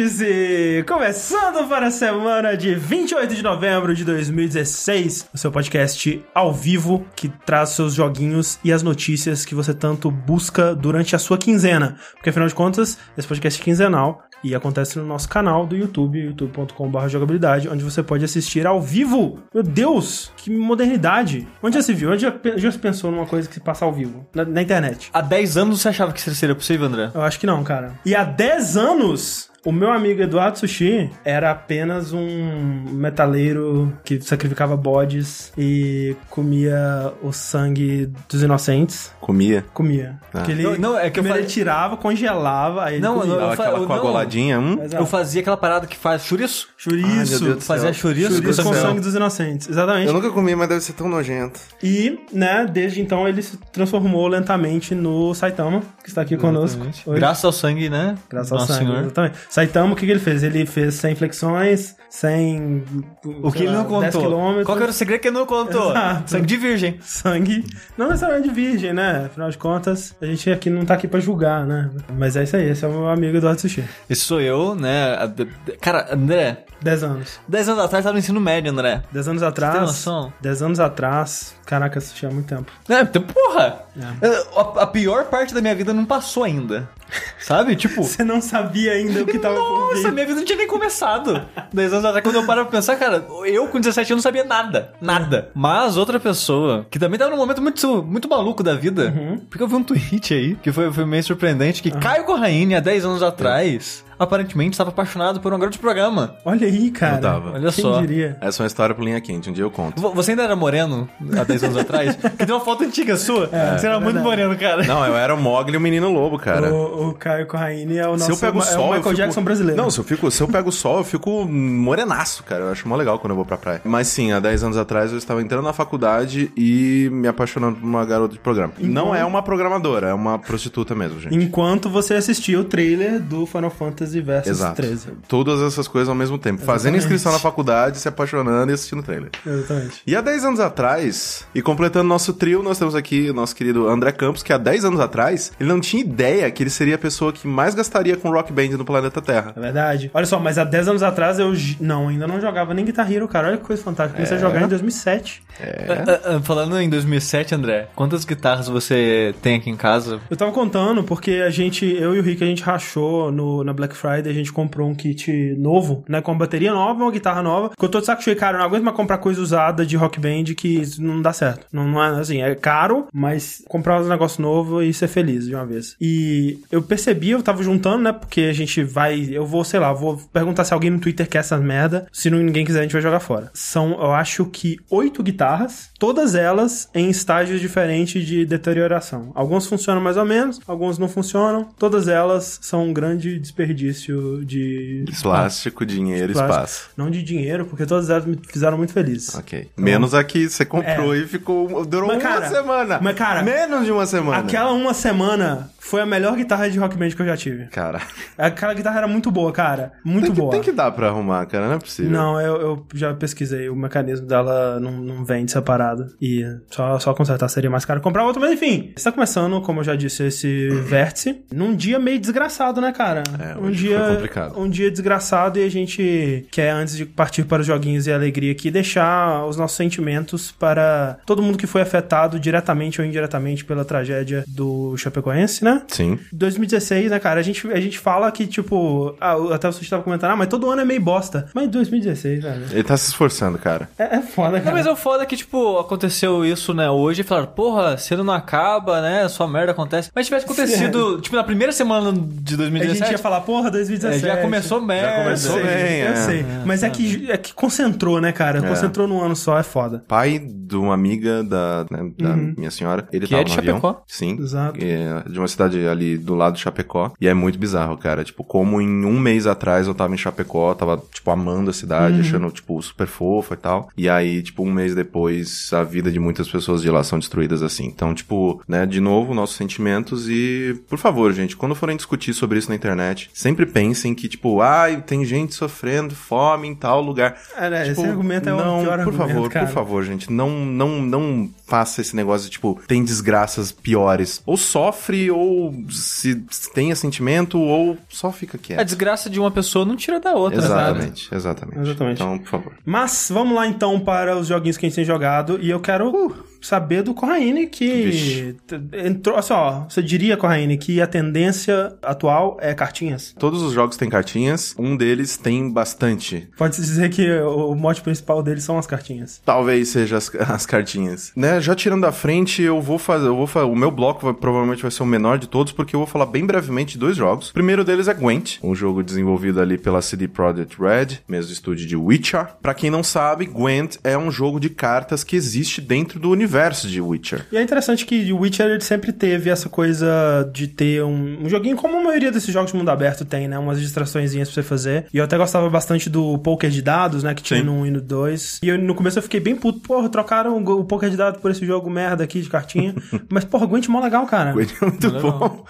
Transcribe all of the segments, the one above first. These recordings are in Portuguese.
Vértice! Começando para a semana de 28 de novembro de 2016, o seu podcast ao vivo que traz seus joguinhos e as notícias que você tanto busca durante a sua quinzena. Porque afinal de contas, esse podcast é quinzenal e acontece no nosso canal do YouTube, youtube.com.br jogabilidade, onde você pode assistir ao vivo. Meu Deus, que modernidade! Onde já se viu? Onde já, já se pensou numa coisa que se passa ao vivo? Na, na internet. Há 10 anos você achava que isso seria possível, André? Eu acho que não, cara. E há 10 anos, o meu amigo Eduardo Sushi era apenas um metaleiro que sacrificava bodes e comia o sangue dos inocentes. Comia. Comia. Ah. Porque ele, Não, não, é que eu ele falei- tirava, congelava, aí ele Não, comia. não, Dava eu fa- aquela eu- coaguladinha. Hum? Eu fazia aquela parada que faz chouriço. Chouriço. Céu. Fazia chouriço, Chouriço com sangue. sangue dos inocentes. Exatamente. Eu nunca comi, mas deve ser tão nojento. E, né, desde então ele se transformou lentamente no Saitama, que está aqui conosco. Graças ao sangue, né? Graças ao Nosso sangue, Senhor. exatamente. Saitama, o que, que ele fez? Ele fez 100 flexões, 100... O que ele não 10 contou. quilômetros. Qual que era o segredo que ele não contou? Exato. Sangue de virgem. Sangue, não necessariamente de virgem, né? Afinal de contas, a gente aqui não tá aqui pra julgar, né? Mas é isso aí, esse é o meu amigo Eduardo Sushi. Esse sou eu, né? Cara, André, 10 anos. 10 anos atrás tava no ensino médio, André. 10 anos atrás. tem noção? 10 anos atrás. Caraca, Sushi há muito tempo. É, então, porra! É. A, a pior parte da minha vida não passou ainda. Sabe? Tipo. Você não sabia ainda o que tava Nossa, minha vida não tinha nem começado. 10 anos atrás, quando eu paro pra pensar, cara, eu com 17 anos não sabia nada. Nada. Mas outra pessoa, que também tava num momento muito, muito maluco da vida, porque eu vi um tweet aí, que foi, foi meio surpreendente, que Caio Corraine, há 10 anos atrás, aparentemente estava apaixonado por um garoto de programa. Olha aí, cara. Eu tava. Olha Quem só. diria? Essa é uma história pro Linha Quente, um dia eu conto. Vo- Você ainda era moreno há 10 anos atrás? Que tem uma foto antiga sua. você era muito moreno, cara. Não, eu era o Mogli e o Menino Lobo, cara. O, o Caio Corraine é o nosso se eu pego o é sol, o eu Michael fico... Jackson brasileiro. Não, se eu, fico, se eu pego o sol, eu fico morenaço, cara. Eu acho mó legal quando eu vou pra praia. Mas sim, há 10 anos atrás eu estava entrando na faculdade e me apaixonando por uma garota de programa. Não é uma programadora, é uma prostituta mesmo, gente. Enquanto você assistia o trailer do Final Fantasy Versus Exato. 13. Todas essas coisas ao mesmo tempo. Fazendo inscrição na faculdade, se apaixonando e assistindo o trailer. Exatamente. E há 10 anos atrás, e completando nosso trio, nós temos aqui o nosso querido André Campos, que há 10 anos atrás, ele não tinha ideia que ele seria a pessoa que mais gastaria com Rock Band no planeta Terra. É verdade. Olha só, mas há 10 anos atrás eu. Não, ainda não jogava nem Guitar Hero, cara. Olha que coisa fantástica. Comecei a jogar em 2007. Ah, ah, Falando em 2007, André, quantas guitarras você tem aqui em casa? Eu tava contando porque a gente, eu e o Rick, a gente rachou no, na Black Friday, a gente comprou um kit novo, né? Com uma bateria nova, uma guitarra nova. Que eu tô de saco cheio, cara. Eu não aguento mais comprar coisa usada de rock band que não dá certo. Não, não é assim, é caro, mas comprar um negócio novo e ser feliz de uma vez. E eu percebi, eu tava juntando, né? Porque a gente vai, eu vou, sei lá, vou perguntar se alguém no Twitter quer essas merda. Se não, ninguém quiser, a gente vai jogar fora. São, eu acho que oito guitarras, todas elas em estágios diferentes de deterioração. Algumas funcionam mais ou menos, algumas não funcionam. Todas elas são um grande desperdício de Plástico, dinheiro, Plástico. espaço. Não de dinheiro, porque todas elas me fizeram muito feliz. Ok. Menos a que você comprou e ficou. Durou É. Mas, uma cara, semana. mas, cara, Menos de uma semana. Aquela uma semana foi a melhor guitarra de rock band que eu já tive. Cara. Aquela guitarra era muito boa, cara. Muito Tem que, boa. tem que dar pra arrumar, cara. Não é possível. Não, eu, eu já pesquisei. O mecanismo dela não, não vende separado. E só, só consertar seria mais caro comprar outro. Mas enfim, está começando, como eu já disse, esse vértice. Num dia meio desgraçado, né, cara? É, um dia complicado. Um dia desgraçado e a gente quer, antes de partir para os joguinhos e alegria aqui, deixar os nossos sentimentos para todo mundo que foi afetado diretamente ou indiretamente pela tragédia do Chapecoense, né? Sim. 2016, né, cara? A gente, a gente fala que, tipo, ah, até você estava comentando, ah, mas todo ano é meio bosta. Mas 2016, velho. Ele tá se esforçando, cara. É, é foda, Não, cara. mas é o foda que, tipo, aconteceu isso, né, hoje, e falaram, porra, ele não acaba, né, sua merda acontece. Mas tivesse acontecido, tipo, na primeira semana de A 2017... gente ia falar, porra, 2017. é, já começou merda. Já começou Eu sei, bem, eu é. sei. Mas é que, é que concentrou, né, cara? Concentrou num ano só, é foda. Pai de uma amiga da, né, da Uhum. minha senhora. Ele Que tava é de no avião. Chapecó. Sim. Exato. É, de uma cidade ali do lado de Chapecó. E é muito bizarro, cara. Tipo, como em um mês atrás eu tava em Chapecó, tava, tipo, amando a cidade, Uhum. achando, tipo, super fofa e tal. E aí, tipo, um mês depois, a vida de muitas pessoas de lá são destruídas assim. Então, tipo, né, de novo, nossos sentimentos e, por favor, gente, quando forem discutir sobre isso na internet, sempre pensem que, tipo, ai, tem gente sofrendo fome em tal lugar. É, né, Tipo, esse argumento é o não, pior por favor, cara. por favor, gente, não, não, não faça esse negócio de, tipo, tem desgraças piores. Ou sofre, ou, ou se tenha sentimento, ou só fica A quieto. desgraça de uma pessoa não tira da outra, sabe? Exatamente, exatamente. Exatamente. Então, por favor. Mas vamos lá então para os joguinhos que a gente tem jogado. E eu quero saber do Corraine que Vixe. entrou. Assim, ó, você diria, Corraine, que a tendência atual é cartinhas? Todos os jogos têm cartinhas, um deles tem bastante. Pode-se dizer que o mote principal deles são as cartinhas. Talvez seja as, as cartinhas. Né, já tirando da frente, eu vou fazer, eu vou fa- o meu bloco vai- provavelmente vai ser o menor de todos, porque eu vou falar bem brevemente de dois jogos. O primeiro deles é Gwent, um jogo desenvolvido ali pela CD Projekt Red, mesmo estúdio de Witcher. Pra quem não sabe, Gwent é um jogo de cartas que existe dentro do universo de Witcher. E é interessante que o Witcher ele sempre teve essa coisa de ter um, um joguinho como a maioria desses jogos de mundo aberto tem, né? Umas distraçõezinhas pra você fazer. E eu até gostava bastante do poker de dados, né? Que tinha Sim. no 1 e no 2. E eu, no começo eu fiquei bem puto. Porra, trocaram o poker de dados por esse jogo merda aqui de cartinha. Mas, porra, Gwent é mó legal, cara. Gwent é muito bom.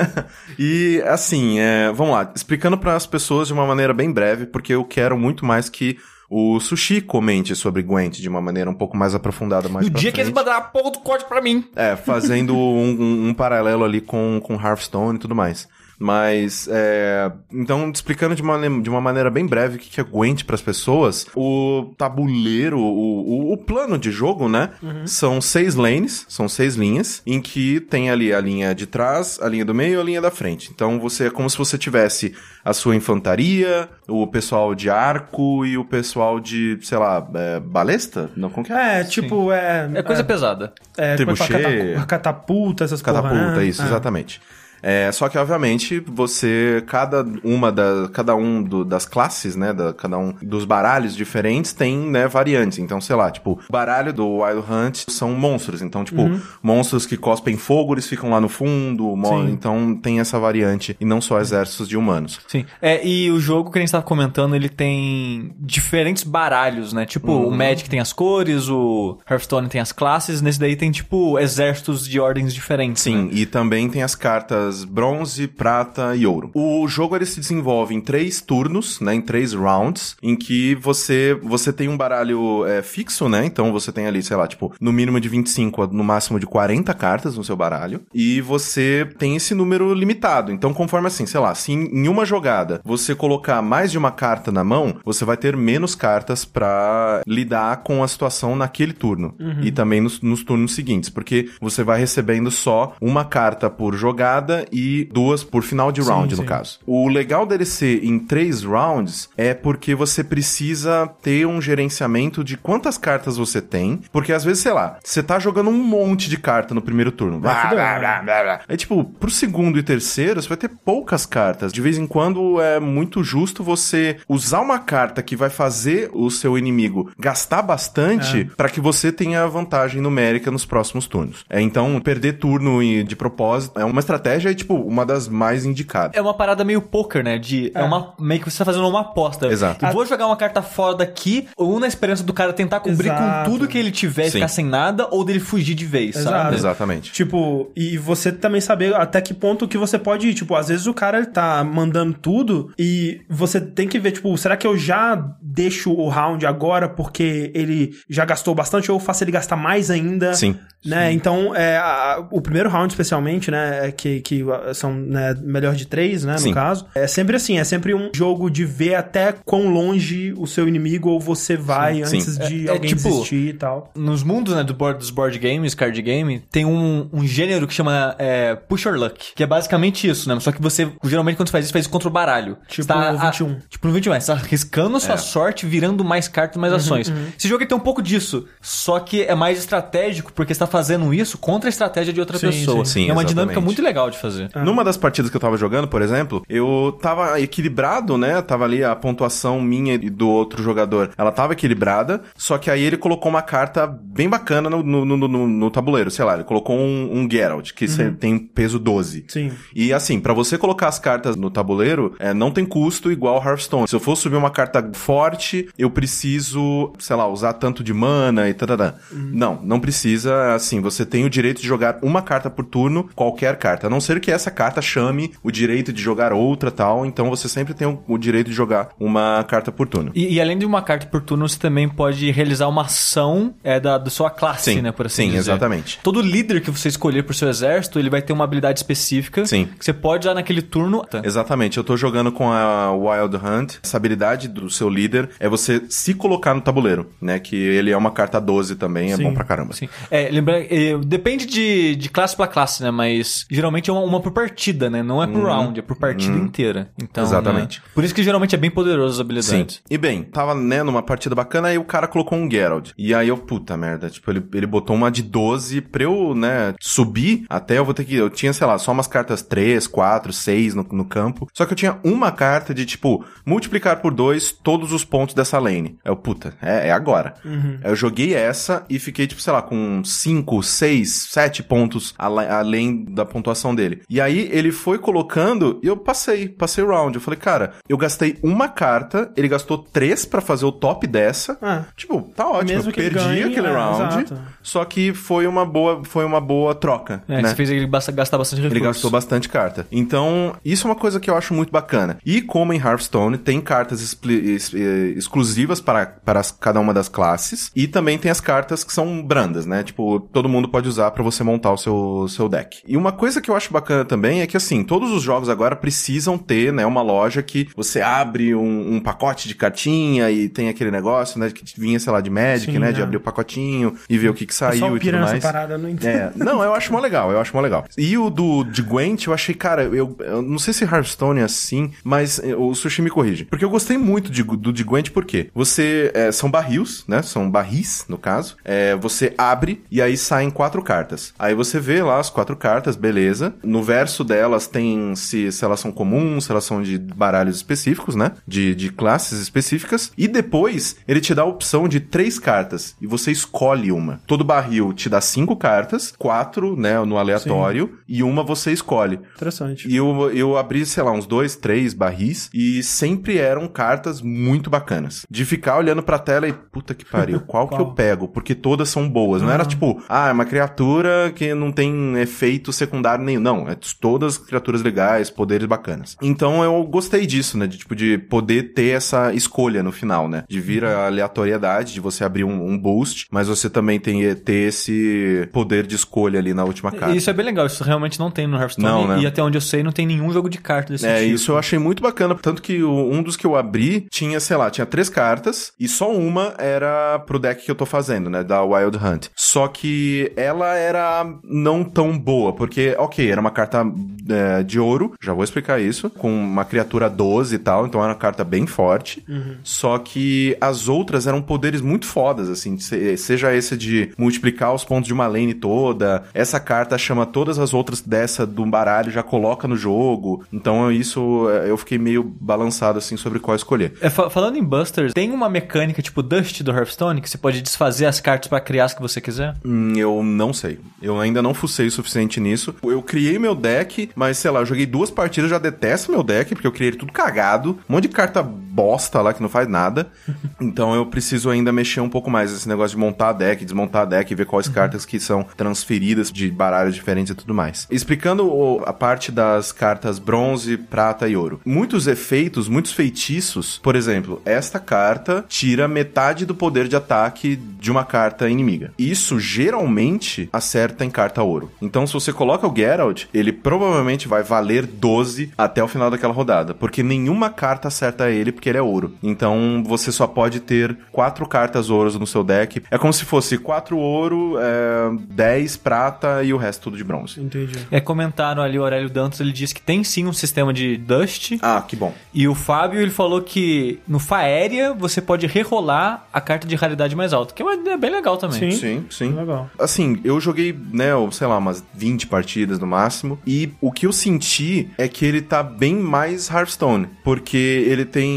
e assim, é, vamos lá, explicando para as pessoas de uma maneira bem breve, porque eu quero muito mais que o Sushi comente sobre Gwent de uma maneira um pouco mais aprofundada mais No dia que eles frente. mandaram a porra do código pra mim. É, fazendo um, um- um paralelo ali com, com Hearthstone e tudo mais. Mas, é, então, explicando de uma, de uma maneira bem breve o que que é Gwent para as pessoas, o tabuleiro, o, o, o plano de jogo, né? São seis lanes, são seis linhas, em que tem ali a linha de trás, a linha do meio e a linha da frente. Então, você é como se você tivesse a sua infantaria, o pessoal de arco e o pessoal de, sei lá, é, balesta? Não, como que é? É, tipo, é. É coisa pesada. É, como é. Cata- catapulta, essas Catapulta, porra, né? isso, É. exatamente. É, só que, obviamente, você, cada uma da, cada um do- das classes, né, da, cada um dos baralhos diferentes tem, né, variantes. Então, sei lá, tipo, o baralho do Wild Hunt são monstros. Então, tipo, Uhum. monstros que cospem fogo, eles ficam lá no fundo. Sim. Então, tem essa variante. E não só exércitos de humanos. Sim. É, e o jogo que a gente tava comentando, ele tem diferentes baralhos, né? Tipo, o Magic tem as cores, o Hearthstone tem as classes, nesse daí tem, tipo, exércitos de ordens diferentes. Sim, né? e também tem as cartas bronze, prata e ouro. O jogo ele se desenvolve em três turnos, né, em três rounds, em que você você tem um baralho é, fixo, né? Então você tem ali, sei lá, tipo, no mínimo de 25, a no máximo de 40 cartas no seu baralho, e você tem esse número limitado. Então, conforme assim, sei lá, se em uma jogada você colocar mais de uma carta na mão, você vai ter menos cartas pra lidar com a situação naquele turno. E também nos, nos turnos seguintes, porque você vai recebendo só uma carta por jogada e duas por final de Sim, round, no sim. caso. O legal dele ser em três rounds é porque você precisa ter um gerenciamento de quantas cartas você tem, porque às vezes, sei lá, você tá jogando um monte de carta no primeiro turno. Blá, fudeu, blá, blá, blá. Aí, tipo, pro segundo e terceiro, você vai ter poucas cartas. De vez em quando é muito justo você usar uma carta que vai fazer o seu inimigo gastar bastante pra que você tenha vantagem numérica nos próximos turnos. É, então, perder turno de propósito é uma estratégia, tipo, uma das mais indicadas. É uma parada meio poker, né? De, é. É. uma, meio que você tá fazendo uma aposta. Exato. Eu vou jogar uma carta fora daqui, ou na esperança do cara tentar cobrir Exato. com tudo que ele tiver e Sim. ficar sem nada, ou dele fugir de vez, Exato. sabe? Exatamente. Tipo, e você também saber até que ponto que você pode ir. Tipo, às vezes o cara ele tá mandando tudo e você tem que ver, tipo, será que eu já deixo o round agora porque ele já gastou bastante ou eu faço ele gastar mais ainda? Sim. Né? Então, é, a- o primeiro round, especialmente, né? Que, que uh, são né, melhor de três, né? No Sim. caso. É sempre assim, é sempre um jogo de ver até quão longe o seu inimigo ou você vai Sim. antes de É- é alguém tipo- desistir e tal. Nos mundos, né, do board, dos board games, card game, tem um, um gênero que chama é, Push or Luck, que é basicamente isso, né? Só que você, geralmente, quando você faz isso, faz isso contra o baralho. Tipo tá, no 21. tipo no 21, é, você tá arriscando sua É. sorte, virando mais cartas, mais ações. Esse jogo tem um pouco disso, só que é mais estratégico, porque você tá fazendo isso contra a estratégia de outra Sim, pessoa. sim. Sim, é uma dinâmica exatamente. muito legal de fazer. Numa das partidas que eu tava jogando, por exemplo, eu tava equilibrado, né? Tava ali a pontuação minha e do outro jogador. Ela tava equilibrada, só que aí ele colocou uma carta bem bacana no, no, no, no- no tabuleiro. Sei lá, ele colocou um, um Geralt, que cê tem peso 12. Sim. E assim, pra você colocar as cartas no tabuleiro, é, não tem custo igual Hearthstone. Se eu for subir uma carta forte, eu preciso, sei lá, usar tanto de mana e tal. Não, não precisa. Assim, você tem o direito de jogar uma carta por turno, qualquer carta. A não ser ser que essa carta chame o direito de jogar outra tal, então você sempre tem o, o direito de jogar uma carta por turno. E, e além de uma carta por turno, você também pode realizar uma ação é, da, da sua classe, Sim, né? Por assim sim, dizer. exatamente. Todo líder que você escolher pro seu exército, ele vai ter uma habilidade específica Sim. que você pode usar naquele turno. Exatamente, eu tô jogando com a Wild Hunt. Essa habilidade do seu líder é você se colocar no tabuleiro, né? Que ele é uma carta 12 também, é Sim. bom pra caramba. Sim. É, lembra, é, depende de, de classe pra classe, né? Mas geralmente é uma, uma por partida, né? Não é por round, é por partida inteira. Então, Uhum. Exatamente. né? Por isso que geralmente é bem poderoso as habilidades. Sim. E bem, tava, né, numa partida bacana, aí o cara colocou um Geralt. E aí eu, puta merda, tipo, ele, ele botou uma de 12 pra eu, né, subir até eu vou ter que. Eu tinha, sei lá, só umas cartas 3, 4, 6 no, no campo. Só que eu tinha uma carta de, tipo, multiplicar por 2 todos os pontos dessa lane. Aí Eu, puta, é, é agora. Aí eu joguei essa e fiquei, tipo, sei lá, com 5, 6, 7 pontos além da pontuação dele. E aí ele foi colocando e eu passei, passei o round. Eu falei, cara, eu gastei uma carta, ele gastou três pra fazer o top dessa. Ah. Tipo, tá ótimo. Mesmo eu que perdi ganhe, aquele é, round. exato. Só que foi uma boa, foi uma boa troca, É, né? você fez ele basta- gastar bastante recurso. Ele gastou bastante carta. Então, isso é uma coisa que eu acho muito bacana. E como em Hearthstone tem cartas eh, exclusivas para, para cada uma das classes, e também tem as cartas que são brandas, né? Tipo, todo mundo pode usar pra você montar o seu, seu deck. E uma coisa que eu acho bacana também é que, assim, todos os jogos agora precisam ter, né, uma loja que você abre um, um pacote de cartinha e tem aquele negócio, né, que vinha, sei lá, de Magic, Sim, né, de é. abrir o pacotinho e ver o que que saiu e tudo mais. parada, não. É, não, eu acho mó legal, eu acho mó legal. E o do de Gwent, eu achei, cara, eu, eu não sei se Hearthstone é assim, mas eh, o Sushi me corrige. Porque eu gostei muito de, do de Gwent, por quê? Você, eh, são barris, né, são barris, no caso. Eh, você abre e aí saem quatro cartas. Aí você vê lá as quatro cartas, beleza. No verso delas tem se, se elas são comuns, se elas são de baralhos específicos, né, de, de classes específicas. E depois, ele te dá a opção de três cartas e você escolhe uma. Todo barril te dá cinco cartas, quatro, né, no aleatório, e uma você escolhe. Interessante. E eu, eu abri, sei lá, uns dois, três barris e sempre eram cartas muito bacanas. De ficar olhando pra tela e, puta que pariu, qual, que Qual? eu pego? Porque todas são boas. Não era tipo, ah, é uma criatura que não tem efeito secundário nenhum. Não, é todas criaturas legais, poderes bacanas. Então eu gostei disso, né? De tipo, de poder ter essa escolha no final, né? De vir a aleatoriedade, de você abrir um, um boost, mas você também tem ter esse poder de escolha ali na última carta. Isso é bem legal, isso realmente não tem no Hearthstone. Não, né? E até onde eu sei, não tem nenhum jogo de carta desse É, tipo. isso eu achei muito bacana. Tanto que um dos que eu abri tinha, sei lá, tinha três cartas e só uma era pro deck que eu tô fazendo, né? Da Wild Hunt. Só que ela era não tão boa, porque, ok, era uma carta é, de ouro, já vou explicar isso, com uma criatura 12 e tal, então era uma carta bem forte. Só que as outras eram poderes muito fodas, assim, se- seja esse de multiplicar os pontos de uma lane toda, essa carta chama todas as outras dessa do baralho, já coloca no jogo. Então isso é, eu fiquei meio balançado assim sobre qual escolher. É, fa- falando em Busters, tem uma mecânica tipo Dust do Hearthstone que você pode desfazer as cartas pra criar as que você quiser? Hum, eu não sei. Eu ainda não fucei o suficiente nisso. Eu criei meu deck, mas sei lá, eu joguei duas partidas, já detesto meu deck, porque eu criei ele tudo cagado. Um monte de carta bosta lá que não faz nada. então eu preciso ainda mexer um pouco mais esse negócio de montar deck, desmontar deck, ver quais cartas que são transferidas de baralhos diferentes e tudo mais. Explicando o- a parte das cartas bronze, prata e ouro. Muitos efeitos, muitos feitiços, por exemplo, esta carta tira metade do poder de ataque de uma carta inimiga. Isso geralmente acerta em carta ouro. Então, se você coloca o Geralt, ele provavelmente vai valer 12 até o final daquela rodada, porque nenhuma carta acerta ele porque ele é ouro. Então, você só pode ter quatro cartas ouros no seu deck. É como se fosse quatro ouro, é, 10 prata e o resto tudo de bronze. Entendi. É, comentaram ali o Aurélio Dantas, ele disse que tem sim um sistema de Dust. Ah, que bom. E o Fábio, ele falou que no Faéria você pode rerolar a carta de raridade mais alta, que é uma- é bem legal também. Sim. Sim, sim. Legal. Assim, eu joguei, né, sei lá, umas 20 partidas no máximo. E o que eu senti é que ele tá bem mais Hearthstone. Porque ele tem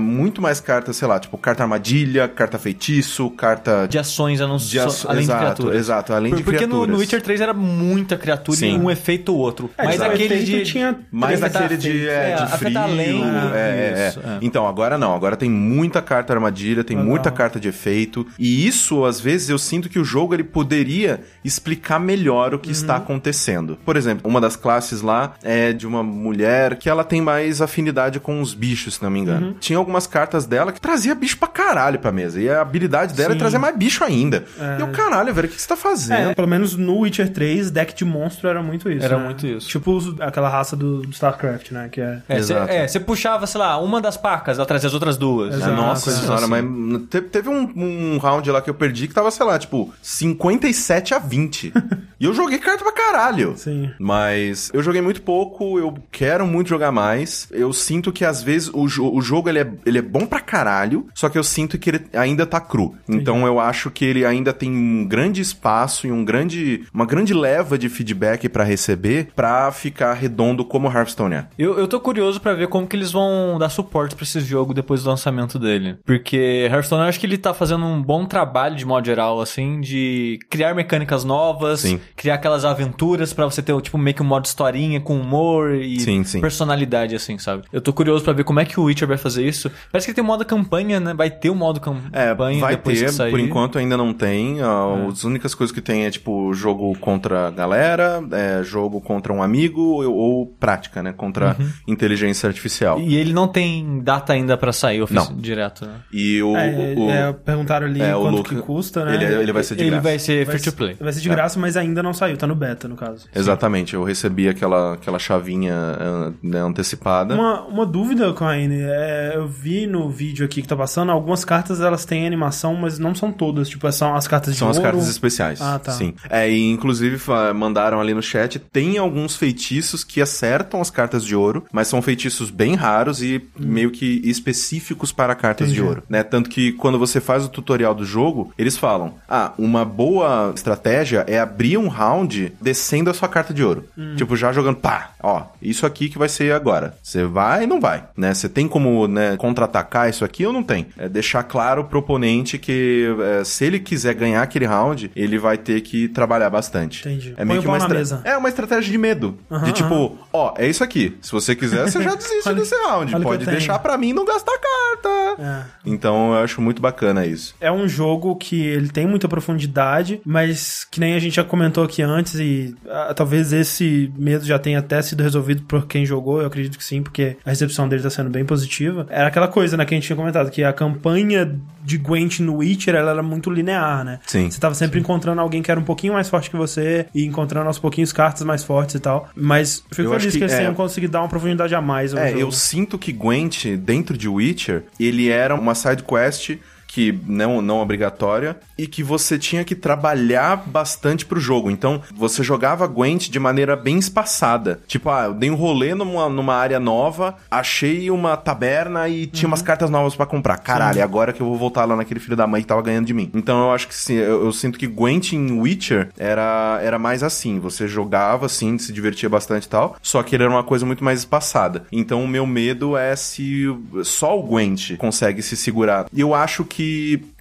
muito mais cartas, sei lá, tipo carta armadilha, carta feitiço, carta De ações, não de aço- além exato, de criaturas. Exato, além de Porque no, criaturas. no Witcher 3 era muita criatura Sim. e um efeito ou outro. É, mas aquele de. tinha Mais aquele de, é, É, de afetar frio. além, é, é, isso, é. Então, agora não. Agora tem muita carta armadilha, tem Legal. muita carta de efeito. E isso, às vezes, eu sinto que o jogo ele poderia explicar melhor o que está Uhum. acontecendo. Por exemplo, uma das classes lá é de uma mulher que ela tem mais afinidade com os bichos, se não me engano. Uhum. Tinha algumas cartas dela que trazia bicho pra caralho pra mesa. E a habilidade dela é Sim. trazer mais bicho ainda. E eu, caralho, velho, o que você tá fazendo? É, pelo menos no Witcher 3, deck de monstro era muito isso. Era né? muito isso. Tipo aquela raça do, StarCraft, né? Que é. É, você Exato. é, você puxava, sei lá, uma das pacas, ela trazia as outras duas. Exato. Nossa senhora, assim. mas te- teve um, um round lá que eu perdi que tava, sei lá, tipo, 57 a 20. e eu joguei carta pra caralho. Sim. Mas eu joguei muito pouco, eu quero muito jogar mais. Eu sinto que às vezes o, jo- o jogo ele é, ele é bom pra caralho, só que eu sinto que ele ainda tá cru. Então eu acho que ele ainda tem um grande espaço e um grande, uma grande leva de feedback pra receber pra ficar redondo como Hearthstone é. Eu, eu tô curioso pra ver como que eles vão dar suporte pra esse jogo depois do lançamento dele. Porque Hearthstone, eu acho que ele tá fazendo um bom trabalho, de modo geral, assim, de criar mecânicas novas, Sim. criar aquelas aventuras pra você ter, tipo, meio que um modo historinha com humor e Sim, sim. personalidade, assim, sabe? Eu tô curioso pra ver como é que o Witcher vai fazer isso. Parece que tem um modo campanha, né? Vai ter um modo É, campanha vai depois ter, que sair. por enquanto ainda não tem. Ah, As únicas coisas que tem é tipo jogo contra a galera, é, jogo contra um amigo ou, ou prática, né? Contra inteligência artificial. E ele não tem data ainda pra sair ofici- Não. direto, né? E o. É, o- é, perguntaram ali é, o quanto que custa, né? ele, é- ele vai ser de Ele graça. vai ser Vai free to play. Vai ser de graça, mas ainda não saiu, tá no beta, no caso. Exatamente, eu recebi aquela, aquela chavinha ah, né, antecipada. Uma, uma dúvida, Coine, é, eu vi no vídeo aqui que tá passando, algumas cartas elas têm animação, mas não são todas, tipo, são as cartas de São as ouro. cartas especiais. Ah, tá. Sim. É, e inclusive mandaram ali no chat, tem alguns feitiços que acertam as cartas de ouro, mas são feitiços bem raros e meio que específicos para cartas de Entendi. ouro, né? Tanto que quando você faz o tutorial do jogo, eles falam: "Ah, uma boa estratégia é abrir um round descendo a sua carta de ouro. Hum. Tipo, já jogando, pá, ó, isso aqui que vai ser agora. Você vai e não vai, né? Você tem como, né, contra-atacar isso aqui ou não tem? É deixar claro pro oponente que é, se ele quiser ganhar aquele round, ele vai ter que trabalhar bastante. Entendi. É meio Põe que uma estra-. É uma estratégia de medo. De tipo, ó, é isso aqui. Se você quiser, você já desiste Olha- desse round. Pode deixar pra mim não gastar carta. É. Então eu acho muito bacana isso. É um jogo que ele tem muita profundidade, mas que nem a gente já comentou aqui antes, e ah, talvez esse medo já tenha até sido resolvido por quem jogou, eu acredito que sim, porque a recepção dele tá sendo bem positiva. Era aquela coisa, né, que a gente tinha comentado, que a campanha de Gwent no Witcher, ela era muito linear, né? Sim. Você tava sempre encontrando alguém que era um pouquinho mais forte que você, e encontrando aos pouquinhos cartas mais fortes e tal. Mas fico Eu feliz que, que eles é- tenham conseguido dar uma profundidade a mais ao É, jogo. eu sinto que Gwent, dentro de Witcher, ele era uma side quest que não, não obrigatória e que você tinha que trabalhar bastante pro jogo. Então, você jogava Gwent de maneira bem espaçada. Tipo, ah, eu dei um rolê numa, numa área nova, achei uma taberna e tinha umas cartas novas pra comprar. Caralho, é agora que eu vou voltar lá naquele filho da mãe que tava ganhando de mim. Então, eu acho que sim, eu, eu sinto que Gwent em Witcher era, era mais assim. Você jogava assim, se divertia bastante e tal, só que ele era uma coisa muito mais espaçada. Então, o meu medo é se só o Gwent consegue se segurar. E eu acho que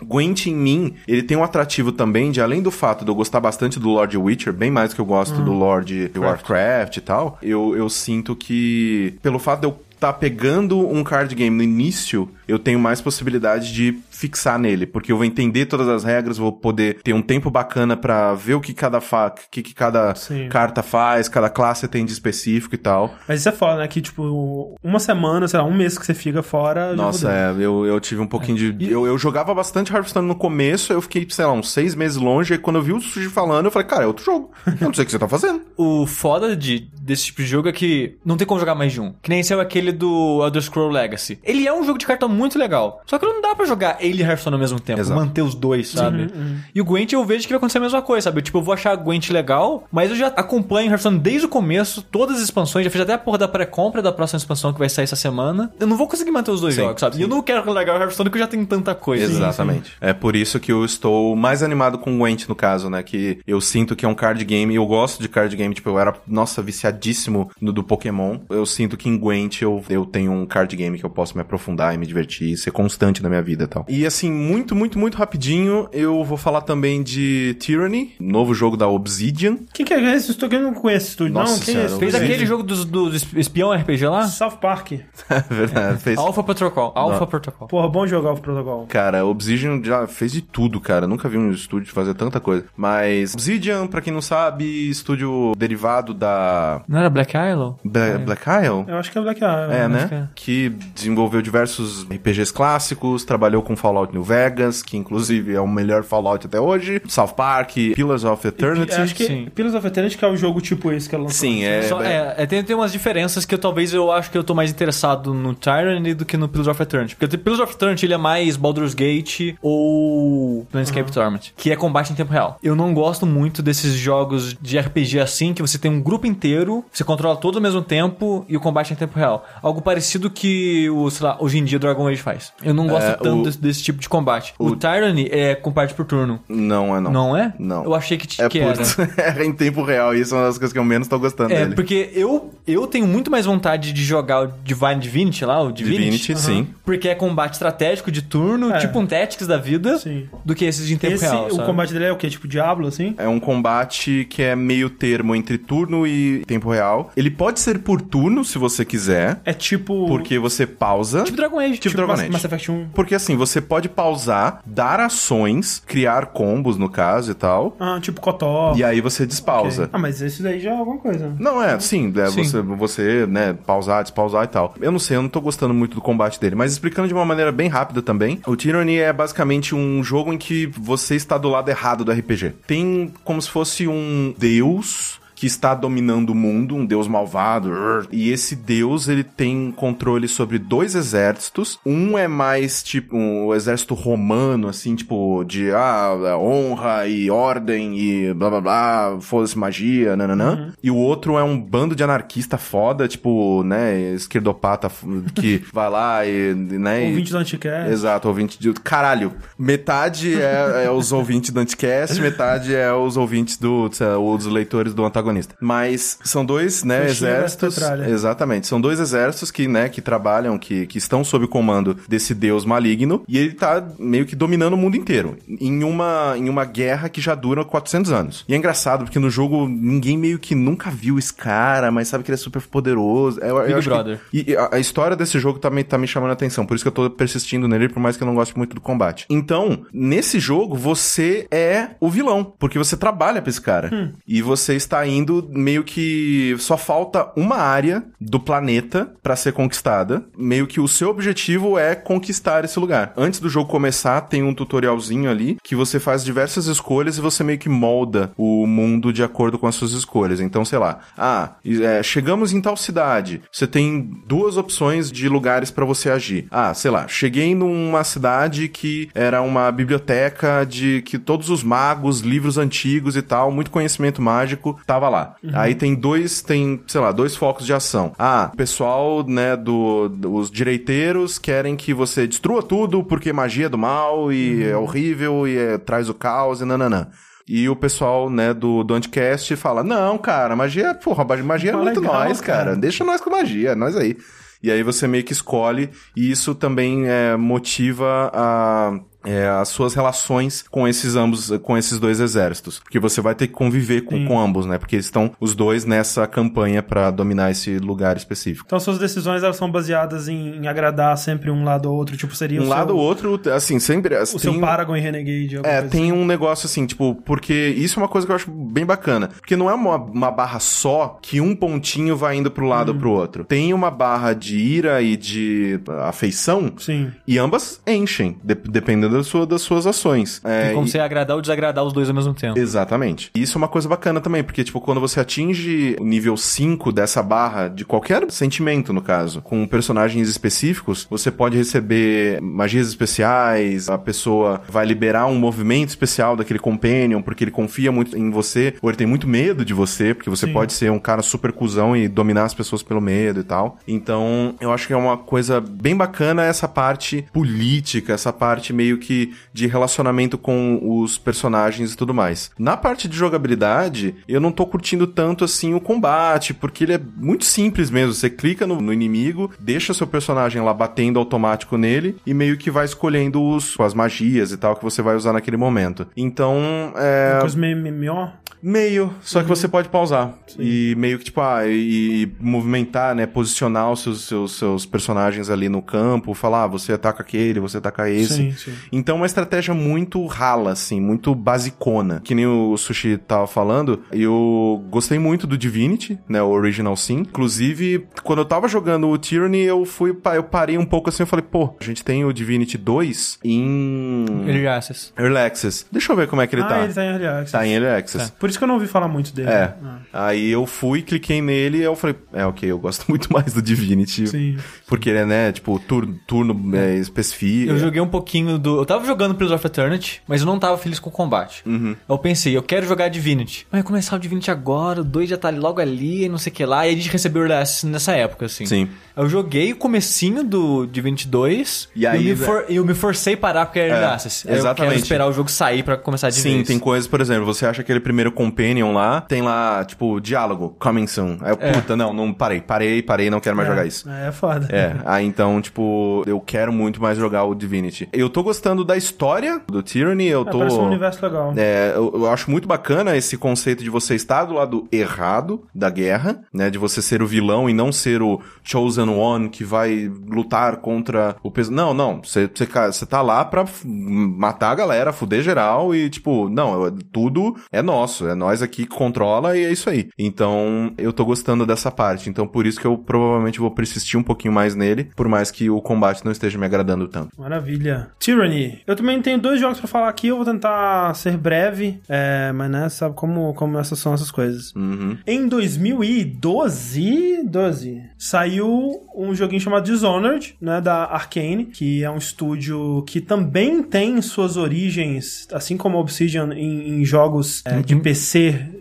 Gwent em mim, ele tem um atrativo também de além do fato de eu gostar bastante do Lord Witcher, bem mais do que eu gosto do Lord Warcraft e tal, eu, eu sinto que pelo fato de eu tá pegando um card game no início, eu tenho mais possibilidade de fixar nele, porque eu vou entender todas as regras, vou poder ter um tempo bacana pra ver o que cada fa que, que cada Sim. carta faz, cada classe tem de específico e tal. Mas isso é foda, né? Que, tipo, uma semana, sei lá, um mês que você fica fora. Nossa, é, eu, eu tive um pouquinho de. Eu, eu jogava bastante Hearthstone no começo, eu fiquei, sei lá, uns seis meses longe, e quando eu vi o Suji falando, eu falei, cara, é outro jogo. Eu não sei o que você tá fazendo. O foda de, desse tipo de jogo é que não tem como jogar mais de um. Que nem esse é aquele do Elder Scroll Legacy. Ele é um jogo de carta muito legal. Só que não dá pra jogar ele e Hearthstone ao mesmo tempo, Exato. manter os dois, sabe? E o Gwent eu vejo que vai acontecer a mesma coisa, sabe? Tipo, eu vou achar Gwent legal, mas eu já acompanho Hearthstone desde o começo, todas as expansões, já fiz até a porra da pré-compra da próxima expansão que vai sair essa semana. Eu não vou conseguir manter os dois Sim, jogos, sabe? E eu não quero largar o Hearthstone porque eu já tenho tanta coisa. Exatamente. É por isso que eu estou mais animado com o Gwent, no caso, né? Que eu sinto que é um card game. Eu gosto de card game, tipo, eu era, nossa, viciadíssimo no do Pokémon. Eu sinto que em Gwent eu, eu tenho um card game que eu posso me aprofundar e me divertir e ser constante na minha vida e tal. E assim, muito, muito, muito rapidinho, eu vou falar também de Tyranny, novo jogo da Obsidian. Quem que é esse estúdio? Eu não conheço esse estúdio, Nossa não. Quem é senhora, esse? Fez aquele jogo dos, dos espião RPG lá? South Park. É verdade, fez... Alpha Protocol. Alpha Não. Protocol. Porra, bom jogar o protocolo. Cara, Obsidian já fez de tudo, cara. Nunca vi um estúdio fazer tanta coisa. Mas Obsidian, pra quem não sabe, estúdio derivado da Não era Black Isle? Bla- Black Isle? Eu acho que é Black Isle. É, acho né? Que desenvolveu diversos RPGs clássicos, trabalhou com Fallout New Vegas, que inclusive é o melhor Fallout até hoje, South Park, Pillars of Eternity. Acho que Sim. Pillars of Eternity que é o jogo tipo esse que ela lançou. Sim, é, Só- é, é, tem, tem umas diferenças que eu talvez eu acho que eu tô mais interessado no Tyranny do que no Pillars of Eternity. Porque o Pillars of Eternity ele é mais Baldur's Gate ou Planescape Torment, que é combate em tempo real. Eu não gosto muito desses jogos de RPG assim, que você tem um grupo inteiro, você controla todo ao mesmo tempo e o combate é em tempo real. Algo parecido que o, sei lá, hoje em dia Dragon Age faz. Eu não gosto É, tanto o- desse, desse tipo de combate. O, o- Tyranny é combate por turno. Não é não. Não, é? Não. Eu achei que, É que por... era. é em tempo real, e isso é uma das coisas que eu menos tô gostando É, dele. porque eu, eu tenho muito mais vontade de jogar o Divine Divinity lá, o Divinity. Divinity, sim. Porque é combate estratégico de turno, É. tipo um Tactics da vida, Sim. do que esses de em tempo Esse, real, o sabe? combate dele é o quê? Tipo Diablo, assim? É um combate que é meio termo entre turno e tempo real. Ele pode ser por turno, se você quiser, É tipo... porque você pausa. Tipo Dragon Age. Tipo Dragon Mass, Age. Mass Effect 1. Porque assim, você pode pausar, dar ações, criar combos no caso e tal. Ah, tipo Kotó. E aí você despausa. Ok. Ah, mas esse daí já é alguma coisa. Não, é, sim, é Sim. Você, você, né, pausar, despausar e tal. Eu não sei, eu não tô gostando muito do combate dele, mas explicando de uma maneira bem rápida também, o Tyranny é basicamente um jogo em que você está do lado errado do RPG. Tem como se fosse um deus que está dominando o mundo, um deus malvado. E esse deus, ele tem controle sobre dois exércitos. Um é mais tipo um exército romano, assim, tipo de ah, honra e ordem e blá blá blá, foda-se magia, nananã. E o outro é um bando de anarquista foda, tipo, né, esquerdopata que vai lá e, né, e- Ouvinte do Anticast. Exato, ouvinte de. Caralho, metade é, é os ouvintes do Anticast, metade é os ouvintes do. lá, os leitores do antagonista. Mas são dois, né, exércitos. Exatamente. São dois exércitos que, né, que trabalham, que, que estão sob o comando desse deus maligno. E ele tá meio que dominando o mundo inteiro. Em uma, em uma guerra que já dura 400 anos. E é engraçado, porque no jogo ninguém meio que nunca viu esse cara, mas sabe que ele é super poderoso. Eu, eu Big que- Brother. e e a, a história desse jogo também tá me chamando a atenção, por isso que eu tô persistindo nele, por mais que eu não goste muito do combate. Então, nesse jogo, você é o vilão, porque você trabalha pra esse cara. E você está indo meio que só falta uma área do planeta pra ser conquistada. Meio que o seu objetivo é conquistar esse lugar. Antes do jogo começar, tem um tutorialzinho ali que você faz diversas escolhas e você meio que molda o mundo de acordo com as suas escolhas. Então, sei lá, ah, é, chegamos em tal cidade. Você tem duas opções de lugares pra você agir. Ah, sei lá, cheguei numa cidade que era uma biblioteca de que todos os magos, livros antigos e tal, muito conhecimento mágico, tava lá. Aí tem dois, tem, sei lá, dois focos de ação. Ah, o pessoal, né, do, os direiteiros querem que você destrua tudo porque magia é do mal e é horrível e é- traz o caos e nananã. E o pessoal, né, do, do Anticast fala: Não, cara, magia, porra, magia é Pô, muito legal, nós, cara. cara. Deixa nós com magia, nós aí. E aí você meio que escolhe, e isso também é, motiva a. é, as suas relações com esses ambos, com esses dois exércitos. Porque você vai ter que conviver com, com ambos, né? Porque estão os dois nessa campanha pra dominar esse lugar específico. Então suas decisões elas são baseadas em, em agradar sempre um lado ou outro. Tipo, seria Um o lado ou outro, assim, sempre. o seu Paragon e Renegade. alguma É, tem assim. um negócio assim, tipo, porque isso é uma coisa que eu acho bem bacana. Porque não é uma, uma barra só que um pontinho vai indo pro lado ou pro outro. Tem uma barra de ira e de afeição Sim. e ambas enchem, de- dependendo da sua, das suas ações. É, Tem como e- você agradar ou desagradar os dois ao mesmo tempo. Exatamente. E Isso é uma coisa bacana também, porque, tipo, quando você atinge o nível 5 dessa barra, de qualquer sentimento, no caso, com personagens específicos, você pode receber magias especiais, a pessoa vai liberar um movimento especial daquele companion, porque ele confia muito em você, ou ele tem muito medo de você, porque você Sim. pode ser um cara super cuzão e dominar as pessoas pelo medo e tal. Então, eu acho que é uma coisa bem bacana essa parte política, essa parte meio que de relacionamento com os personagens e tudo mais. Na parte de jogabilidade, eu não tô curtindo tanto assim o combate, porque ele é muito simples mesmo. Você clica no, no inimigo, deixa seu personagem lá batendo automático nele e meio que vai escolhendo os, as magias e tal que você vai usar naquele momento. Então, é. Uma coisa meio MMO. Meio, só que você pode pausar. E meio que, tipo, ah, e, e movimentar, né? Posicionar os seus, seus, seus personagens ali no campo, falar, ah, você ataca aquele, você ataca esse. Sim, sim. Então, é uma estratégia muito rala, assim, muito basicona. Que nem o Sushi tava falando, eu gostei muito do Divinity, né? O Original Sin. Inclusive, quando eu tava jogando o Tyranny, eu fui, eu parei um pouco assim, eu falei, pô, a gente tem o Divinity 2 em... Early Access. Early Access. Deixa eu ver como é que ele ah, tá. ele tá em Early Access. Tá em Early Access. Por isso que eu não ouvi falar muito dele. É. Ah, Aí eu fui, cliquei nele e eu falei, é, ok, eu gosto muito mais do Divinity. Sim. Porque ele é, né, tipo, turno, turno é, especifica. Eu joguei um pouquinho do. Eu tava jogando Pillars of Eternity, mas eu não tava feliz com o combate. Uhum. Eu pensei, eu quero jogar Divinity. Mas começar o Divinity agora, o 2 já tá logo ali, e não sei o que lá. E a gente recebeu o Early nessa época, assim. Sim. Eu joguei o comecinho do Divinity 2 E aí, eu, me né? for- eu me forcei a parar porque era É. Aí Eu exatamente. quero esperar o jogo sair pra começar de Sim, vez. tem coisas, por exemplo, você acha aquele primeiro Companion lá, tem lá, tipo, diálogo, coming soon. Aí eu, É. puta, não, não, parei, parei, parei, não quero mais é, jogar isso. É, é foda. É, aí então, tipo, eu quero muito mais jogar o Divinity. Eu tô gostando da história do Tyranny, eu É, tô... parece um universo legal. É, eu, eu acho muito bacana esse conceito de você estar do lado errado da guerra, né? De você ser o vilão e não ser o chosen one que vai lutar contra o peso. Não, não. Você, você, você tá lá pra matar a galera, fuder geral e, tipo, não, tudo é nosso. É nós aqui que controla e é isso aí. Então, eu tô gostando dessa parte. Então, por isso que eu provavelmente vou persistir um pouquinho mais nele, por mais que o combate não esteja me agradando tanto. Maravilha. Tyranny. Eu também tenho dois jogos pra falar aqui, eu vou tentar ser breve, é, mas né, sabe como, como essas são essas coisas. Uhum. Em 2012, 12, saiu um joguinho chamado Dishonored, né, da Arkane, que é um estúdio que também tem suas origens, assim como a Obsidian, em, em jogos é, de PC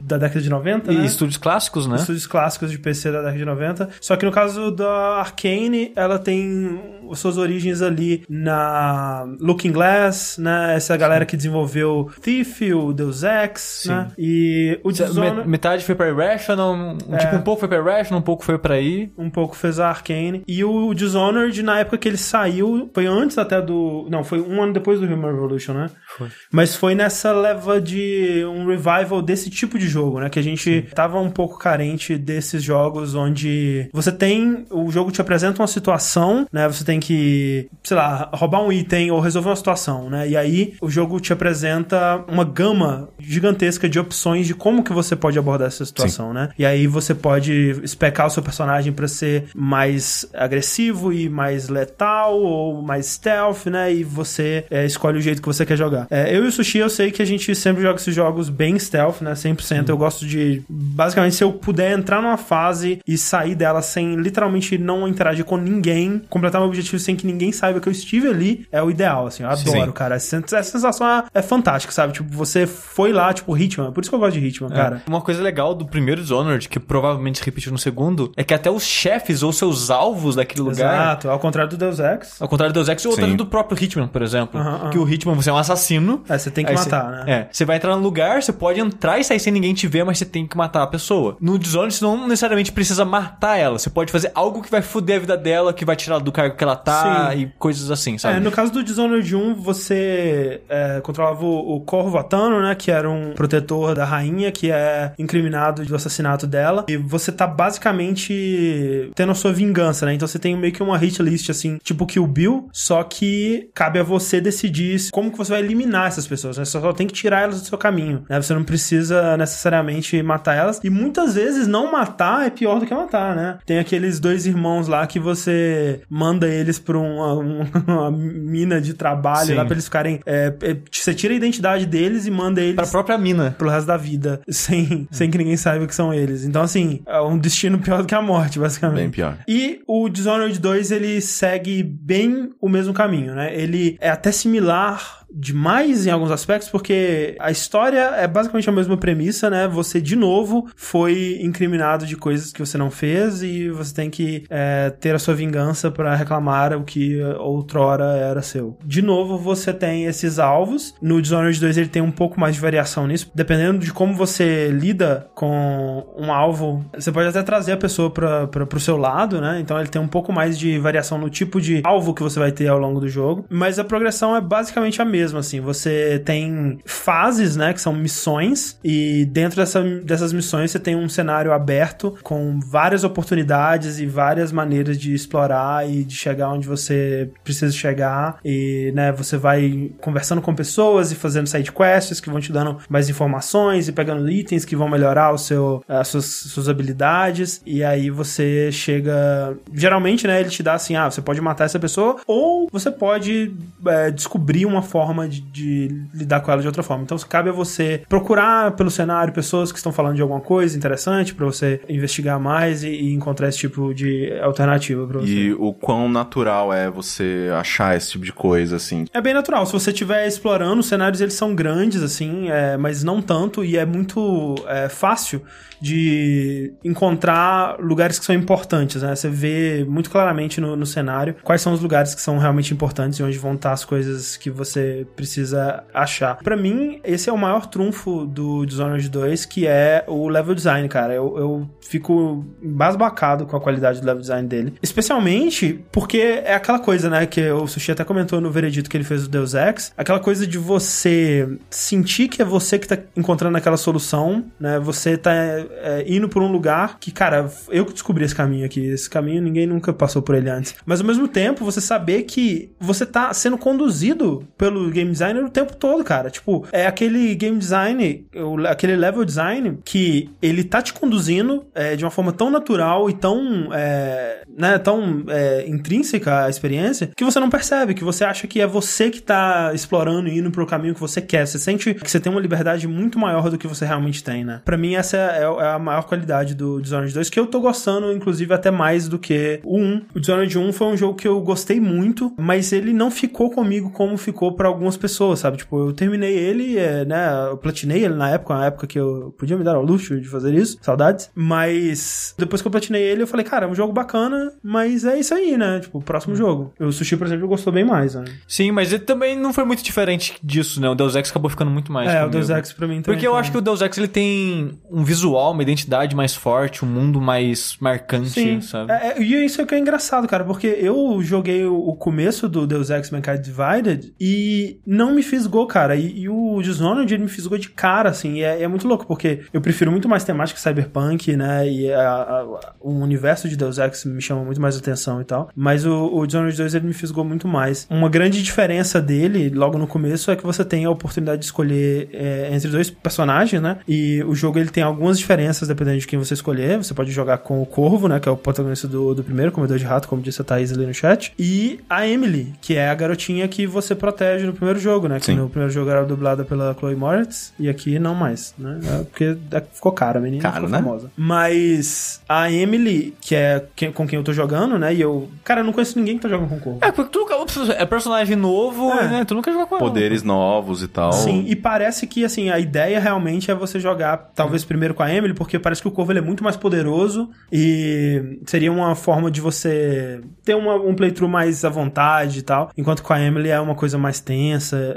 da década de 90, E né? estúdios clássicos, né? Estúdios clássicos de PC da década de 90. Só que no caso da Arkane, ela tem suas origens ali na Looking Glass, né? Essa galera que desenvolveu Thief, o Deus Ex, né? E o Me- Dishonored... Metade foi pra Irrational, um- É. tipo, um pouco foi pra Irrational, um pouco foi pra aí. um pouco fez a Arkane. E o Dishonored, na época que ele saiu, foi antes até do. Não, foi um ano depois do Human Revolution, né? Foi. Mas foi nessa leva de um revival desse tipo de jogo, né? Que a gente tava um pouco carente desses jogos onde você tem. O jogo te apresenta uma situação, né? Você tem que, sei lá, roubar um item ou resolver uma situação, né? E aí o jogo te apresenta uma gama gigantesca de opções de como que você pode abordar essa situação, né? E aí você pode especar o seu personagem pra ser mais agressivo e mais letal ou mais stealth, né? E você é, escolhe o jeito que você quer jogar. É, eu e o Sushi, eu sei que a gente sempre joga esses jogos bem stealth, né? 100%. Eu gosto de... Basicamente, se eu puder entrar numa fase e sair dela sem literalmente não interagir com ninguém, completar meu objetivo sem que ninguém saiba que eu estive ali, é o ideal, assim. Eu adoro, Sim. cara. Essa essa sensação é, é fantástica, sabe? Tipo, você foi lá, tipo, Hitman. Por isso que eu gosto de Hitman, cara. Uma coisa legal do primeiro Dishonored, que provavelmente se repetiu no segundo, é que até os chefes ou seus alvos daquele lugar. Exato. Ao contrário do Deus Ex. Ao contrário do Deus Ex ou do próprio Hitman, por exemplo. Aham, aham. Que o Hitman, você é um assassino. É, você tem que matar, você, né? É. Você vai entrar no lugar, você pode entrar e sair sem ninguém te ver, mas você tem que matar a pessoa. No Dishonored, você não necessariamente precisa matar ela. Você pode fazer algo que vai foder a vida dela, que vai tirar do cargo que ela tá Sim. e coisas assim, sabe? É, no caso do Dishonored 1, você é, controlava o, o Corvo Atano, né? Que era um protetor da rainha, que é incriminado do assassinato dela. E você tá basicamente tendo a sua vingança, né? Então você tem meio que uma hit list, assim, tipo Kill Bill, só que cabe a você decidir como que você vai eliminar essas pessoas, né? Você só tem que tirar elas do seu caminho, né? Você não precisa necessariamente matar elas. E muitas vezes não matar é pior do que matar, né? Tem aqueles dois irmãos lá que você manda eles pra uma, uma mina de trabalho Sim. lá pra eles ficarem. é, é, você tira a identidade deles e manda eles Pra própria mina. pro resto da vida, sem, sem que ninguém saiba que são eles. Então, assim, é um destino pior do que a morte, basicamente. Bem pior. E o Dishonored 2, ele segue bem o mesmo caminho, né? Ele é até similar demais em alguns aspectos, porque a história é basicamente a mesma premissa, né? Você, de novo, foi incriminado de coisas que você não fez e você tem que é, ter a sua vingança para reclamar o que outrora era seu. De novo, você tem esses alvos. No Dishonored 2 ele tem um pouco mais de variação nisso, dependendo de como você lida com um alvo. Você pode até trazer a pessoa para pro seu lado, né? Então ele tem um pouco mais de variação no tipo de alvo que você vai ter ao longo do jogo, mas a progressão é basicamente a mesma, assim. Você tem fases, né, que são missões e dentro dessa, dessas missões você tem um cenário aberto com várias oportunidades e várias maneiras de explorar e de chegar onde você precisa chegar e, né, você vai conversando com pessoas e fazendo side quests que vão te dando mais informações e pegando itens que vão melhorar o seu, as suas, suas habilidades e aí você chega geralmente, né, ele te dá assim, ah, você pode matar essa pessoa ou você pode é, descobrir uma forma de, de lidar com ela de outra forma. Então cabe a você procurar pelo cenário pessoas que estão falando de alguma coisa interessante pra você investigar mais e, e encontrar esse tipo de alternativa pra você. E o quão natural é você achar esse tipo de coisa, assim. É bem natural. Se você estiver explorando, os cenários eles são grandes, assim, é, mas não tanto, e é muito é, fácil de encontrar lugares que são importantes, né? Você vê muito claramente no, no cenário quais são os lugares que são realmente importantes e onde vão estar as coisas que você precisa achar. Pra mim, esse é o maior trunfo do Dishonored 2, que é o level design, cara. Eu, eu fico embasbacado com a qualidade do level design dele. Especialmente porque é aquela coisa, né, que o Sushi até comentou no veredito que ele fez do Deus Ex, aquela coisa de você sentir que é você que tá encontrando aquela solução, né? Você tá é, indo por um lugar que, cara, eu que descobri esse caminho aqui. Esse caminho ninguém nunca passou por ele antes. Mas ao mesmo tempo, você saber que você tá sendo conduzido pelo game designer o tempo todo, cara. Tipo, é aquele game design, aquele level design que ele tá te conduzindo é, de uma forma tão natural e tão, é, né, tão é, intrínseca à experiência que você não percebe, que você acha que é você que tá explorando e indo pro caminho que você quer. Você sente que você tem uma liberdade muito maior do que você realmente tem, né? Pra mim, essa é, é a maior qualidade do Dishonored 2, que eu tô gostando, inclusive, até mais do que o 1. O Dishonored 1 foi um jogo que eu gostei muito, mas ele não ficou comigo como ficou pra algumas pessoas, sabe? Tipo, eu terminei ele, é, né? Eu platinei ele na época, uma época que eu podia me dar ao luxo de fazer isso, saudades. Mas depois que eu platinei ele, eu falei, cara, é um jogo bacana, mas é isso aí, né? Tipo, o próximo jogo. O Sushi, por exemplo, gostou bem mais, né? Sim, mas ele também não foi muito diferente disso, né? O Deus Ex acabou ficando muito mais. É, o comigo. Deus Ex pra mim também. Porque eu foi. acho que o Deus Ex ele tem um visual, uma identidade mais forte, um mundo mais marcante, Sim, sabe? É, é, e isso é que é engraçado, cara, porque eu joguei o, o começo do Deus Ex Mankind Divided e não me fisgou, cara. E, e o Dishonored ele me fisgou de cara, assim. E é, é muito louco, porque eu prefiro muito mais temática cyberpunk, né? E a- a- o universo de Deus Ex me chama muito mais atenção e tal. Mas o, o Dishonored 2 ele me fisgou muito mais. Uma grande diferença dele, logo no começo, é que você tem a oportunidade de escolher é, entre dois personagens, né? E o jogo ele tem algumas diferenças dependendo de quem você escolher. Você pode jogar com o Corvo, né? Que é o protagonista do, do primeiro, comedor de rato, como disse a Thaís ali no chat. E a Emily, que é a garotinha que você protege no primeiro jogo, né? Que Sim. no primeiro jogo era dublada pela Chloe Moritz. E aqui não mais, né? É porque é- ficou cara, a menina Caro, ficou né? famosa. Mas a Emily, que é quem- com quem eu tô jogando, né? E eu... Cara, eu não conheço ninguém que tá jogando com o Corvo. É, porque tu nunca. É personagem novo, É. né? Tu nunca jogou com ela. Poderes novos e tal. Sim, e parece que, assim, a ideia realmente é você jogar, talvez primeiro com a Emily, porque parece que o Corvo ele é muito mais poderoso e seria uma forma de você ter uma- um playthrough mais à vontade e tal, enquanto com a Emily é uma coisa mais tensa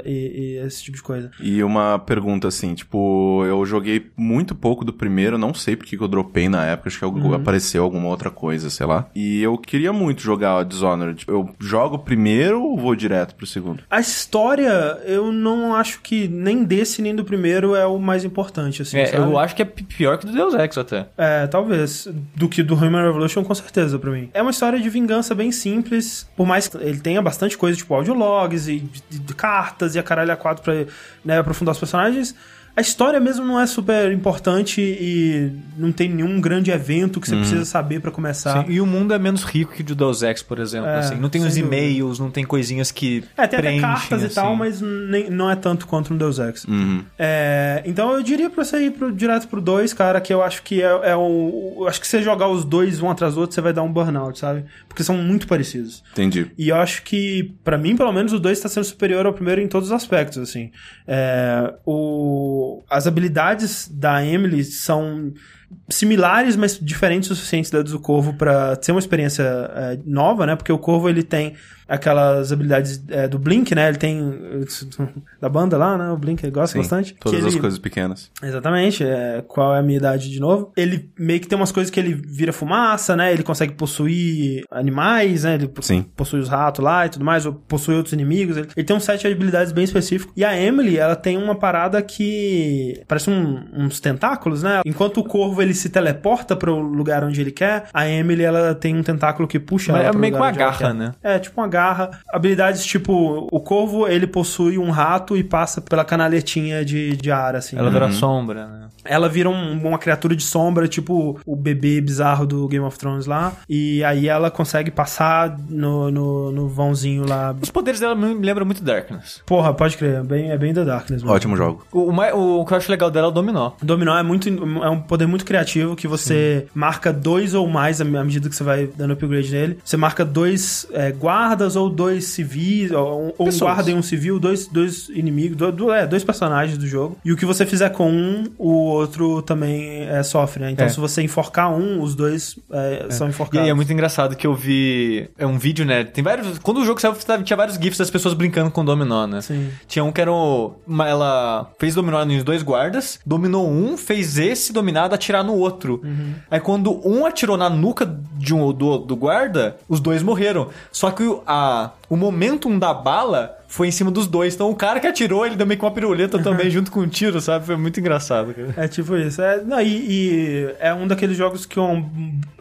e, e esse tipo de coisa. E uma pergunta assim, tipo, eu joguei muito pouco do primeiro, não sei porque que eu dropei na época, acho que algo- apareceu alguma outra coisa, sei lá. E eu queria muito jogar o Dishonored. Eu jogo primeiro ou vou direto pro segundo? A história, eu não acho que nem desse nem do primeiro é o mais importante, assim, É, sabe? eu acho que é pi- pior que do Deus Ex até. É, talvez. Do que do Human Revolution, com certeza, pra mim. É uma história de vingança bem simples, por mais que ele tenha bastante coisa, tipo audiologs e de, de cartas e a caralho a quatro pra né, aprofundar os personagens. A história mesmo não é super importante e não tem nenhum grande evento que você precisa saber pra começar. Sim, E o mundo é menos rico que o de Deus Ex, por exemplo. É, assim. Não tem os e-mails, não tem coisinhas que É, tem até preenchem, cartas e assim. tal, mas nem- não é tanto quanto no Deus Ex. Uhum. É, então eu diria pra você ir pro, direto pro 2, cara, que eu acho que é, é o. Acho que se você jogar os dois um atrás do outro, você vai dar um burnout, sabe? Porque são muito parecidos. Entendi. E eu acho que, pra mim, pelo menos, o 2 está sendo superior ao primeiro em todos os aspectos, assim. É, o, as habilidades da Emily são similares, mas diferentes o suficiente das do Corvo pra ser uma experiência é, nova, né? Porque o Corvo, ele tem aquelas habilidades é, do Blink, né? Ele tem da banda lá, né? O Blink ele gosta Sim, bastante. Todas Que as ele- coisas pequenas. Exatamente, é, qual é a minha idade de novo. Ele meio que tem umas coisas que ele vira fumaça, né? Ele consegue possuir animais, né? Ele Sim. possui os ratos lá e tudo mais, ou possui outros inimigos. Ele, ele tem um set de habilidades bem específico. E a Emily, ela tem uma parada que parece um- uns tentáculos, né? Enquanto o corvo ele se teleporta para o lugar onde ele quer, a Emily ela tem um tentáculo que puxa Mas ela é meio lugar com a onde ela garra, né? É, tipo uma garra. Habilidades tipo, o corvo, ele possui um rato e passa pela canaletinha de, de ar, assim. Ela vira sombra, né? Ela vira um- uma criatura de sombra, tipo o bebê bizarro do Game of Thrones lá. E aí ela consegue passar no, no, no vãozinho lá. Os poderes dela me lembram muito Darkness. Porra, pode crer, é bem, é bem The Darkness. mesmo. Ótimo jogo. O, o, o que eu acho legal dela é o dominó. O Dominó é muito é um poder muito criativo que você marca dois ou mais à à medida que você vai dando upgrade nele. Você marca dois é, guardas ou dois civis, ou, ou um guarda e um civil, dois, dois inimigos, do, do- é, dois personagens do jogo. E o que você fizer com um, o outro também é, sofre, né? Então É. se você enforcar um, os dois é, são E enforcados. aí é muito engraçado que eu vi. É um vídeo, né? Tem vários. Quando o jogo saiu, tinha vários GIFs das pessoas brincando com dominó, né? Sim. Tinha um que era. o- ela fez dominó nos dois guardas, dominou um, fez esse dominado atirar no outro. Uhum. Aí quando um atirou na nuca de um, do, do guarda, os dois morreram. Só que o, o momentum da bala foi em cima dos dois. Então o cara que atirou, ele deu meio que uma piruleta também junto com o tiro, sabe? Foi muito engraçado, cara. É tipo isso. É, não, e, e é um daqueles jogos que é uma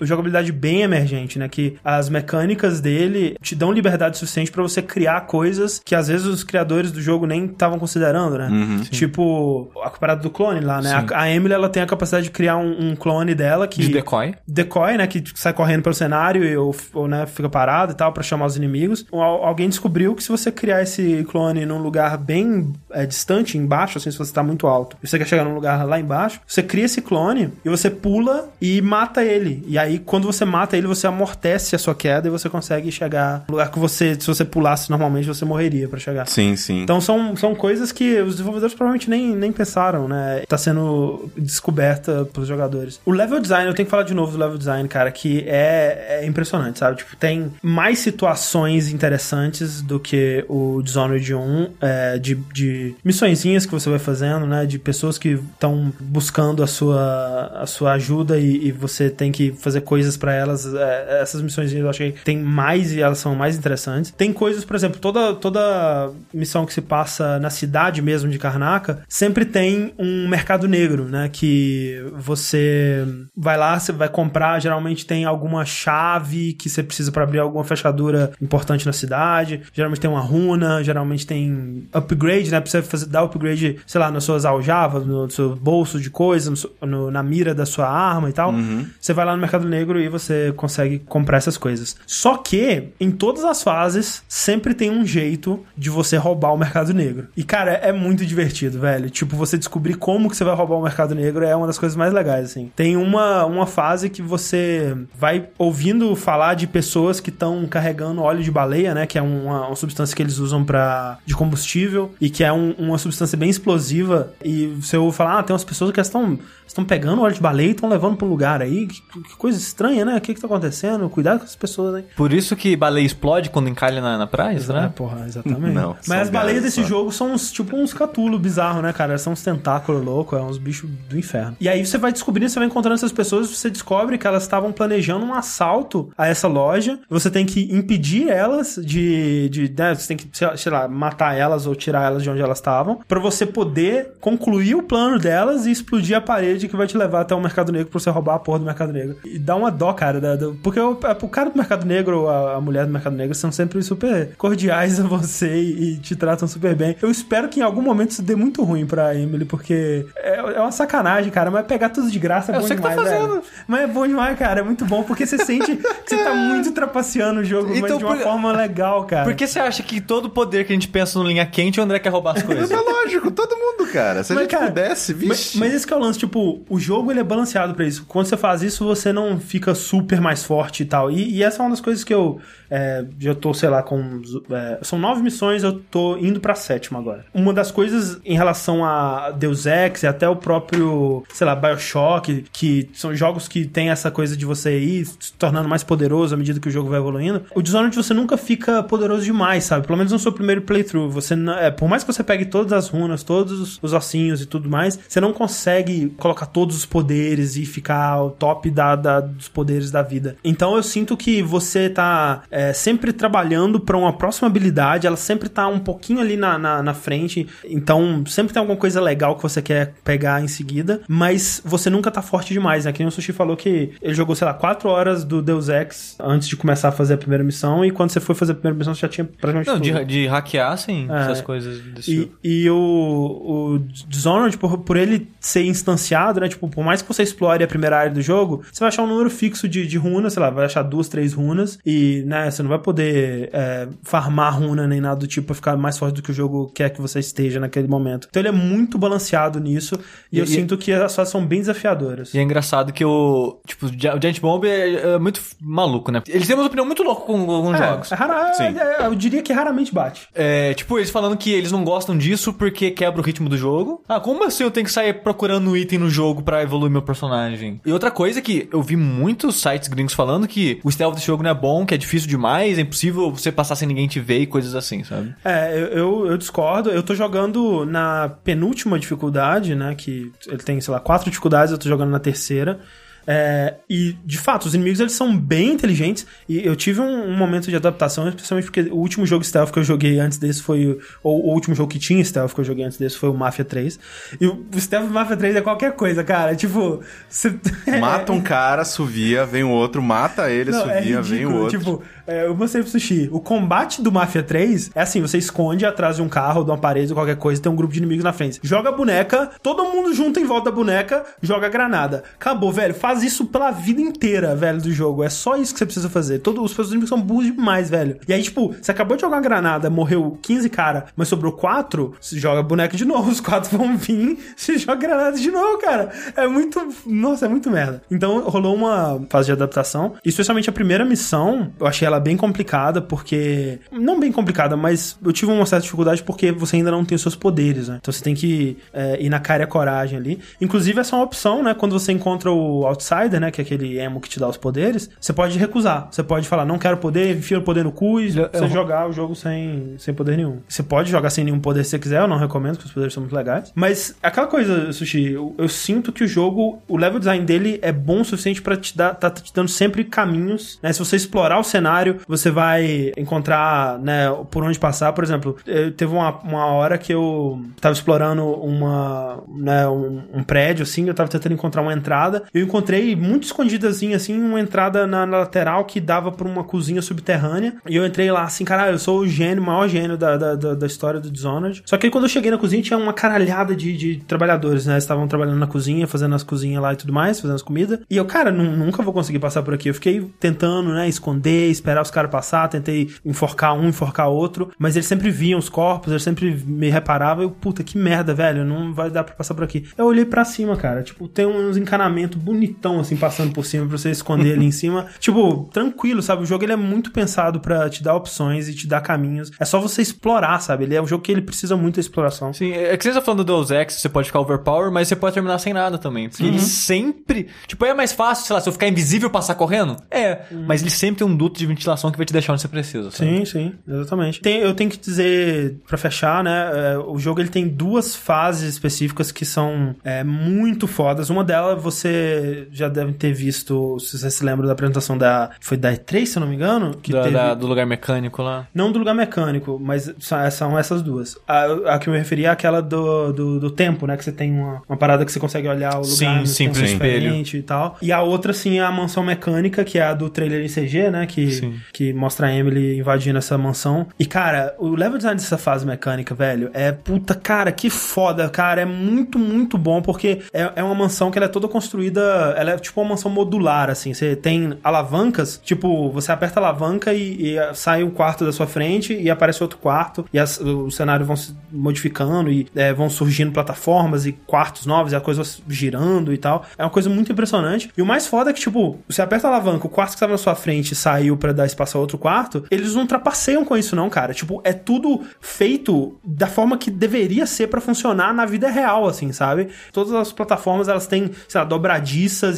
jogabilidade bem emergente, né? Que as mecânicas dele te dão liberdade suficiente pra você criar coisas que às vezes os criadores do jogo nem estavam considerando, né? Tipo, a parada do clone lá, né? A, a Emily, ela tem a capacidade de criar um, um clone dela que... De decoy. decoy, né, que sai correndo pelo cenário e, ou, ou, né, fica parado e tal pra chamar os inimigos. Al- alguém descobriu que se você criar esse clone num lugar bem é, distante, embaixo, assim, se você tá muito alto, e você quer chegar num lugar lá embaixo, você cria esse clone e você pula e mata ele. E aí, quando você mata ele, você amortece a sua queda e você consegue chegar no lugar que você, se você pulasse normalmente, você morreria pra chegar. Sim, sim. Então são, são coisas que os desenvolvedores provavelmente nem, nem pensaram, né? Tá sendo descoberta pelos jogadores. O level design, eu tenho que falar de novo do level design, cara, que é, é impressionante, sabe? Tipo, tem mais situações interessantes do que o Dishonored 1, é, de, de missõezinhas que você vai fazendo, né? De pessoas que estão buscando a sua, a sua ajuda e, e você tem que fazer coisas pra elas. É, essas missões eu achei que tem mais e elas são mais interessantes. Tem coisas, por exemplo, toda, toda missão que se passa na cidade mesmo de Karnaka sempre tem um mercado negro, né? Que você vai lá, você vai comprar, geralmente tem alguma chave que você precisa pra abrir alguma fechadura importante na cidade. Geralmente tem uma runa, geralmente tem upgrade, né? Pra você fazer, dar upgrade, sei lá, nas suas aljavas, no seu bolso de coisa, no na mira da sua arma e tal. Você vai lá no mercado negro e você consegue comprar essas coisas. Só que, em todas as fases, sempre tem um jeito de você roubar o mercado negro. E, cara, é muito divertido, velho. Tipo, você descobrir como que você vai roubar o mercado negro é uma das coisas mais legais, assim. Tem uma, uma fase que você vai ouvindo falar de pessoas que estão carregando óleo de baleia, né? Que é uma, uma substância que eles usam para de combustível e que é um- uma substância bem explosiva. E você ouve falar, ah, tem umas pessoas que estão estão pegando óleo de baleia e estão levando pra um lugar aí. Que, que coisa estranha, né? O que que tá acontecendo? Cuidado com as pessoas, né? Por isso que baleia explode quando encalha na, na praia, É, né? porra, exatamente. Não, Mas as baleias desse só. jogo são uns, tipo uns catulo bizarro, né, cara? São uns tentáculos loucos, é uns bichos do inferno. E aí você vai descobrindo, você vai encontrando essas pessoas, você descobre que elas estavam planejando um assalto a essa loja. Você tem que impedir elas de. de né, você tem que sei lá, matar elas ou tirar elas de onde elas estavam, pra você poder concluir o plano delas e explodir a parede que vai te levar até o mercado negro pra você roubar a porra do mercado negro. E dá uma dó, cara, da- da- porque o, o cara do mercado negro, ou a, a mulher do mercado negro, são sempre super cordiais a você e, e te tratam super bem. Eu espero que em algum momento isso dê muito ruim pra Emily, porque é, é uma sacanagem, cara, mas pegar tudo de graça é Eu bom tá demais, velho. fazendo. Mas é bom demais, cara, é muito bom, porque você sente que você tá muito trapaceando o jogo, mas Então, de uma por- forma legal, cara. Por que você acha que todo poder que a gente pensa no linha quente, o André quer roubar as coisas? Mas é lógico, todo mundo, cara. Se a Mas, gente cara, pudesse, Mas, vixe. mas esse que é o lance, tipo, o jogo ele é balanceado pra isso. Quando você faz isso, você não fica super mais forte e tal. E, e essa é uma das coisas que eu é, já tô, sei lá, com. é, são nove missões, eu tô indo pra sétima agora. Uma das coisas em relação a Deus Ex e até o próprio, sei lá, Bioshock, que são jogos que tem essa coisa de você ir se tornando mais poderoso à medida que o jogo vai evoluindo. O Dishonored você nunca fica poderoso demais, sabe? Pelo menos no seu primeiro playthrough. Você não, é, por mais que você pegue todas as runas, todos os, os ossinhos e tudo mais, você não consegue colocar todos os poderes e ficar ao top da, da- dos poderes da vida. Então eu sinto que você tá é, sempre trabalhando pra uma próxima habilidade, ela sempre tá um pouquinho ali na, na, na frente. Então sempre tem alguma coisa legal que você quer pegar em seguida, mas você nunca tá forte demais, né? Que nem o Sushi falou que ele jogou, sei lá, 4 horas do Deus Ex antes de começar a fazer a primeira missão, e quando você foi fazer a primeira missão, você já tinha praticamente Não, tudo. de, de hackear, sim, É. essas coisas desse E, tipo. e o, o Dishonored, por, por ele ser instanciado, né? Tipo, por mais que você explore a primeira área do jogo, você vai achar um número fixo de, de runas, sei lá, vai achar duas, três runas, e, né, você não vai poder é, farmar runa nem nada do tipo pra ficar mais forte do que o jogo quer que você esteja naquele momento. Então ele é muito balanceado nisso, e, E- eu e- sinto que as fases são bem desafiadoras. E é engraçado que o. Tipo, o Gi- o Giant Bomb é, é muito maluco, né? Eles têm uma opinião muito louca com alguns É, jogos. é rara- é, eu diria que raramente bate. É, tipo, eles falando que eles não gostam disso porque quebra o ritmo do jogo. Ah, como assim eu tenho que sair procurando item no jogo pra evoluir meu personagem? E outra coisa que eu vi muitos sites gringos falando que o stealth desse jogo não é bom, que é difícil demais, é impossível você passar sem ninguém te ver e coisas assim, sabe? É, eu, eu discordo. Eu tô jogando na penúltima dificuldade, né? Que ele tem, sei lá, quatro dificuldades, eu tô jogando na terceira. É, e, de fato, os inimigos eles são bem inteligentes. E eu tive um, um momento de adaptação, especialmente porque o último jogo stealth que eu joguei antes desse foi. o- Ou o último jogo que tinha stealth que eu joguei antes desse foi o Mafia 3. E o, stealth do Mafia 3 é qualquer coisa, cara. Tipo, você. Mata um cara, assovia, vem o outro, mata ele, Não, é assovia, vem o outro. Tipo, é, eu mostrei pro Sushi. O combate do Mafia 3 é assim: você esconde atrás de um carro, de uma parede, ou qualquer coisa, tem um grupo de inimigos na frente. Joga a boneca, todo mundo junto em volta da boneca, joga a granada. Acabou, velho. Faz isso pela vida inteira, velho, do jogo. É só isso que você precisa fazer. Todos os inimigos são burros demais, velho. E aí, tipo, você acabou de jogar uma granada, morreu 15 cara, mas sobrou 4, você joga a boneca de novo. Os 4 vão vir, você joga granada de novo, cara. É muito. Nossa, é muito merda. Então rolou uma fase de adaptação. Especialmente a primeira missão, eu achei ela bem complicada, porque. Não bem complicada, mas eu tive uma certa dificuldade porque você ainda não tem os seus poderes, né? Então você tem que é, ir na cara e a coragem ali. Inclusive, essa é uma opção, né? Quando você encontra o Outsider, né? Que é aquele emo que te dá os poderes, você pode recusar. Você pode falar, não quero poder, enfia o poder no cu e você eu- jogar o jogo sem, sem poder nenhum. Você pode jogar sem nenhum poder se você quiser, eu não recomendo, porque os poderes são muito legais. Mas aquela coisa, Sushi, eu, eu sinto que o jogo, o level design dele é bom o suficiente pra te dar, tá te dando sempre caminhos, né? Se você explorar o cenário, você vai encontrar, né, por onde passar. Por exemplo, eu- teve uma, uma hora que eu tava explorando uma, né, um, um prédio, assim, eu tava tentando encontrar uma entrada. Eu encontrei muito escondidazinho, assim, uma entrada na, na lateral que dava pra uma cozinha subterrânea. E eu entrei lá, assim, caralho, eu sou o gênio, o maior gênio da, da, da, da história do Dishonored. Só que aí quando eu cheguei na cozinha, tinha uma caralhada de, de trabalhadores, né? Estavam trabalhando na cozinha, fazendo as cozinhas lá e tudo mais, fazendo as comidas. E eu, cara, nu- nunca vou conseguir passar por aqui. Eu fiquei tentando, né, esconder, esperar os caras passar, tentei enforcar um, enforcar outro. Mas eles sempre viam os corpos, eles sempre me reparavam. Eu, puta, que merda, velho, não vai dar pra passar por aqui. Eu olhei pra cima, cara. Tipo, tem uns encanamentos bonitão, assim, passando por cima pra você esconder ali em cima. Tipo, tranquilo, sabe? O jogo ele é muito pensado pra te dar opções e te dar caminhos. É só você explorar, sabe? Ele é um jogo que ele precisa muito da exploração. Sim, é que você tá falando do Deus Ex, você pode ficar overpower, mas você pode terminar sem nada também. Porque ele sempre. Tipo, é mais fácil, sei lá, se eu ficar invisível passar correndo? É. Mas ele sempre tem um duto de ventilação que vai te deixar onde você precisa. Sabe? Sim, sim, exatamente. Tem- eu tenho que dizer, pra fechar, né? é, o jogo ele tem duas fases específicas que são é, muito fodas. Uma delas, você já devem ter visto, se vocês se lembram da apresentação da. Foi da E3, se eu não me engano? Que Da- teve. da- do lugar mecânico lá. Não do lugar mecânico, mas são, são essas duas. A, a que eu me referi é aquela do, do, do tempo, né? Que você tem uma, uma parada que você consegue olhar o lugar Sim, no sim, espelho. diferente e tal. E a outra, sim, é a mansão mecânica, que é a do trailer em CG, né? Que, Sim. que mostra a Emily invadindo essa mansão. E, cara, o level design dessa fase mecânica, velho, é puta, cara, que foda, cara. É muito, muito bom, porque é, é uma mansão que ela é toda construída. Ela é tipo uma mansão modular, assim. Você tem alavancas, tipo, você aperta a alavanca e, e sai um quarto da sua frente e aparece outro quarto. E as, o cenário vão se modificando e é, vão surgindo plataformas e quartos novos e a coisa girando e tal. É uma coisa muito impressionante. E o mais foda é que, tipo, você aperta a alavanca, o quarto que estava na sua frente saiu pra dar espaço a outro quarto, eles não trapaceiam com isso, não, cara. Tipo, é tudo feito da forma que deveria ser pra funcionar na vida real, assim, sabe? Todas as plataformas, elas têm, sei lá,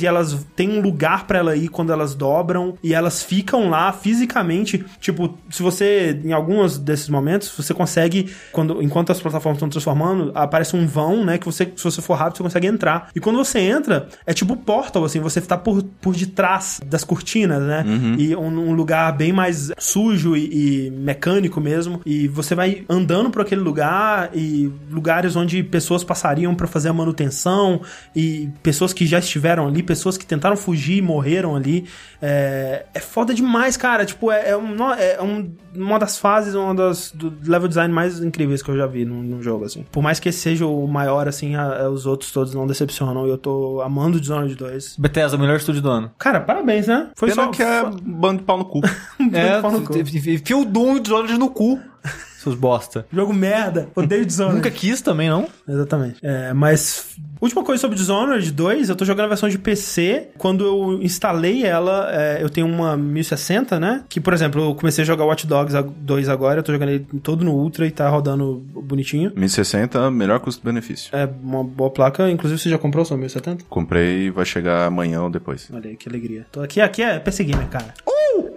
e elas têm um lugar pra ela ir quando elas dobram e elas ficam lá fisicamente. Tipo, se você, em alguns desses momentos, você consegue, quando, enquanto as plataformas estão transformando, aparece um vão, né? Que você, se você for rápido, você consegue entrar. E quando você entra, é tipo portal, assim, você tá por, por detrás das cortinas, né? E um, um lugar bem mais sujo e, e mecânico mesmo. E você vai andando por aquele lugar e lugares onde pessoas passariam pra fazer a manutenção e pessoas que já estiveram ali, pessoas que tentaram fugir e morreram ali. É, é foda demais, cara. Tipo, é, é, um- é um- uma das fases, uma das do level design mais incríveis que eu já vi num, num jogo, assim. Por mais que esse seja o maior, assim, a- a- os outros todos não decepcionam. E eu tô amando o Dishonored 2. Bethesda, o melhor estúdio do ano. Cara, parabéns, né? Foi Pena só que é bando de pau no cu. É, pau no cu. enfia o Doom e o Dishonored no cu. Seus bosta. Jogo merda. Odeio Dishonored. Nunca quis também, não? Exatamente. É, mas. Última coisa sobre Dishonored 2, eu tô jogando a versão de PC. Quando eu instalei ela, é, eu tenho uma 1060, né? Que, por exemplo, eu comecei a jogar Watch Dogs 2 agora, eu tô jogando ele todo no Ultra e tá rodando bonitinho. 1060, melhor custo-benefício. É uma boa placa, inclusive você já comprou seu 1070? Comprei vai chegar amanhã ou depois. Olha aí, que alegria. Tô aqui, aqui é PC Gamer, cara.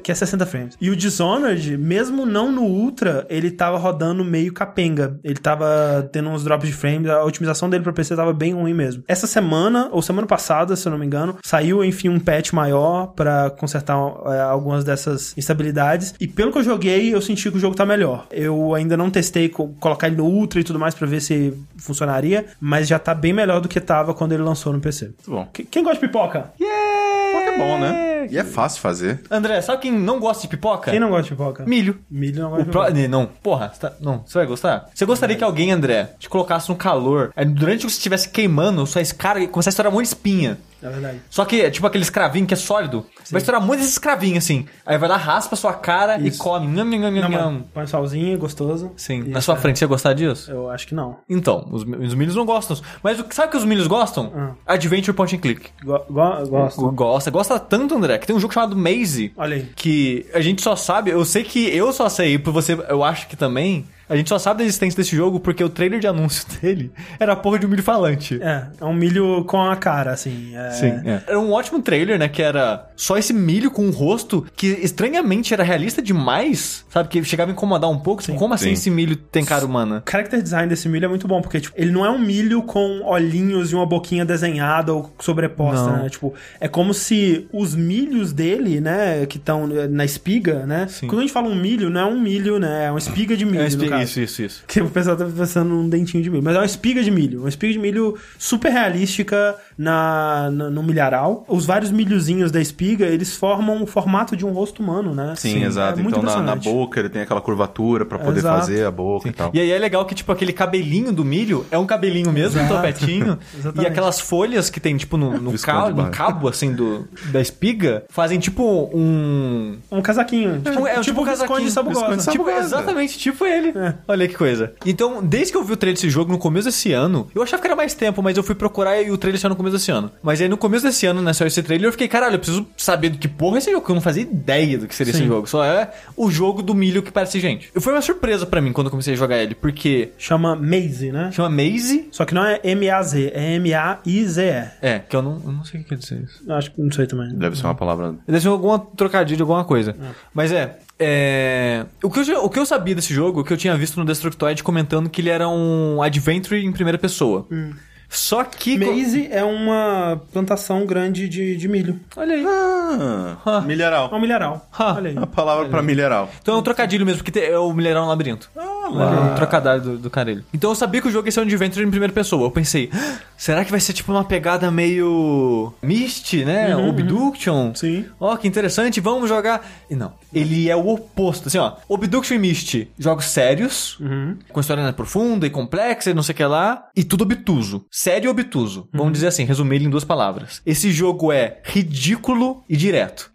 Aqui é 60 frames. E o Dishonored, mesmo não no Ultra, ele tava rodando meio capenga. Ele tava tendo uns drops de frames, a otimização dele pra PC tava bem ruim mesmo. Essa semana, ou semana passada, se eu não me engano, saiu, enfim, um patch maior pra consertar é, algumas dessas instabilidades. E pelo que eu joguei, eu senti que o jogo tá melhor. Eu ainda não testei co- colocar ele no Ultra e tudo mais pra ver se funcionaria, mas já tá bem melhor do que tava quando ele lançou no PC. Muito bom. Qu- Quem gosta de pipoca? Pipoca é bom, né? E é fácil fazer. André, sabe quem não gosta de pipoca? Quem não gosta de pipoca? Milho. Milho não O gosta de pro... pipoca. Não, porra, você tá- não, você vai gostar? Você gostaria que alguém, André, te colocasse no calor, aí durante que você estivesse queimando, sua escara e começasse a estourar um monte de espinha. É verdade. Só que é tipo aquele escravinho que é sólido. Vai estourar muito esse escravinho assim. Aí vai lá, raspa a sua cara e Isso. come. Nham, nham, nham, nham. põe salzinho, gostoso. Sim, Isso, na sua é. frente você ia gostar disso? Eu acho que não. Então, os, os milhos não gostam. Mas o- sabe o que os milhos gostam? Ah. Adventure Point and Click. Go go gosto. Gosta, gosta tanto, André, que tem um jogo chamado Maze. Olha aí. Que a gente só sabe, eu sei que eu só sei, por você, eu acho que também. A gente só sabe da existência desse jogo porque o trailer de anúncio dele era a porra de um milho falante. É, é um milho com a cara, assim. É... Era um ótimo trailer, né? Que era só esse milho com um rosto que estranhamente era realista demais, sabe? Que chegava a incomodar um pouco. Tipo, como assim Sim. esse milho tem cara humana? O character design desse milho é muito bom, porque tipo, ele não é um milho com olhinhos e uma boquinha desenhada ou sobreposta, Não. né? Tipo, é como se os milhos dele, né, que estão na espiga, né? Sim. Quando a gente fala um milho, não é um milho, né? É uma espiga de milho, É, isso, isso, isso. Que o pessoal tá pensando num dentinho de milho. Mas é uma espiga de milho. Uma espiga de milho super realística na, na- no milharal. Os vários milhozinhos da espiga, eles formam o formato de um rosto humano, né? Sim, exato. É muito então na, na boca ele tem aquela curvatura pra poder Exato. fazer a boca e tal. E aí é legal que, tipo, aquele cabelinho do milho é um cabelinho mesmo, um Exato. topetinho. e aquelas folhas que tem, tipo, no, no, no cabo, assim, do, da espiga, fazem, tipo, um... Um casaquinho. Tipo, é, tipo, um o Visconde casaquinho. Sabugosa. Visconde Tipo, Sabugosa. exatamente, tipo ele. É. Olha que coisa. Então, desde que eu vi o trailer desse jogo no começo desse ano, eu achava que era mais tempo, mas eu fui procurar e o trailer saiu no começo desse ano. Mas aí no começo desse ano, né, saiu esse trailer, eu fiquei, caralho, eu preciso saber do que porra é esse jogo, que eu não fazia ideia do que seria esse Sim. jogo. Só é o jogo do milho que parece gente. E foi uma surpresa pra mim quando eu comecei a jogar ele, porque Chama Maze, né? chama Maze. Só que não é M-A-Z, é M-A-I-Z-E. É, que eu não, eu não sei o que quer dizer isso. Acho que não sei também. Deve ser uma palavra. Deve ser alguma trocadilho, alguma coisa. Mas é. É, O, que eu, o que eu sabia desse jogo, o que eu tinha visto no Destructoid comentando que ele era um adventure em primeira pessoa. Só que. Maize é uma plantação grande de, de milho. Olha aí. Ah, milharal. É um milharal. Ah. Olha aí. A palavra pra milharal. Então é um trocadilho mesmo, porque é o Milheirão no Labirinto. Ah, É um trocadilho do, do carelho. Então eu sabia que o jogo ia ser um adventure em primeira pessoa. Eu pensei, "Ah, será que vai ser tipo uma pegada meio. Myst, né? Obduction? Sim. Ó, que interessante, vamos jogar. E não. Ele é o oposto. Assim, ó. Obduction e Myst, jogos sérios, com história né, profunda e complexa e não sei o que lá. E tudo obtuso. Sério e obtuso. Vamos dizer assim, resumir ele em duas palavras. Esse jogo é ridículo e direto.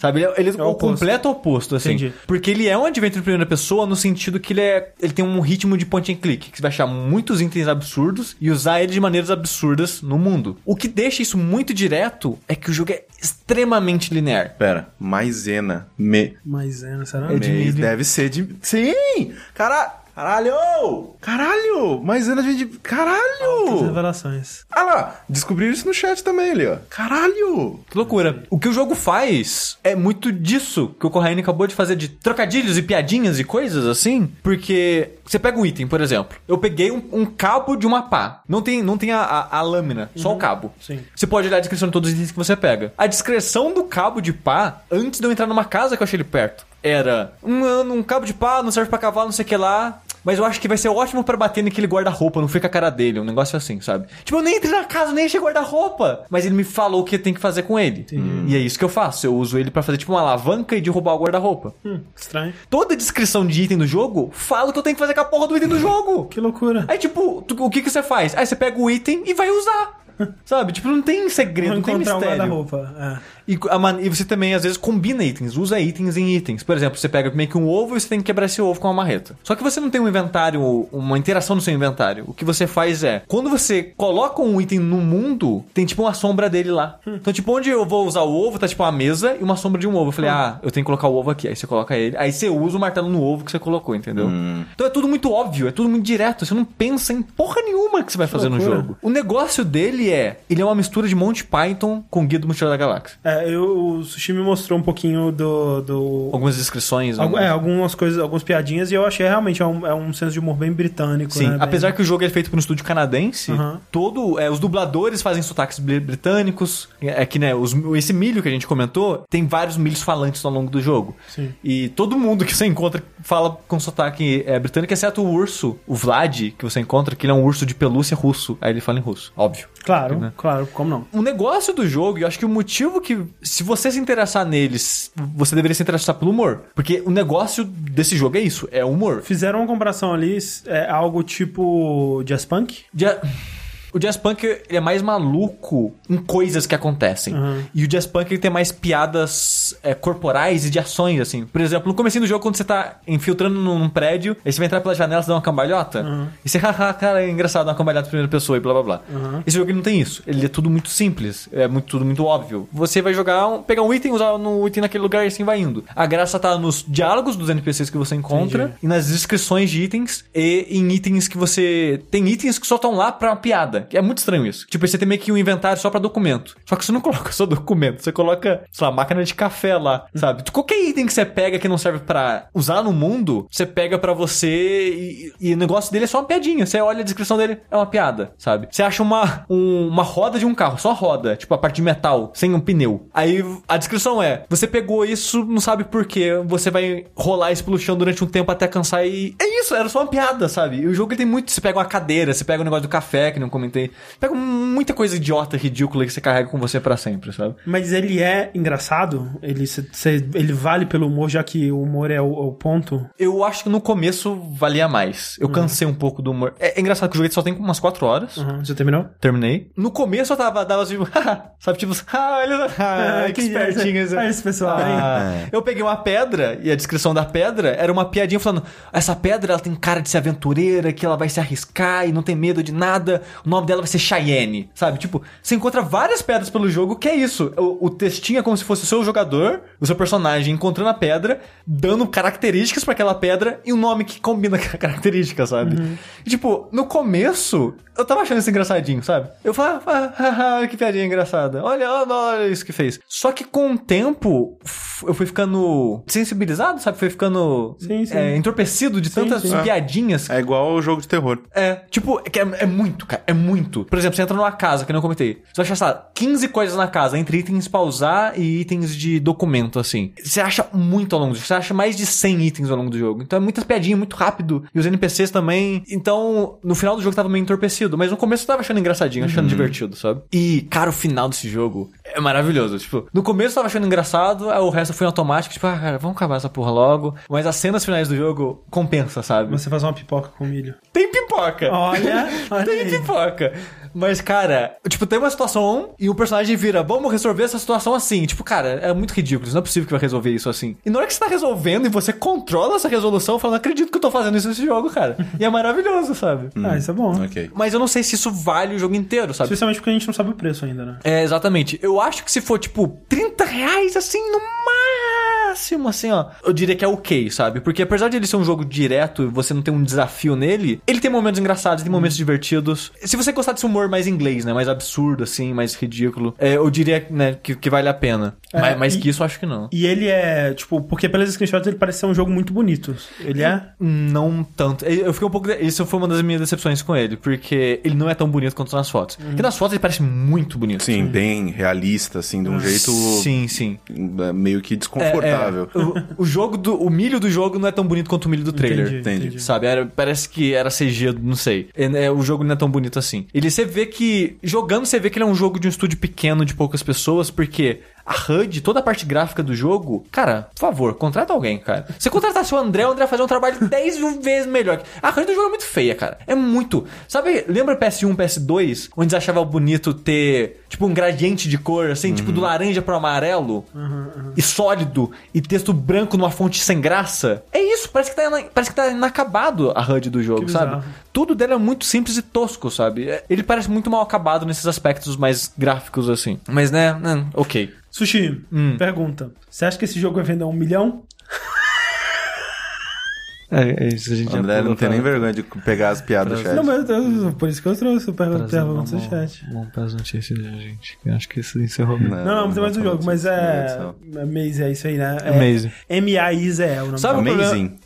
Sabe? Ele é, ele é o o oposto. completo oposto, assim. Entendi. Porque ele é um adventure em primeira pessoa no sentido que ele é. Ele tem um ritmo de point and click, que você vai achar muitos itens absurdos e usar ele de maneiras absurdas no mundo. O que deixa isso muito direto é que o jogo é extremamente linear. Pera, maisena. Me... Maisena, será? É de milho. deve ser de. Sim! Cara... Caralho! Caralho! Maisena vem de. As Caralho! revelações. Ah lá! Descobriram isso no chat também ali, ó. Caralho! Que loucura. O que o jogo faz é muito disso que o Corraine acabou de fazer de trocadilhos e piadinhas e coisas assim. Porque você pega um item, por exemplo. Eu peguei um, um cabo de uma pá. Não tem, não tem a, a- a lâmina, só o cabo. Sim. Você pode olhar a descrição de todos os itens que você pega. A descrição do cabo de pá, antes de eu entrar numa casa que eu achei ele perto, era um, um cabo de pá, não serve pra cavalo, não sei o que lá. Mas eu acho que vai ser ótimo pra bater naquele guarda-roupa, não fica a cara dele, um negócio assim, sabe? Tipo, eu nem entrei na casa, nem achei guarda-roupa. Mas ele me falou o que tem que fazer com ele. E é isso que eu faço. Eu uso ele pra fazer tipo uma alavanca e derrubar o guarda-roupa. Hum, estranho. Toda descrição de item do jogo fala o que eu tenho que fazer com a porra do item do jogo. Que loucura. Aí, tipo, tu- o que que você faz? Aí você pega o item e vai usar. Sabe? Tipo, não tem segredo, Vou não tem encontrar um mistério. guarda-roupa. É. E, a man- e você também, às vezes, combina itens, usa itens em itens. Por exemplo, você pega meio que um ovo e você tem que quebrar esse ovo com uma marreta. Só que você não tem um inventário, uma interação no seu inventário. O que você faz é, quando você coloca um item no mundo, tem tipo uma sombra dele lá. Então, tipo, onde eu vou usar o ovo, tá tipo uma mesa e uma sombra de um ovo. Eu falei, ah, eu tenho que colocar o ovo aqui. Aí você coloca ele, aí você usa o martelo no ovo que você colocou, entendeu? Então é tudo muito óbvio, é tudo muito direto. Você não pensa em porra nenhuma que você vai fazer no jogo. O negócio dele é, ele é uma mistura de Monty Python com Guia do Mochileiro da Galáxia. É, eu, o Sushi me mostrou um pouquinho do. do... Algumas descrições. Algu- algumas- É, algumas coisas, algumas piadinhas, e eu achei realmente é um, é um senso de humor bem britânico. Sim, né? apesar bem... que o jogo é feito por um estúdio canadense, todo, é, os dubladores fazem sotaques bri- britânicos. É que, né, os- esse milho que a gente comentou, tem vários milhos falantes ao longo do jogo. Sim. E todo mundo que você encontra fala com sotaque é, britânico, exceto o urso, o Vlad, que você encontra, que ele é um urso de pelúcia russo. Aí ele fala em russo, óbvio. Claro, né? claro, como não? O negócio do jogo, eu acho que o motivo que, se você se interessar neles, você deveria se interessar pelo humor. Porque o negócio desse jogo é isso, é humor. Fizeram uma comparação ali, é algo tipo Jazz Punk? Ja- O Jazz Punk ele é mais maluco em coisas que acontecem. Uhum. E o Jazz Punk ele tem mais piadas é, corporais e de ações, assim. Por exemplo, no começo do jogo, quando você tá infiltrando num, prédio, aí você vai entrar pela janela e dá uma cambalhota. E você, haha, cara, é engraçado dar uma cambalhota em primeira pessoa e blá blá blá. Esse jogo ele não tem isso. Ele é tudo muito simples. É muito, tudo muito óbvio. Você vai jogar, um- pegar um item, usar no item naquele lugar e assim vai indo. A graça tá nos diálogos dos NPCs que você encontra Entendi. e nas descrições de itens e em itens que você. Tem itens que só estão lá pra uma piada. É muito estranho isso. Tipo, você tem meio que um inventário só pra documento. Só que você não coloca só documento, você coloca, sei lá, máquina de café lá, sabe? Qualquer item que você pega que não serve pra usar no mundo, você pega pra você e, e o negócio dele é só uma piadinha. Você olha a descrição dele, é uma piada, sabe? Você acha uma, um- uma roda de um carro, só roda, tipo a parte de metal, sem um pneu. Aí a descrição é: você pegou isso, não sabe por quê, você vai rolar isso pelo chão durante um tempo até cansar e. É isso, era só uma piada, sabe? E o jogo tem muito. Você pega uma cadeira, você pega o negócio do café, que não comentei. Pega muita coisa idiota, ridícula que você carrega com você pra sempre, sabe? Mas ele é engraçado? Ele, cê- cê- ele vale pelo humor, já que o humor é o, é o ponto? Eu acho que no começo valia mais. Eu cansei um pouco do humor. É, é engraçado que o jogo só tem umas 4 horas. Uhum. Você terminou? Terminei. No começo eu tava, dava tipo, sabe, tipo, ah, olha, ah, que espertinho esse. Ah, esse pessoal? Ah, Eu peguei uma pedra e a descrição da pedra era uma piadinha falando: essa pedra ela tem cara de ser aventureira, que ela vai se arriscar e não tem medo de nada. O nome dela vai ser Cheyenne, sabe? Tipo, você encontra várias pedras pelo jogo que é isso. O, o textinho é como se fosse o seu jogador, o seu personagem encontrando a pedra, dando características pra aquela pedra e um nome que combina com a característica, sabe? E, tipo, no começo eu tava achando isso engraçadinho, sabe? Eu falava, ah, ah, ah, que piadinha engraçada. Olha, olha, olha isso que fez. Só que com o tempo, eu fui ficando sensibilizado, sabe? Fui ficando Sim, sim. é, entorpecido de Sim, tantas sim. piadinhas. É igual o jogo de terror. É, tipo, é, que é, é muito, cara. É muito. Por exemplo, você entra numa casa, que eu não comentei. Você vai achar, sei lá, 15 coisas na casa, entre itens pra usar e itens de documento, assim. Você acha muito ao longo do jogo. Você acha mais de 100 itens ao longo do jogo. Então é muitas piadinhas, muito rápido. E os NPCs também. Então, no final do jogo tava meio entorpecido. Mas no começo eu tava achando engraçadinho, achando divertido, sabe? E, cara, o final desse jogo é maravilhoso. Tipo, no começo eu tava achando engraçado, aí o resto foi automático. Tipo, ah, cara, vamos acabar essa porra logo. Mas as cenas finais do jogo compensa, sabe? Você faz uma pipoca com milho. Tem pipoca. Olha, olha Tem aí. pipoca. Mas, cara, tipo, tem uma situação e o personagem vira, vamos resolver essa situação assim. Tipo, cara, é muito ridículo. Não é possível que vai resolver isso assim. E na hora que você tá resolvendo e você controla essa resolução, fala, não acredito que eu tô fazendo isso nesse jogo, cara. E é maravilhoso, sabe? Ah, isso é bom. Ok. Mas eu não sei se isso vale o jogo inteiro, sabe? Especialmente porque a gente não sabe o preço ainda, né? É, exatamente. Eu acho que se for, tipo, 30 reais, assim, no máximo, assim, ó, eu diria que é ok, sabe? Porque apesar de ele ser um jogo direto e você não ter um desafio nele, ele tem momentos engraçados, tem momentos divertidos. Se você gostar desse humor mais inglês, né? Mais absurdo, assim, mais ridículo, é, eu diria, né, que, que vale a pena. É, mas mais e- que isso, eu acho que não. E ele é, tipo, porque pelas screenshots ele parece ser um jogo muito bonito. Ele é? Não tanto. Eu fiquei um pouco. Isso foi uma das minhas decepções com ele, porque ele não é tão bonito quanto nas fotos. Porque nas fotos ele parece muito bonito. Sim, bem realista, assim, de um jeito Sim, sim. meio que desconfortável. É, é. O, o jogo do. O milho do jogo não é tão bonito quanto o milho do trailer. Entendi, Entendi. entendi. Sabe? Era- parece que era CG, não sei. É, é, o jogo não é tão bonito assim. Ele você vê que. Jogando, você vê que ele é um jogo de um estúdio pequeno, de poucas pessoas, porque. A HUD, toda a parte gráfica do jogo, cara, por favor, contrata alguém, cara. Se contratasse o André, o André ia fazer um trabalho 10 mil vezes melhor. A HUD do jogo é muito feia, cara. É muito. Sabe, lembra PS1, PS2, onde você achava bonito ter, tipo, um gradiente de cor, assim, tipo, do laranja pro amarelo? E sólido, e texto branco numa fonte sem graça? É isso, parece que tá, parece que tá inacabado a HUD do jogo, sabe? Tudo dele é muito simples e tosco, sabe? É- Ele parece muito mal acabado nesses aspectos mais gráficos, assim. Mas, né, né, ok. Sushi, Hum. pergunta. Você acha que esse jogo vai vender um milhão? É, é isso, a gente O André não tem nem vergonha de pegar as piadas do chat. Não, mas eu- por isso que eu trouxe o pergunta do chat. Vamos para as notícias, gente. Eu acho que isso encerrou. Não, não, tem mais um jogo, mas é. É Maze, é isso aí, né? É Maze. M-A-I-Z-E é o nome Sabe do o problema- Amazing.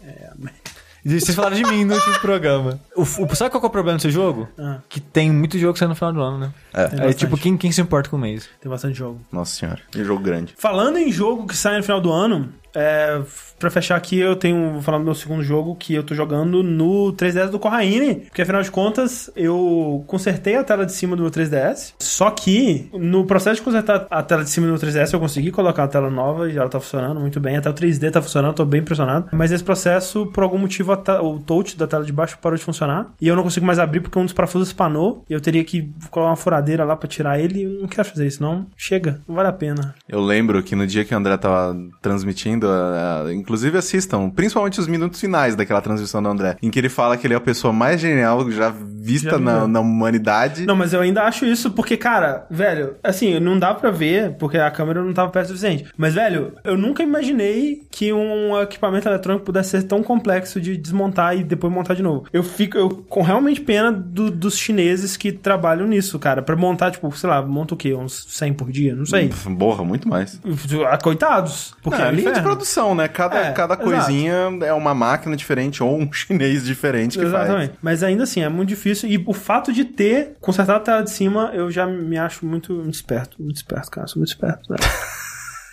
Vocês falaram de mim no último programa. O, o- sabe qual é o problema desse jogo? Ah. Que tem muito jogo saindo no final do ano, né? É. Tem É tipo, quem, quem se importa com o mês? Tem bastante jogo. Nossa senhora. Que jogo grande. Falando em jogo que sai no final do ano, é, pra fechar aqui, eu tenho. Vou falar do meu segundo jogo que eu tô jogando no 3DS do Corraine. Porque afinal de contas, eu consertei a tela de cima do meu 3DS. Só que, no processo de consertar a tela de cima do meu 3DS, eu consegui colocar a tela nova e ela tá funcionando muito bem. Até o 3D tá funcionando, tô bem impressionado. Mas esse processo, por algum motivo, o touch da tela de baixo parou de funcionar. E eu não consigo mais abrir porque um dos parafusos espanou. E eu teria que colocar uma furadeira lá pra tirar ele. Não quero fazer isso, não. Chega, não vale a pena. Eu lembro que no dia que o André tava transmitindo, a- a- inclusive assistam, principalmente os minutos finais daquela transmissão do André, em que ele fala que ele é a pessoa mais genial já vista Já na, viveu. na humanidade. Não, mas eu ainda acho isso porque, cara, velho, assim, não dá pra ver porque a câmera não tava perto o suficiente. Mas, velho, eu nunca imaginei que um equipamento eletrônico pudesse ser tão complexo de desmontar e depois montar de novo. Eu fico eu, com realmente pena do- dos chineses que trabalham nisso, cara. Pra montar, tipo, sei lá, monta o quê? Uns 100 por dia? Não sei. Pff, Borra, muito mais. Ah, Coitados. Porque Não, é é. Produção, né? Cada, É, cada exato. coisinha é uma máquina diferente ou um chinês diferente que Exatamente. faz. Mas ainda assim, é muito difícil. E o fato de ter consertado a tela de cima, eu já me acho muito, muito esperto. Muito esperto, cara. Sou muito esperto. né?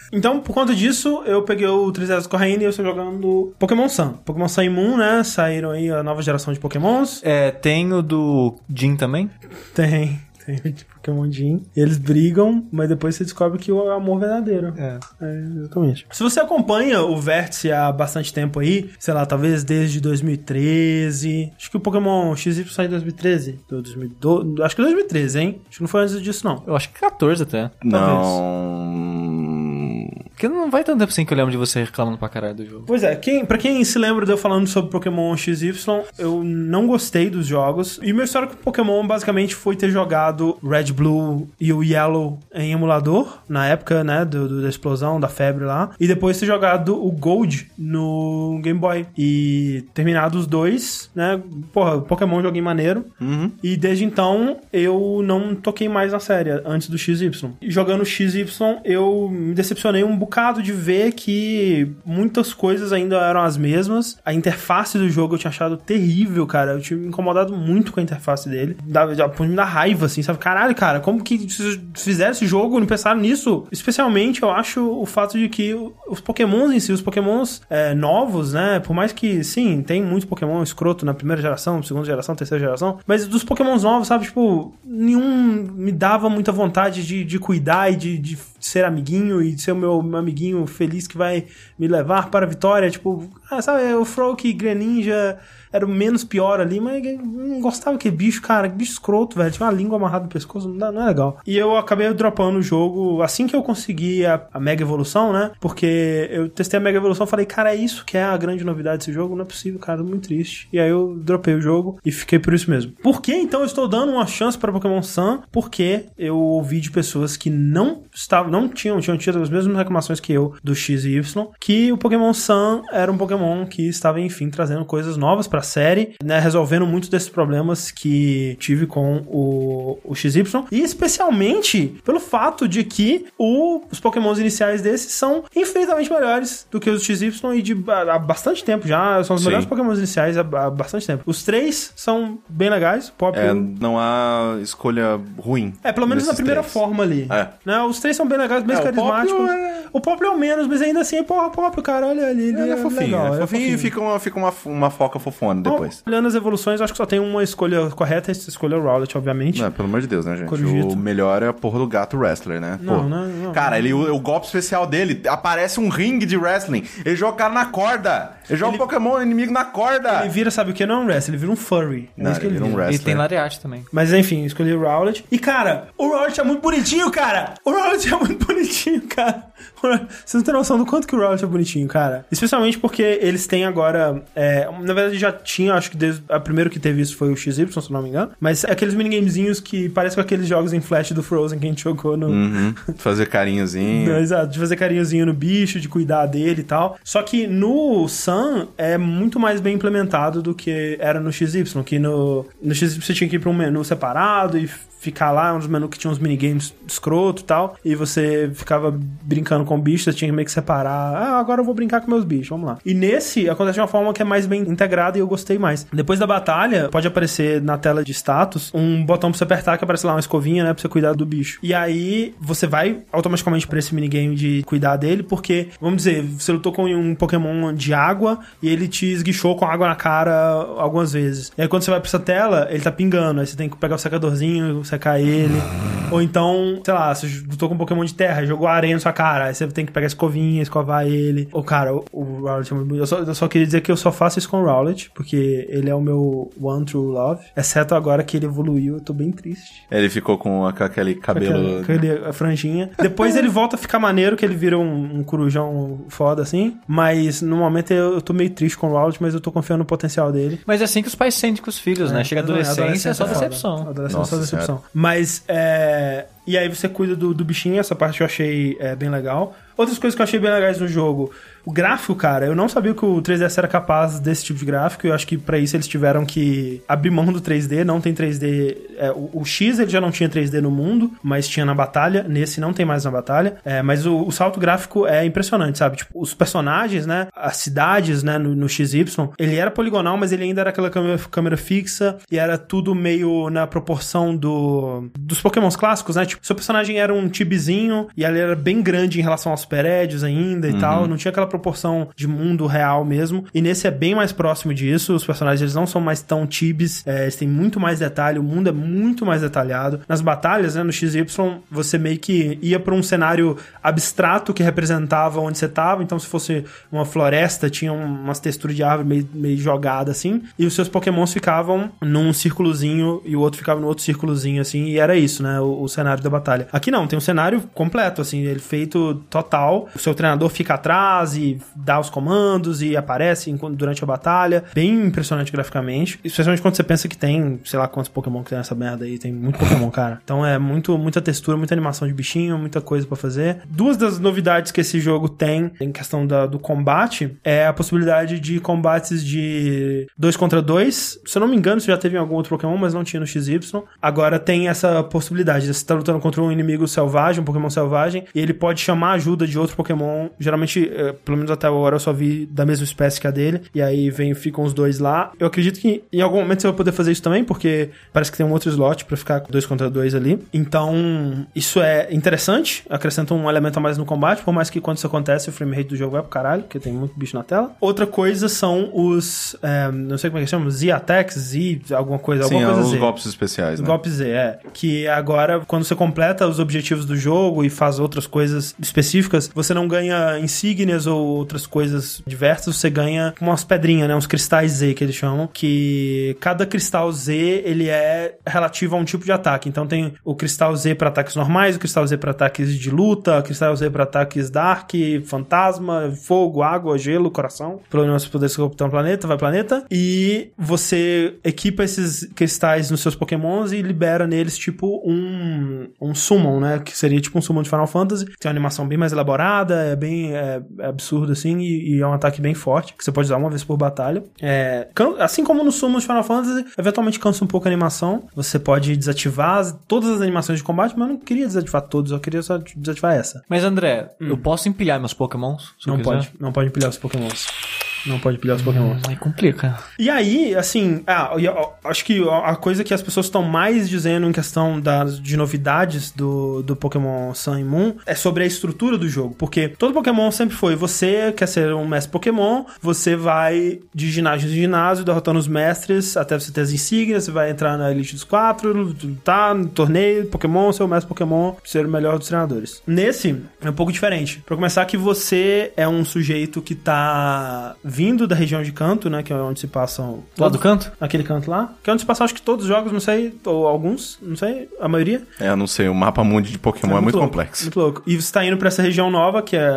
Então, por conta disso, eu peguei o 3DS Corraine e eu estou jogando Pokémon Sun. Pokémon Sun e Moon, né? Saíram aí a nova geração de Pokémons. É, tem o do Jin também? Tem, de Pokémon Jin. Eles brigam, mas depois você descobre que o amor verdadeiro. É. É, exatamente. Se você acompanha o Vértice há bastante tempo aí, sei lá, talvez desde 2013. Acho que o Pokémon XY saiu em 2013. Do 2012, acho que 2013, hein? Acho que não foi antes disso, não. Eu acho que 14 até. Não. Porque não vai tanto tempo assim que eu lembro de você reclamando pra caralho do jogo. Pois é, quem, pra quem se lembra de eu falando sobre Pokémon XY, eu não gostei dos jogos. E meu histórico com Pokémon basicamente foi ter jogado Red Blue e o Yellow em emulador, na época, né, do, do- da explosão, da febre lá. E depois ter jogado o Gold no Game Boy. E terminado os dois, né, porra, Pokémon joguei maneiro. Uhum. E desde então eu não toquei mais na série, antes do XY. E jogando XY, eu me decepcionei um encucado de ver que muitas coisas ainda eram as mesmas. A interface do jogo eu tinha achado terrível, cara. Eu tinha me incomodado muito com a interface dele. Dava, me dar raiva, assim, sabe? Caralho, cara, como que fizeram esse jogo e não pensaram nisso? Especialmente, eu acho o fato de que os pokémons em si, os pokémons é, novos, né? Por mais que, sim, tem muito pokémon escroto na primeira geração, segunda geração, terceira geração, mas dos pokémons novos, sabe? Tipo, nenhum me dava muita vontade de, de cuidar e de, de ser amiguinho e ser o meu, meu amiguinho feliz que vai me levar para a vitória. Tipo, ah, sabe, o Froak Greninja era o menos pior ali, mas não gostava que bicho, cara, que bicho escroto, velho. Tinha uma língua amarrada no pescoço, não, não é legal. E eu acabei dropando o jogo assim que eu consegui a, a Mega Evolução, né? Porque eu testei a Mega Evolução e falei, cara, é isso que é a grande novidade desse jogo? Não é possível, cara, muito triste. E aí eu dropei o jogo e fiquei por isso mesmo. Por que então eu estou dando uma chance para Pokémon Sun? Porque eu ouvi de pessoas que não estavam, não tinham, tinham tido as mesmas reclamações que eu do X e Y, que o Pokémon Sun era um Pokémon que estava, enfim, trazendo coisas novas pra série, né? Resolvendo muitos desses problemas que tive com o, o XY. E especialmente pelo fato de que o, os Pokémons iniciais desses são infinitamente melhores do que os XY e de há bastante tempo já. São os Sim. melhores Pokémons iniciais há, há bastante tempo. Os três são bem legais. Pop, É, não há escolha ruim. é, pelo menos na primeira três. forma ali. É. Né? Os três são bem legais, bem É, o carismáticos. É- O Popio é o menos, mas ainda assim, porra, Popio, cara, olha ali. Ele Ele é fofinho, legal, é fofinho e fica, uma, fica uma, uma foca fofona depois. Bom, olhando as evoluções, acho que só tem uma escolha correta, essa escolha é o Rowlet, obviamente. Não, pelo amor de Deus, né, gente? Corujito. O melhor é a porra do gato wrestler, né? Não, Pô. não, não. Cara, ele, o, o golpe especial dele aparece um ringue de wrestling. Ele joga o cara na corda. Ele joga o Pokémon inimigo na corda. Ele vira, sabe o que? Não é um wrestler, ele vira um furry. É Não, isso que ele ele vira um wrestler. E tem Lariat também. Mas enfim, escolhi o Rowlet. E cara, o Rowlet é muito bonitinho, cara! O Rowlet é muito bonitinho, cara. Vocês não têm noção do quanto que o Rowlet é bonitinho, cara. Especialmente porque eles têm agora. é, na verdade, já tinha, acho que desde. A primeiro que teve isso foi o XY, se eu não me engano. Mas é aqueles minigamezinhos que parecem com aqueles jogos em flash do Frozen que a gente jogou no. Uhum. Fazer carinhozinho. Exato, de fazer carinhozinho no bicho, de cuidar dele e tal. Só que no Sun é muito mais bem implementado do que era no XY, que no, no XY você tinha que ir pra um menu separado e ficar lá, uns menus que tinha uns minigames escroto e tal, e você ficava brincando com o bicho, você tinha que meio que separar, ah, agora eu vou brincar com meus bichos, vamos lá. E nesse acontece de uma forma que é mais bem integrada e eu gostei mais. Depois da batalha, pode aparecer na tela de status um botão pra você apertar que aparece lá uma escovinha, né, pra você cuidar do bicho. E aí você vai automaticamente pra esse minigame de cuidar dele, porque, vamos dizer, você lutou com um Pokémon de água e ele te esguichou com água na cara algumas vezes. E aí quando você vai pra essa tela, ele tá pingando, aí você tem que pegar o secadorzinho, secar ele. Ou então, sei lá, você lutou com um Pokémon de terra, jogou areia na sua cara, aí você tem que pegar a escovinha, escovar ele. Ô, cara, o, o Rowlet é muito bonito. Eu só, eu só queria dizer que eu só faço isso com o Rowlet, porque ele é o meu one true love. Exceto agora que ele evoluiu, eu tô bem triste. Ele ficou com, a- aquele cabelo. Com aquele- a franjinha. Depois ele volta a ficar maneiro, que ele vira um, um corujão foda, assim. Mas no momento eu, eu tô meio triste com o Rowlet, mas eu tô confiando no potencial dele. Mas é assim que os pais sentem com os filhos, né? Chega a adolescência, é só foda. decepção. Adolescência é só Nossa decepção. Mas, é... E aí você cuida do, do bichinho, essa parte eu achei é, bem legal. Outras coisas que eu achei bem legais no jogo. O gráfico, cara, eu não sabia que o 3DS era capaz desse tipo de gráfico. Eu acho que pra isso eles tiveram que abrir mão do 3D. Não tem 3D. é, o, o X ele já não tinha 3D no mundo, mas tinha na batalha. Nesse não tem mais na batalha. É, mas o, o salto gráfico é impressionante, sabe? Tipo, os personagens, né? As cidades, né? No, no XY, ele era poligonal, mas ele ainda era aquela câmera, câmera fixa e era tudo meio na proporção do dos Pokémons clássicos, né? Tipo, seu personagem era um tibizinho e ele era bem grande em relação aos prédios ainda e tal. Não tinha aquela proporção de mundo real mesmo. E nesse é bem mais próximo disso. Os personagens eles não são mais tão tibis, é, eles têm muito mais detalhe, o mundo é muito mais detalhado. Nas batalhas, né, no XY, você meio que ia pra um cenário abstrato que representava onde você tava. Então, se fosse uma floresta, tinha um- umas texturas de árvore meio, meio jogada assim. E os seus pokémons ficavam num círculozinho e o outro ficava no outro círculozinho, assim. E era isso, né? O, o cenário da batalha. Aqui não, tem um cenário completo, assim, ele feito total. O seu treinador fica atrás e dá os comandos e aparece durante a batalha. Bem impressionante graficamente. Especialmente quando você pensa que tem, sei lá quantos Pokémon que tem nessa merda aí. Tem muito Pokémon, cara. Então é muito, muita textura, muita animação de bichinho, muita coisa pra fazer. Duas das novidades que esse jogo tem em questão da- do combate é a possibilidade de combates de dois contra dois. Se eu não me engano, isso já teve em algum outro Pokémon, mas não tinha no XY. Agora tem essa possibilidade. Você tá lutando contra um inimigo selvagem, um Pokémon selvagem, e ele pode chamar a ajuda de outro Pokémon. Geralmente, eh, pelo menos até agora, eu só vi da mesma espécie que a dele. E aí vem, ficam os dois lá. Eu acredito que em algum momento você vai poder fazer isso também, porque parece que tem um outro slot pra ficar com dois contra dois ali. Então, isso é interessante. Acrescenta um elemento a mais no combate, por mais que quando isso acontece, o frame rate do jogo vai pro caralho, porque tem muito bicho na tela. Outra coisa são os. eh, não sei como é que chama, Z-Attacks, Z, alguma coisa, Sim, alguma coisa os Z. golpes especiais, né? Golpe Z, é. Que agora, quando você completa os objetivos do jogo e faz outras coisas específicas, você não ganha insígnias ou outras coisas diversas, você ganha umas pedrinhas, né? Uns cristais Z que eles chamam. Que cada cristal Z, ele é relativo a um tipo de ataque. Então tem o cristal Z para ataques normais, o cristal Z para ataques de luta, o cristal Z para ataques dark, fantasma, fogo, água, gelo, coração. Problemas para poder se captar um planeta, vai planeta. E você equipa esses cristais nos seus pokémons e libera neles tipo um, um summon, né? Que seria tipo um summon de Final Fantasy. Tem uma animação bem mais elaborada, é bem é, é absurdo assim e, e é um ataque bem forte, que você pode usar uma vez por batalha. É, assim como no summon de Final Fantasy, eventualmente cansa um pouco a animação. Você pode desativar as- todas as animações de combate, mas eu não queria desativar todas, eu queria só desativar essa. Mas André, eu posso empilhar meus pokémons? Não pode, não pode empilhar os pokémons. Não pode empilhar os pokémons. Aí complica. E aí, assim, ah, e, ó, acho que a coisa que as pessoas estão mais dizendo em questão das, de novidades do, do Pokémon Sun e Moon é sobre a estrutura do jogo. Porque todo Pokémon sempre foi: você quer ser um mestre Pokémon, você vai de ginásio em ginásio, derrotando os mestres até você ter as insígnias, você vai entrar na Elite dos Quatro, tá no torneio, Pokémon, ser o mestre Pokémon, ser o melhor dos treinadores. Nesse, é um pouco diferente. Pra começar, que você é um sujeito que tá vindo da região de canto, né? Que é onde se passam. Lá do canto? Aquele canto lá. Que é onde se passam, acho que todos os jogos, não sei, ou alguns, não sei, a maioria. É, eu não sei, o mapa mundi de Pokémon é, muito, louco, complexo. Muito louco. E você tá indo pra essa região nova, que é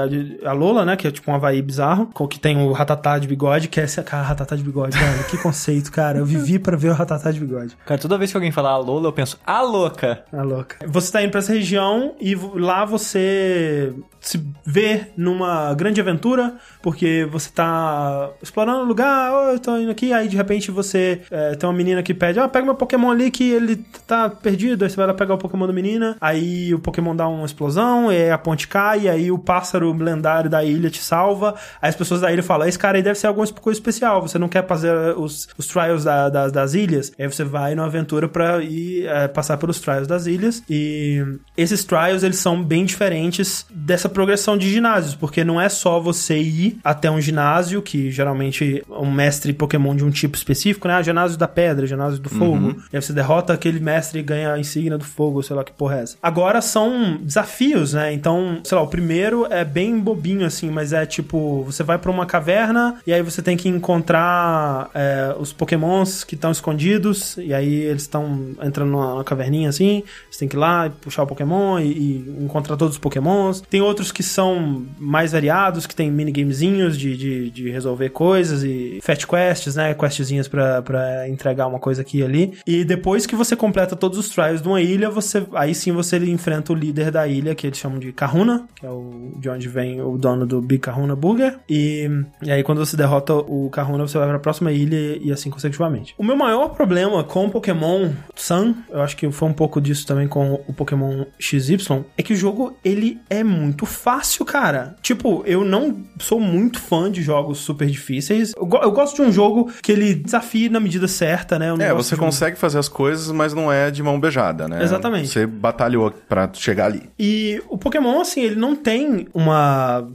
a Lola, né? Que é tipo um Havaí bizarro, com- que tem o Ratatá de bigode, que é esse. Cara, Ratatá de bigode, velho. que conceito, cara. Eu vivi pra ver o Ratatá de bigode. Cara, toda vez que alguém falar a Lola, eu penso, a louca. A louca. Você tá indo pra essa região e lá você se vê numa grande aventura, porque você tá explorando o lugar, oh, eu tô indo aqui, aí de repente você é, tem uma menina que pede, ah, pega meu Pokémon ali que ele tá perdido, aí você vai lá pegar o Pokémon da menina, aí o Pokémon dá uma explosão, e a ponte cai, aí o pássaro lendário da ilha te salva, aí as pessoas da ilha falam, esse cara aí deve ser alguma coisa especial, você não quer fazer os, os trials da- da- das ilhas, aí você vai numa aventura pra ir é, passar pelos trials das ilhas, e esses trials, eles são bem diferentes dessa progressão de ginásios, porque não é só você ir até um ginásio, que geralmente é um mestre Pokémon de um tipo específico, né? Ah, ginásio da pedra, ginásio do fogo. E aí você derrota aquele mestre e ganha a insígnia do fogo, sei lá que porra é essa. Agora são desafios, né? Então, sei lá, o primeiro é bem bobinho, assim, mas é tipo, você vai pra uma caverna e aí você tem que encontrar é, os Pokémons que estão escondidos, e aí eles estão entrando numa, numa caverninha assim, você tem que ir lá e puxar o Pokémon e, e encontrar todos os Pokémons. Tem outros que são mais variados, que tem minigamezinhos de, de, de resolver coisas e fetch quests, né? Questzinhas pra, entregar uma coisa aqui e ali. E depois que você completa todos os trials de uma ilha, você aí sim você enfrenta o líder da ilha, que eles chamam de Kahuna, que é o de onde vem o dono do Big Kahuna Burger. E, e aí quando você derrota o Kahuna, você vai pra próxima ilha e assim consecutivamente. O meu maior problema com o Pokémon Sun, eu acho que foi um pouco disso também com o Pokémon XY, é que o jogo ele é muito fácil, cara. Tipo, eu não sou muito fã de jogos super difíceis. Eu, eu gosto de um jogo que ele desafie na medida certa, né? É, você consegue fazer as coisas, mas não é de mão beijada, né? Exatamente. Você batalhou pra chegar ali. E o Pokémon, assim, ele não tem uma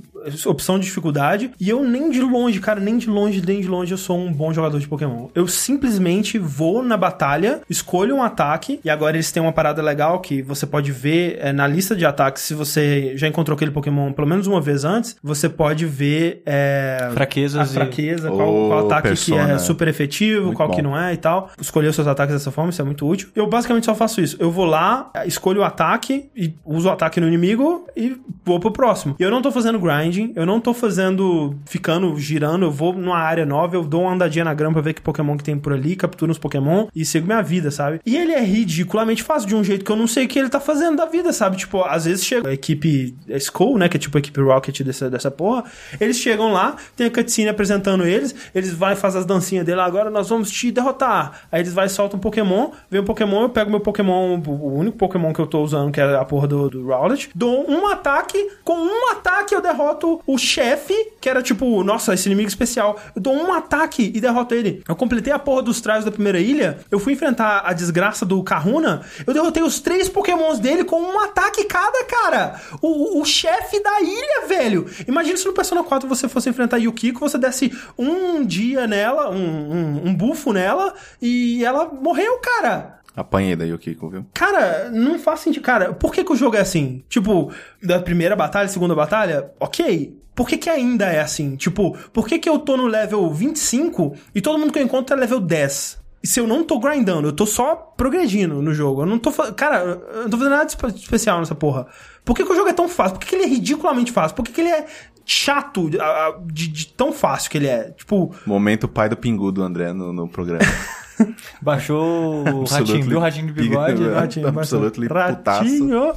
opção de dificuldade. E eu nem de longe, cara, nem de longe, nem de longe eu sou um bom jogador de Pokémon. Eu simplesmente vou na batalha, escolho um ataque. E agora eles têm uma parada legal que você pode ver é, na lista de ataques. Se você já encontrou aquele Pokémon pelo menos uma vez antes, você pode ver é, Fraquezas a e- fraqueza, qual, Ô, qual ataque persona. que é super efetivo, Muito qual que bom. não é e tal. Escolher os seus ataques dessa forma, isso é muito útil. Eu basicamente só faço isso. Eu vou lá, escolho o ataque e uso o ataque no inimigo e vou pro próximo. E eu não tô fazendo grind, grinding, eu não tô fazendo, ficando, girando, eu vou numa área nova, eu dou uma andadinha na grama pra ver que Pokémon que tem por ali, capturo uns Pokémon e sigo minha vida, sabe? E ele é ridiculamente fácil de um jeito que eu não sei o que ele tá fazendo da vida, sabe? Tipo, às vezes chega a equipe Skull, né, que é tipo a equipe Rocket dessa, dessa porra, eles chegam lá, tem a cutscene apresentando eles, eles vai fazer as dancinhas dele, agora nós vamos te derrotar. Aí eles vai soltam um Pokémon, vem um Pokémon, eu pego meu Pokémon, o único Pokémon que eu tô usando, que é a porra do, do Rowlet, dou um ataque, com um ataque eu derroto o chefe, que era tipo, nossa, esse inimigo especial. Eu dou um ataque e derroto ele. Eu completei a porra dos traios da primeira ilha, eu fui enfrentar a desgraça do Kahuna, eu derrotei os três Pokémons dele com um ataque cada, cara. O, o chefe da ilha, velho. Imagina se no Persona 4 você fosse enfrentar Yukiko, você desse um dia nela, um, um, um bufo nela, e ela morreu, cara. Apanhei da Yukiko, viu? Cara, não faz sentido. Cara, por que, que o jogo é assim? Tipo, da primeira batalha, segunda batalha, ok. Por que, que ainda é assim? Tipo, por que, que eu tô no level 25 e todo mundo que eu encontro é level 10? E se eu não tô grindando, eu tô só progredindo no jogo. Eu não tô Cara, eu não tô fazendo nada de espe- especial nessa porra. Por que, que o jogo é tão fácil? Por que, que ele é ridiculamente fácil? Por que, que ele é chato de, de- de tão fácil que ele é? Tipo, Momento pai do pingu do André no, no programa. Baixou o ratinho, viu o ratinho de bigode? Big- ratinho, absolutely ratinho.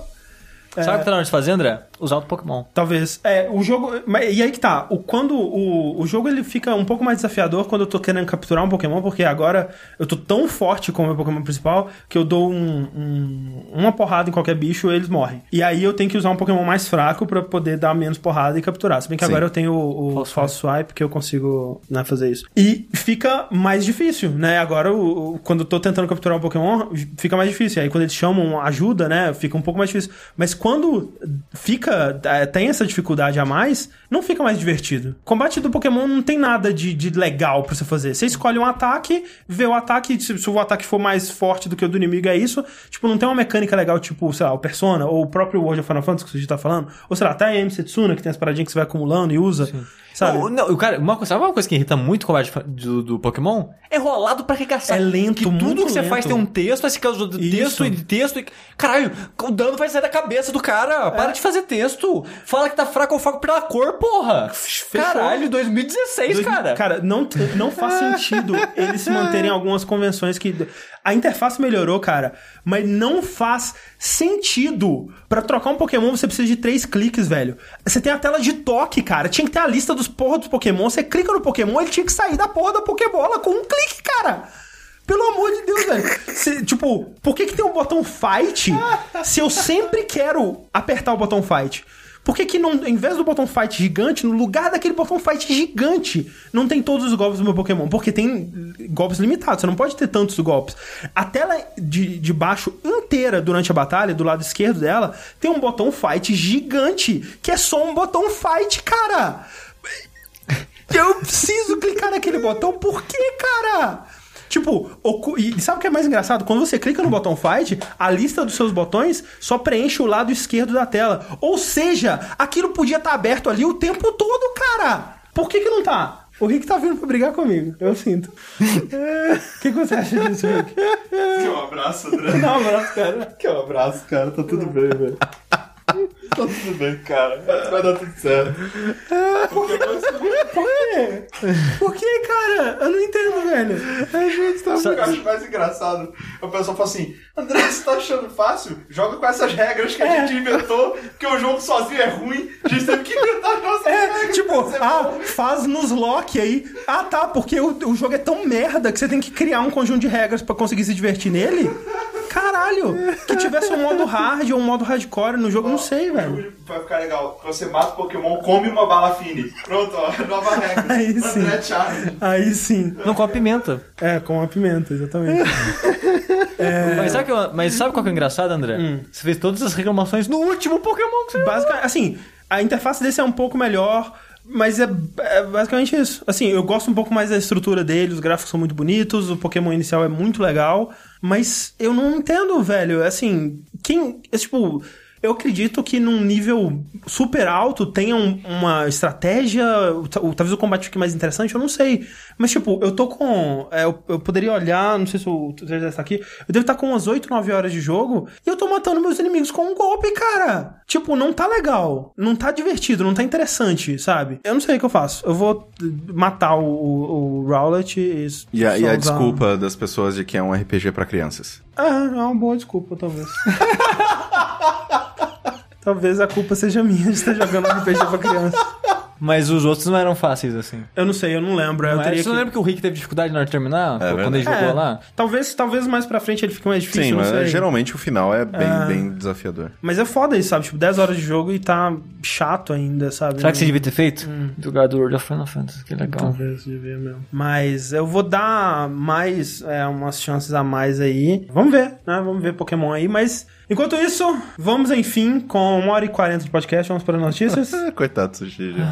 Sabe o que tá na hora de fazer, André? Usar o Pokémon. Talvez. É, o jogo. E aí que tá. O, quando o, o jogo ele fica um pouco mais desafiador quando eu tô querendo capturar um Pokémon, porque agora eu tô tão forte com o meu Pokémon principal que eu dou um, um- uma porrada em qualquer bicho e eles morrem. E aí eu tenho que usar um Pokémon mais fraco pra poder dar menos porrada e capturar. Se bem que Sim. agora eu tenho o, o False False Swipe que eu consigo né, fazer isso. E fica mais difícil, né? Agora, o, o- quando eu tô tentando capturar um Pokémon, fica mais difícil. Aí quando eles chamam ajuda, né? Fica um pouco mais difícil. Mas quando fica. é, tem essa dificuldade a mais, não fica mais divertido. Combate do Pokémon não tem nada de, de legal pra você fazer. Você escolhe um ataque, vê o ataque, se, se o ataque for mais forte do que o do inimigo, é isso. Tipo, não tem uma mecânica legal, tipo, sei lá, o Persona, ou o próprio World of Final Fantasy que a gente tá falando, ou sei lá, até a M Setsuna, que tem as paradinhas que você vai acumulando e usa. Sabe? Não, não, cara, uma coisa, sabe uma coisa que irrita muito o combate do, do Pokémon? É rolado pra arregaçar. É lento, que tudo muito que você lento. faz tem um texto, aí você quer usar Isso. texto e texto e... Caralho, o dano vai sair da cabeça do cara. Para de fazer texto. Fala que tá fraco ou fraco pela cor, porra. Fechou. Caralho, 2016, Dois- cara. Cara, não, não faz sentido eles se manterem algumas convenções que. A interface melhorou, cara, mas não faz sentido. Pra trocar um Pokémon, você precisa de três cliques, velho. Você tem a tela de toque, cara. Tinha que ter a lista dos porra dos Pokémon. Você clica no Pokémon, ele tinha que sair da porra da Pokébola com um clique, cara. Pelo amor de Deus, velho. Cê, tipo, por que, que tem um botão fight se eu sempre quero apertar o botão fight? Por que, que não, em vez do botão fight gigante, no lugar daquele botão fight gigante, não tem todos os golpes do meu Pokémon? Porque tem golpes limitados, você não pode ter tantos golpes. A tela de, de baixo inteira durante a batalha, do lado esquerdo dela, tem um botão fight gigante, que é só um botão fight, cara! Eu preciso clicar naquele botão, por que, cara? Tipo, e sabe o que é mais engraçado? Quando você clica no botão Fight, a lista dos seus botões só preenche o lado esquerdo da tela. Ou seja, aquilo podia estar aberto ali o tempo todo, cara! Por que que não tá? O Rick tá vindo pra brigar comigo, eu sinto. O que, que você acha disso, Rick? Que um abraço, André. Dá um abraço, cara. Que um abraço, cara. Tá tudo bem, velho. Tá tudo bem, cara. Vai dar tudo certo. Por quê? Por que, cara? Eu não entendo, velho. A gente tá Sa- eu acho mais engraçado. O pessoal fala assim: André, você tá achando fácil? Joga com essas regras que a É. gente inventou, porque o jogo sozinho é ruim. A gente teve que inventar as nossas É, regras. tipo, ah, bom." faz nos lock aí. Ah, tá, porque o, o jogo é tão merda que você tem que criar um conjunto de regras pra conseguir se divertir nele? Caralho! Que tivesse um modo hard ou um modo hardcore no jogo, não sei, velho. Vai ficar legal. Quando você mata o Pokémon, come uma bala fine. Pronto, ó, nova regra. Aí sim. Aí sim. Não com a pimenta. É, com a pimenta, exatamente. Mas, sabe que eu- mas sabe qual que é o engraçado, André? Você fez todas as reclamações no último Pokémon que você Basicamente, assim, a interface desse é um pouco melhor, mas é, é basicamente isso. Assim, eu gosto um pouco mais da estrutura dele, os gráficos são muito bonitos, o Pokémon inicial é muito legal, mas eu não entendo, velho. Assim, quem. é, tipo. Eu acredito que num nível super alto tenha um- uma estratégia, ta- talvez o combate fique mais interessante, eu não sei. Mas, tipo, eu tô com. é, eu, eu poderia olhar, não sei se o já está aqui, eu devo estar com umas 8, 9 horas de jogo e eu tô matando meus inimigos com um golpe, cara. Tipo, não tá legal. Não tá divertido, não tá interessante, sabe? Eu não sei o que eu faço. Eu vou matar o, o, o Rowlet e. E a, e a desculpa das pessoas de que é um RPG pra crianças. Ah, é uma boa desculpa, talvez. talvez a culpa seja minha de estar jogando RPG pra criança. Mas os outros não eram fáceis assim. Eu não sei, eu não lembro. Eu Mas teria você não que... lembra que o Rick teve dificuldade na hora de terminar? É quando ele É, jogou lá? Talvez, talvez mais pra frente ele fique mais difícil, Sim, não mas sei. geralmente o final é bem, Ah. bem desafiador. Mas é foda isso, sabe? Tipo, 10 horas de jogo e tá chato ainda, sabe? Será que você devia ter feito? Hum. Jogar do World of Final Fantasy, que legal. Talvez devia mesmo. Mas eu vou dar mais, é, umas chances a mais aí. Vamos ver, né? Vamos ver Pokémon aí, mas... Enquanto isso, vamos enfim com 1 hora e 40 de podcast, vamos para as notícias. Coitado do Sushi, gente.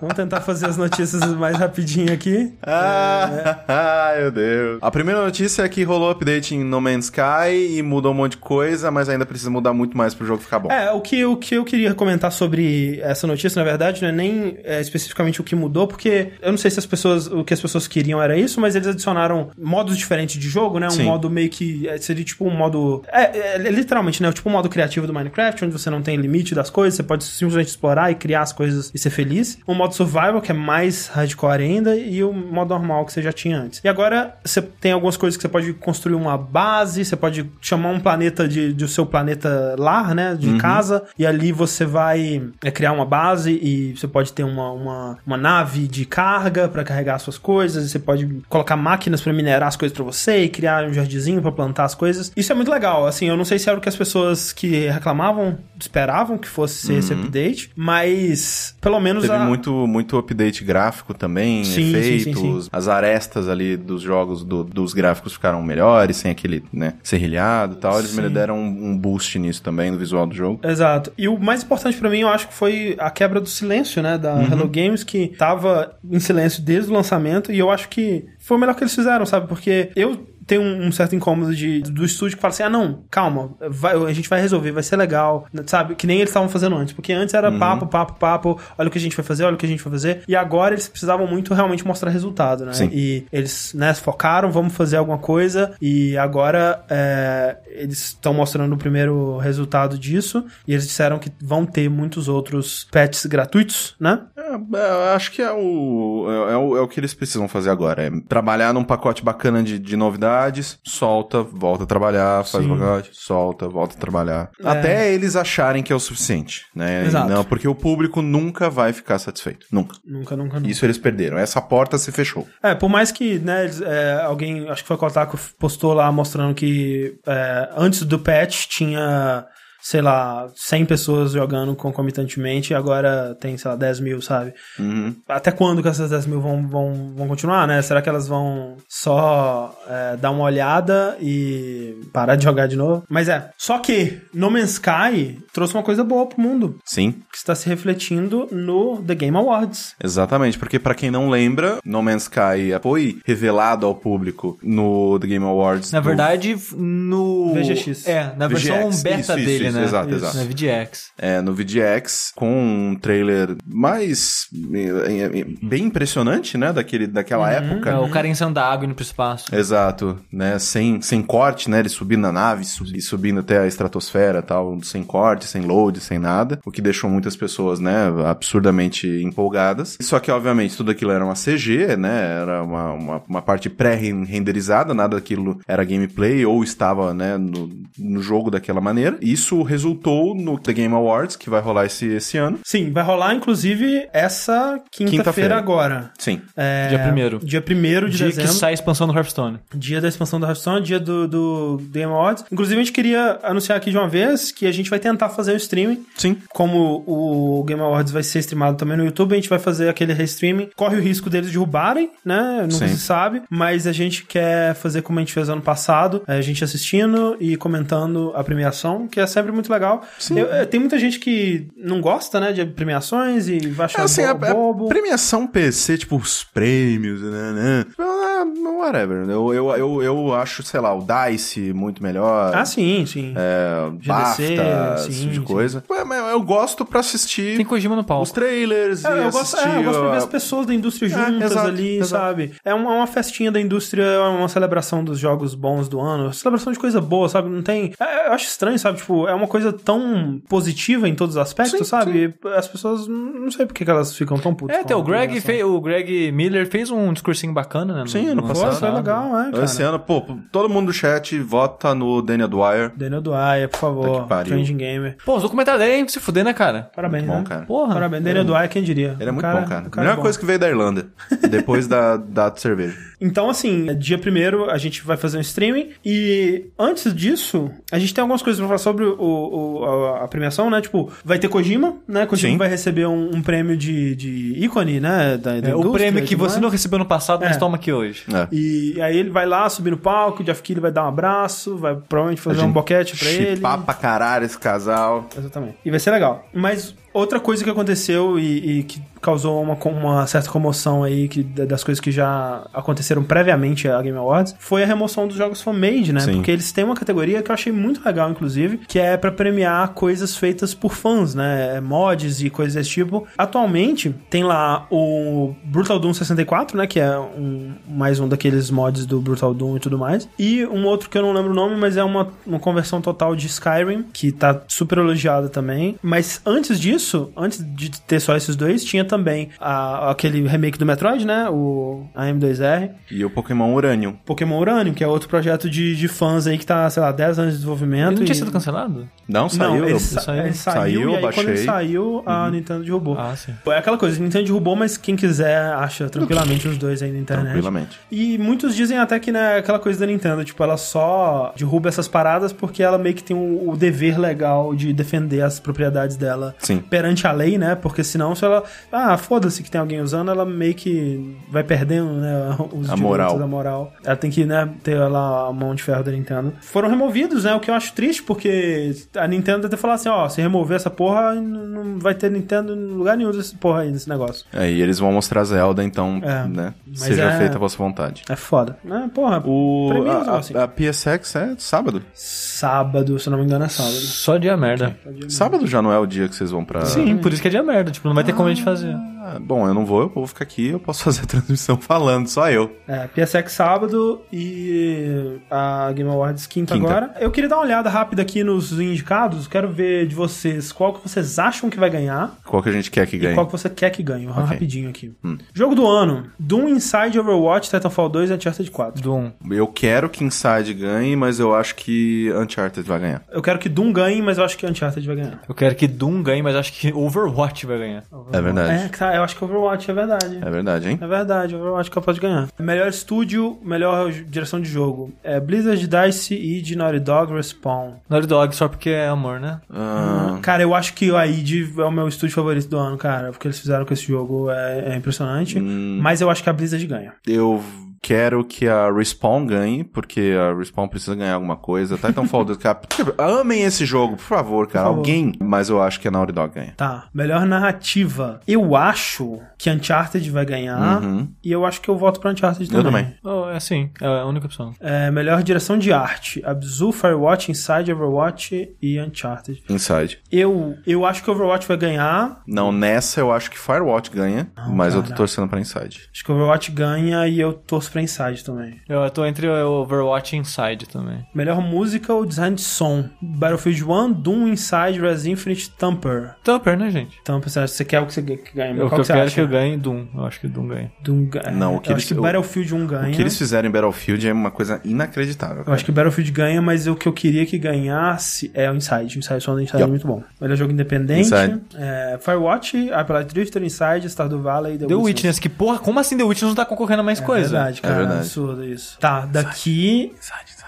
Vamos tentar fazer as notícias mais rapidinho aqui. Ah, ai, meu Deus. A primeira notícia é que rolou update em No Man's Sky e mudou um monte de coisa, mas ainda precisa mudar muito mais pro jogo ficar bom. É, o que, o que eu queria comentar sobre essa notícia, na verdade, não é nem é, especificamente o que mudou, porque eu não sei se as pessoas, o que as pessoas queriam era isso, mas eles adicionaram modos diferentes de jogo, né? Um Sim. modo meio que é, seria tipo um modo, é, é, é literalmente, né? Tipo um modo criativo do Minecraft, onde você não tem limite das coisas, você pode simplesmente explorar e criar as coisas e ser feliz. Um modo survival que é mais hardcore ainda e o modo normal que você já tinha antes. E agora você tem algumas coisas que você pode construir uma base, você pode chamar um planeta de, de seu planeta lar, né? De casa, e ali você vai é, criar uma base e você pode ter uma, uma, uma nave de carga para carregar suas coisas, você pode colocar máquinas para minerar as coisas para você e criar um jardinzinho para plantar as coisas. Isso é muito legal, assim, eu não sei se era o que as pessoas que reclamavam esperavam que fosse ser esse update, mas pelo menos Teve a... muito, muito update gráfico também, Sim, efeitos, sim, sim. as arestas ali dos jogos, do- dos gráficos ficaram melhores, sem aquele, né, serrilhado e tal. Eles me deram um, um boost nisso também, no visual do jogo. Exato. E o mais importante pra mim, eu acho que foi a quebra do silêncio, né, da Hello Games, que tava em silêncio desde o lançamento, e eu acho que foi o melhor que eles fizeram, sabe? Porque eu tenho um um certo incômodo de, do estúdio que fala assim: ah, não, calma, vai- a gente vai resolver, vai ser legal, sabe? Que nem eles estavam fazendo antes. Porque antes era papo, papo, papo, olha o que a gente vai fazer, olha o que a gente vai fazer. E agora eles precisavam muito realmente mostrar resultado, né? Sim. E eles, né, focaram, vamos fazer alguma coisa, e agora é, eles estão mostrando o primeiro resultado disso, e eles disseram que vão ter muitos outros patches gratuitos, né? É, é, acho que é o, é, é o, é o que eles precisam fazer agora. É trabalhar num pacote bacana de, de novidades, solta, volta a trabalhar, faz Sim. pacote, solta, volta a trabalhar. É. Até eles acharem que é o suficiente, né? Exato. Não, porque o público nunca vai ficar satisfeito. Nunca. Nunca, nunca, nunca. Isso eles perderam. Essa porta se fechou. É, por mais que, né, eles, é, alguém, acho que foi o Kotaku, postou lá mostrando que é, antes do patch tinha, sei lá, 100 pessoas jogando concomitantemente e agora tem, sei lá, 10 mil, sabe? Uhum. Até quando que essas 10 mil vão, vão, vão continuar, né? Será que elas vão só é, dar uma olhada e parar de jogar de novo? Mas é, só que No Man's Sky trouxe uma coisa boa pro mundo, Sim, que está se refletindo no The Game Awards. exatamente. Porque pra quem não lembra, No Man's Sky foi revelado ao público no The Game Awards. Na do- verdade, no. VGX. É, na versão VGX, beta isso, isso, dele, isso, né? Exato, Isso, exato. Na VGX. é, no VGX, com um trailer mais eh, eh, bem impressionante, né, daquele, daquela época. É, o cara enchendo da água indo pro espaço. Exato, né, sem, sem corte, né, ele subindo na nave, subi, subindo até a estratosfera tal, sem corte, sem load, sem nada, o que deixou muitas pessoas, né, absurdamente empolgadas. Só que, obviamente, tudo aquilo era uma CG, né, era uma, uma, uma parte pré-renderizada, nada daquilo era gameplay ou estava, né, no, no jogo daquela maneira. Isso resultou no The Game Awards, que vai rolar esse, esse ano. Sim, vai rolar inclusive essa quinta-feira Quinta-feira. agora. Sim. É, Dia primeiro. Dia 1 de Dia dezembro. que sai a expansão do Hearthstone. Dia da expansão da Hearthstone, dia do, do Game Awards. Inclusive, a gente queria anunciar aqui de uma vez que a gente vai tentar fazer o streaming. Sim. Como o Game Awards vai ser streamado também no YouTube, a gente vai fazer aquele restreaming. Corre o risco deles derrubarem, né? Nunca Sim. se sabe. Mas a gente quer fazer como a gente fez ano passado, a gente assistindo e comentando a premiação, que é sempre muito legal. Eu- eu- tem muita gente que não gosta, né, de premiações e vai achar É assim, bo- a, a bobo. premiação PC, tipo, os prêmios, né, né? Eu, eu whatever. Eu, eu, eu, eu acho, sei lá, o DICE muito melhor. Ah, sim, sim. É, GDC, BAFTA, sim, esse tipo de coisa. Ué, mas eu gosto pra assistir Tem Kojima no palco. os trailers É, e eu, gosto, assistir... é, eu gosto de ver a- as pessoas da indústria juntas exato, ali, exato. sabe? É uma, uma festinha da indústria, é uma celebração dos jogos bons do ano, celebração de coisa boa, sabe? Não tem. é, eu acho estranho, sabe? Tipo, é uma coisa tão positiva em todos os aspectos, Sim, sabe? As pessoas não sei por que elas ficam tão putas. É, até o Greg, fez, o Greg Miller fez um discursinho bacana, né? no- Sim, ano no passado. Foi, foi legal, é, cara. Esse ano, pô, todo mundo do chat vota no Daniel Dwyer. Daniel Dwyer, por favor. Puta que pariu. Trending Gamer. Pô, os documentários dele é se fuder, né, cara? Parabéns, Muito bom, né? cara. Porra. Parabéns. Daniel Dwyer, quem diria? Ele é muito cara- bom, cara. o Melhor é bom. coisa que veio da Irlanda. depois da, da cerveja. Então, assim, dia primeiro a gente vai fazer um streaming e antes disso, a gente tem algumas coisas pra falar sobre o, o- a, a premiação, né? Tipo, vai ter Kojima, né? Kojima Sim. vai receber um, um prêmio de, de ícone, né? Da, da É, o prêmio e que você não recebeu no passado, mas É. toma aqui hoje. É. E aí ele vai lá subir no palco, o Jeff Keighley vai dar um abraço, vai provavelmente fazer um boquete pra ele. Chipar pra caralho esse casal. Exatamente. E vai ser legal. Mas outra coisa que aconteceu e, e que causou uma, uma certa comoção aí que, da- das coisas que já aconteceram previamente a Game Awards foi a remoção dos jogos fan-made, né? Sim. Porque eles têm uma categoria que eu achei muito legal, inclusive, que é pra premiar coisas feitas por fãs, né? Mods e coisas desse tipo. Atualmente, tem lá o Brutal Doom 64, né? Que é um, mais um daqueles mods do Brutal Doom e tudo mais. E um outro que eu não lembro o nome, mas é uma, uma conversão total de Skyrim, que tá super elogiada também. Mas antes disso, antes de ter só esses dois, tinha também a- aquele remake do Metroid, né? O AM2R. E o Pokémon Uranium. Pokémon Uranium, que é outro projeto de, de fãs aí que tá, sei lá, 10 anos de desenvolvimento. Ele não tinha e- sido cancelado? Não, saiu. Não, ele, eu- sa- saiu. ele saiu, Saiu, e aí eu quando ele baixei. saiu, a Nintendo derrubou. Ah, sim. É aquela coisa, Nintendo derrubou, mas quem quiser acha tranquilamente os dois aí na internet. Tranquilamente. E muitos dizem até que, né, aquela coisa da Nintendo, tipo, ela só derruba essas paradas porque ela meio que tem o, o dever legal de defender as propriedades dela Sim. Perante a lei, né? Porque senão, se ela. Ah, foda-se que tem alguém usando, ela meio que vai perdendo, né? Os A moral. da moral. Ela tem que, né, ter lá a mão de ferro da Nintendo. Foram removidos, né? O que eu acho triste, porque a Nintendo deve ter falado assim: ó, se remover essa porra, não vai ter Nintendo em lugar nenhum desse porra aí, desse negócio. É, e eles vão mostrar Zelda, então, É, né? mas Seja é- feita a vossa vontade. É foda. É, porra. O, Pra mim, a, assim. a PSX é sábado. Sábado, se eu não me engano, é sábado. Só dia merda. Sábado já não é o dia que vocês vão pra. Sim, por isso que é dia merda. Tipo, não vai ter como a gente fazer. Ah, bom, eu não vou, eu vou ficar aqui, eu posso fazer a transmissão falando, só eu. É, PSX sábado e a Game Awards quinta, Quinta. agora. Eu queria dar uma olhada rápida aqui nos indicados. Quero ver de vocês qual que vocês acham que vai ganhar Qual que a gente quer que e ganhe? qual que você quer que ganhe. Vamos rapidinho aqui. Hum. Jogo do ano: Doom Inside Overwatch, Titanfall 2 e Uncharted 4. Doom. Eu quero que Inside ganhe, mas eu acho que Uncharted vai ganhar. Eu quero que Doom ganhe, mas eu acho que Uncharted vai ganhar. Eu quero que Doom ganhe, mas acho que Overwatch vai ganhar. É verdade. É, tá, eu acho que Overwatch é verdade. É verdade, hein? É verdade, Overwatch é capaz de ganhar. Melhor estúdio, melhor direção de jogo. É Blizzard, DICE, id, Naughty Dog, Respawn. Naughty Dog só porque é amor, né? Ah, Cara, eu acho que a id é o meu estúdio favorito do ano, cara. Porque eles fizeram com esse jogo é, é impressionante. Hum. Mas eu acho que a Blizzard ganha. eu quero que a Respawn ganhe, porque a Respawn precisa ganhar alguma coisa. Titanfall 2, cara, amem esse jogo, por favor, cara. favor. Alguém. Mas eu acho que a Naughty Dog ganha. Tá. Melhor narrativa. Eu acho que Uncharted vai ganhar. Uhum. E eu acho que eu voto pra Uncharted Eu também. também. Oh, é assim, é a única opção. É, melhor direção de arte. Abzu, Firewatch, Inside, Overwatch e Uncharted. Inside. Eu, eu acho que Overwatch vai ganhar. Não, nessa eu acho que Firewatch ganha, mas eu tô cara. torcendo pra Inside. Acho que Overwatch ganha e eu torço pra Inside também. Eu tô entre o Overwatch e Inside também. Melhor música ou design de som? Battlefield 1, Doom, Inside, Res Infinite, Thumper. Tupper, né, gente? Thumper, você acha- você quer o que você ganha? Eu, Qual que você quero acha? Ganhe Doom. Eu acho que Doom ganha. Doom ganha. Não, o que eu eles- acho que o- Battlefield 1 ganha. O que eles fizeram em Battlefield é uma coisa inacreditável. Eu acho que Battlefield ganha, mas o que eu queria que ganhasse é o Inside. O Inside, o som do Inside é muito bom. Melhor jogo independente. Inside. É, Firewatch, Hyperlight Drifter, Inside, Stardew Valley e The, The Witness, que porra, como assim The Witness não tá concorrendo a mais É coisa? verdade, cara. É verdade. absurdo isso. Tá, daqui... Inside, Inside.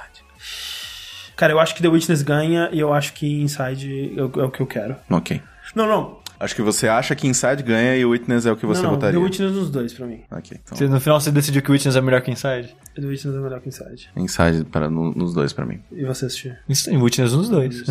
Cara, eu acho que The Witness ganha e eu acho que Inside é o é o que eu quero. Ok. Não, não. Acho que você acha que Inside ganha e o Witness é o que você não, não, votaria. The Witness nos dois pra mim. Ok, então. Você, no final você decidiu que o Witness é melhor que Inside? The Witness é melhor que Inside. Inside para, no- nos dois pra mim. E você assistir? Isso, o Witness nos dois.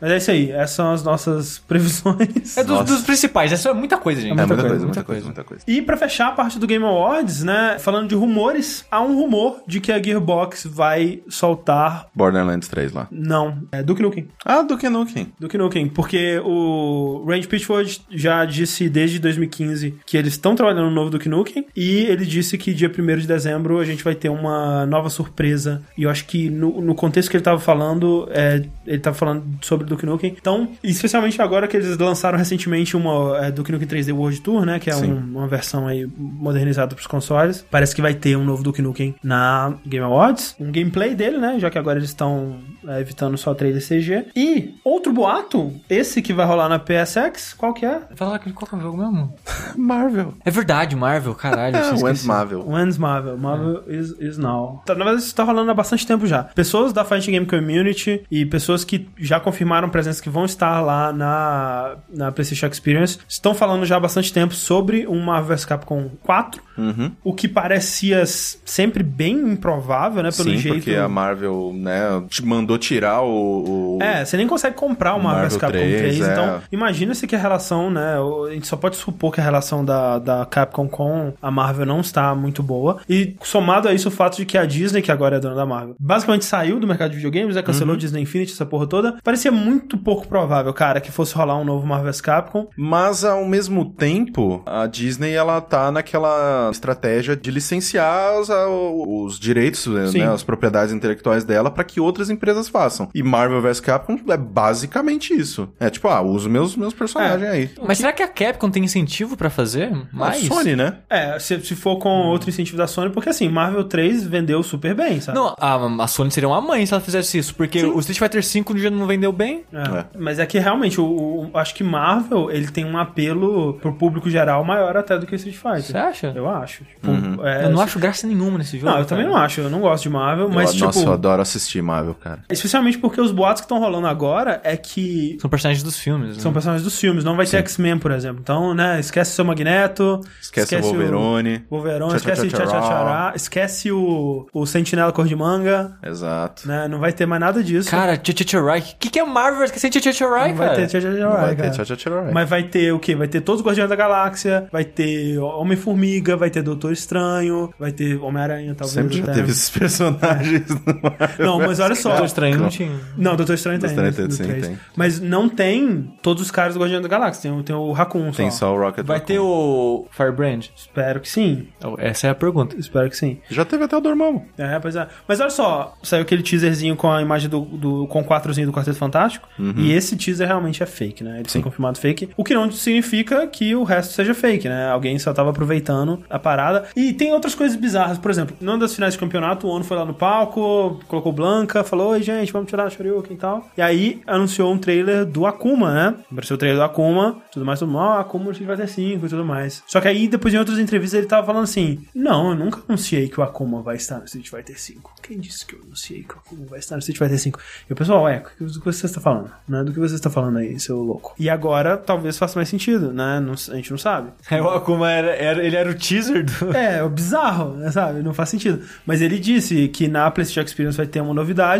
Mas é isso aí, essas são as nossas previsões. É dos, dos principais, essa é muita coisa, gente. É muita, coisa, coisa, muita muita coisa, muita coisa. E pra fechar a parte do Game Awards, né, falando de rumores, há um rumor de que a Gearbox vai soltar Borderlands 3 lá. não, é Duke Nukem. Ah, Duke Nukem. Duke Nukem, porque o Randy Pitchford já disse desde 2015 que eles estão trabalhando no novo Duke Nukem e ele disse que dia 1 de dezembro a gente vai ter uma nova surpresa. E eu acho que no, no contexto que ele tava falando, é, ele tava falando sobre Duke Nukem. Então, especialmente agora que eles lançaram recentemente uma é, Duke Nukem 3D World Tour, né, que é um- uma versão aí modernizada pros consoles. Parece que vai ter um novo Duke Nukem na Game Awards, um gameplay dele, né, já que agora eles estão evitando só trailer CG. E outro boato, esse que vai rolar na PSX, qual que é? Fala aquele qual que é o jogo mesmo? Marvel. É verdade, Marvel, caralho. É, esquecido. Marvel. When's Marvel? Marvel is, is now. Tá, na verdade, isso tá rolando há bastante tempo já. Pessoas da Fighting Game Community e pessoas que já confirmaram presença que vão estar lá na, na PlayStation Experience estão falando já há bastante tempo sobre um Marvel vs Capcom 4, Uhum. o que parecia sempre bem improvável, né? Pelo Sim, jeito. porque a Marvel, né, te mandou tirar o... o- É, você nem consegue comprar uma Marvel Capcom 3, 3, é. então imagina se que a relação, né, a gente só pode supor que a relação da, da Capcom com a Marvel não está muito boa, e somado a isso o fato de que a Disney, que agora é dona da Marvel, basicamente saiu do mercado de videogames, né, Uhum. cancelou o Disney Infinity, essa porra toda, parecia muito pouco provável, cara, que fosse rolar um novo Marvel Capcom, Mas, ao mesmo tempo, a Disney, ela tá naquela estratégia de licenciar os, os direitos, Sim. né, as propriedades intelectuais dela para que outras empresas façam. E Marvel vs Capcom é basicamente isso. É tipo, ah, uso meus, meus personagens aí. Mas será que a Capcom tem incentivo pra fazer mais? A Sony, né? É, se, se for com outro incentivo da Sony, porque assim, Marvel 3 vendeu super bem, sabe? Não, a, a Sony seria uma mãe se ela fizesse isso, porque o Street Fighter V já não vendeu bem. É. É. Mas é que realmente, o, o- acho que Marvel, ele tem um apelo pro público geral maior até do que Street Fighter. Você acha? Eu acho. Tipo, Uhum. é, Eu não acho graça nenhuma nesse jogo. Não, eu também cara. não acho. Eu não gosto de Marvel, mas eu, tipo... Nossa, eu adoro assistir Marvel, cara. Especialmente porque os boatos que estão rolando agora é que São personagens dos filmes. são né? personagens dos filmes, não vai ter X-Men, por exemplo. Então, né, esquece o seu Magneto, Esquece, o Wolverine. o Wolverine, Tchá, esquece tchá, tchá, tchá, tchá, tchá. tchá, esquece o, o Sentinela cor de manga, Exato. né? Não vai ter mais nada disso. Cara, Tchá-Tchá-Tchá-Rai. O que, que é Marvel? Não vai cara. ter tchá, tchá, tchá, Não vai ter tchá, tchá, tchá, tchá. Mas vai ter o quê? Vai ter todos os Guardiões da Galáxia, vai ter Homem-Formiga, vai ter Doutor Estranho, vai ter Homem-Aranha, talvez. Sempre já até. teve esses personagens no Marvel. Não, mas olha só. Estranho não tinha. Não, Doutor Estranho tem. Doutor Estranho tem, tem. Mas não tem todos os caras do Guardião da Galáxia. Tem, o- tem o Raccoon Tem só. só o Rocket Vai Raccoon. ter o Firebrand? Espero que sim. Essa é a pergunta. Espero que sim. Já teve até o Dormammu. É, pois é. Mas olha só, saiu aquele teaserzinho com a imagem do, do com o quatrozinho do Quarteto Fantástico. E esse teaser realmente é fake, né? Ele foi Sim. confirmado fake. O que não significa que o resto seja fake, né? Alguém só tava aproveitando a parada. E tem outras coisas bizarras. Por exemplo, numa das finais de campeonato, o Ono foi lá no palco, colocou Blanca, falou: Oi, gente, vamos tirar a Shoryuken e tal. E aí anunciou um trailer do Akuma, né? Apareceu o trailer do Akuma, tudo mais, tudo mal. Akuma no Street Fighter 5 e tudo mais. Só que aí, depois em outras entrevistas, ele tava falando assim: Não, eu nunca anunciei que o Akuma vai estar no Street Fighter 5. Quem disse que eu anunciei que o Akuma vai estar no Street Fighter 5? E o pessoal, ué, do que você está falando? Né? Do que você está falando aí, seu louco? E agora talvez faça mais sentido, né? Não- a gente não sabe. É, o Akuma era, era- ele era o teaser do. É, é bizarro, né, sabe? Não faz sentido. Mas ele disse que na PlayStation Experience vai ter uma novidade.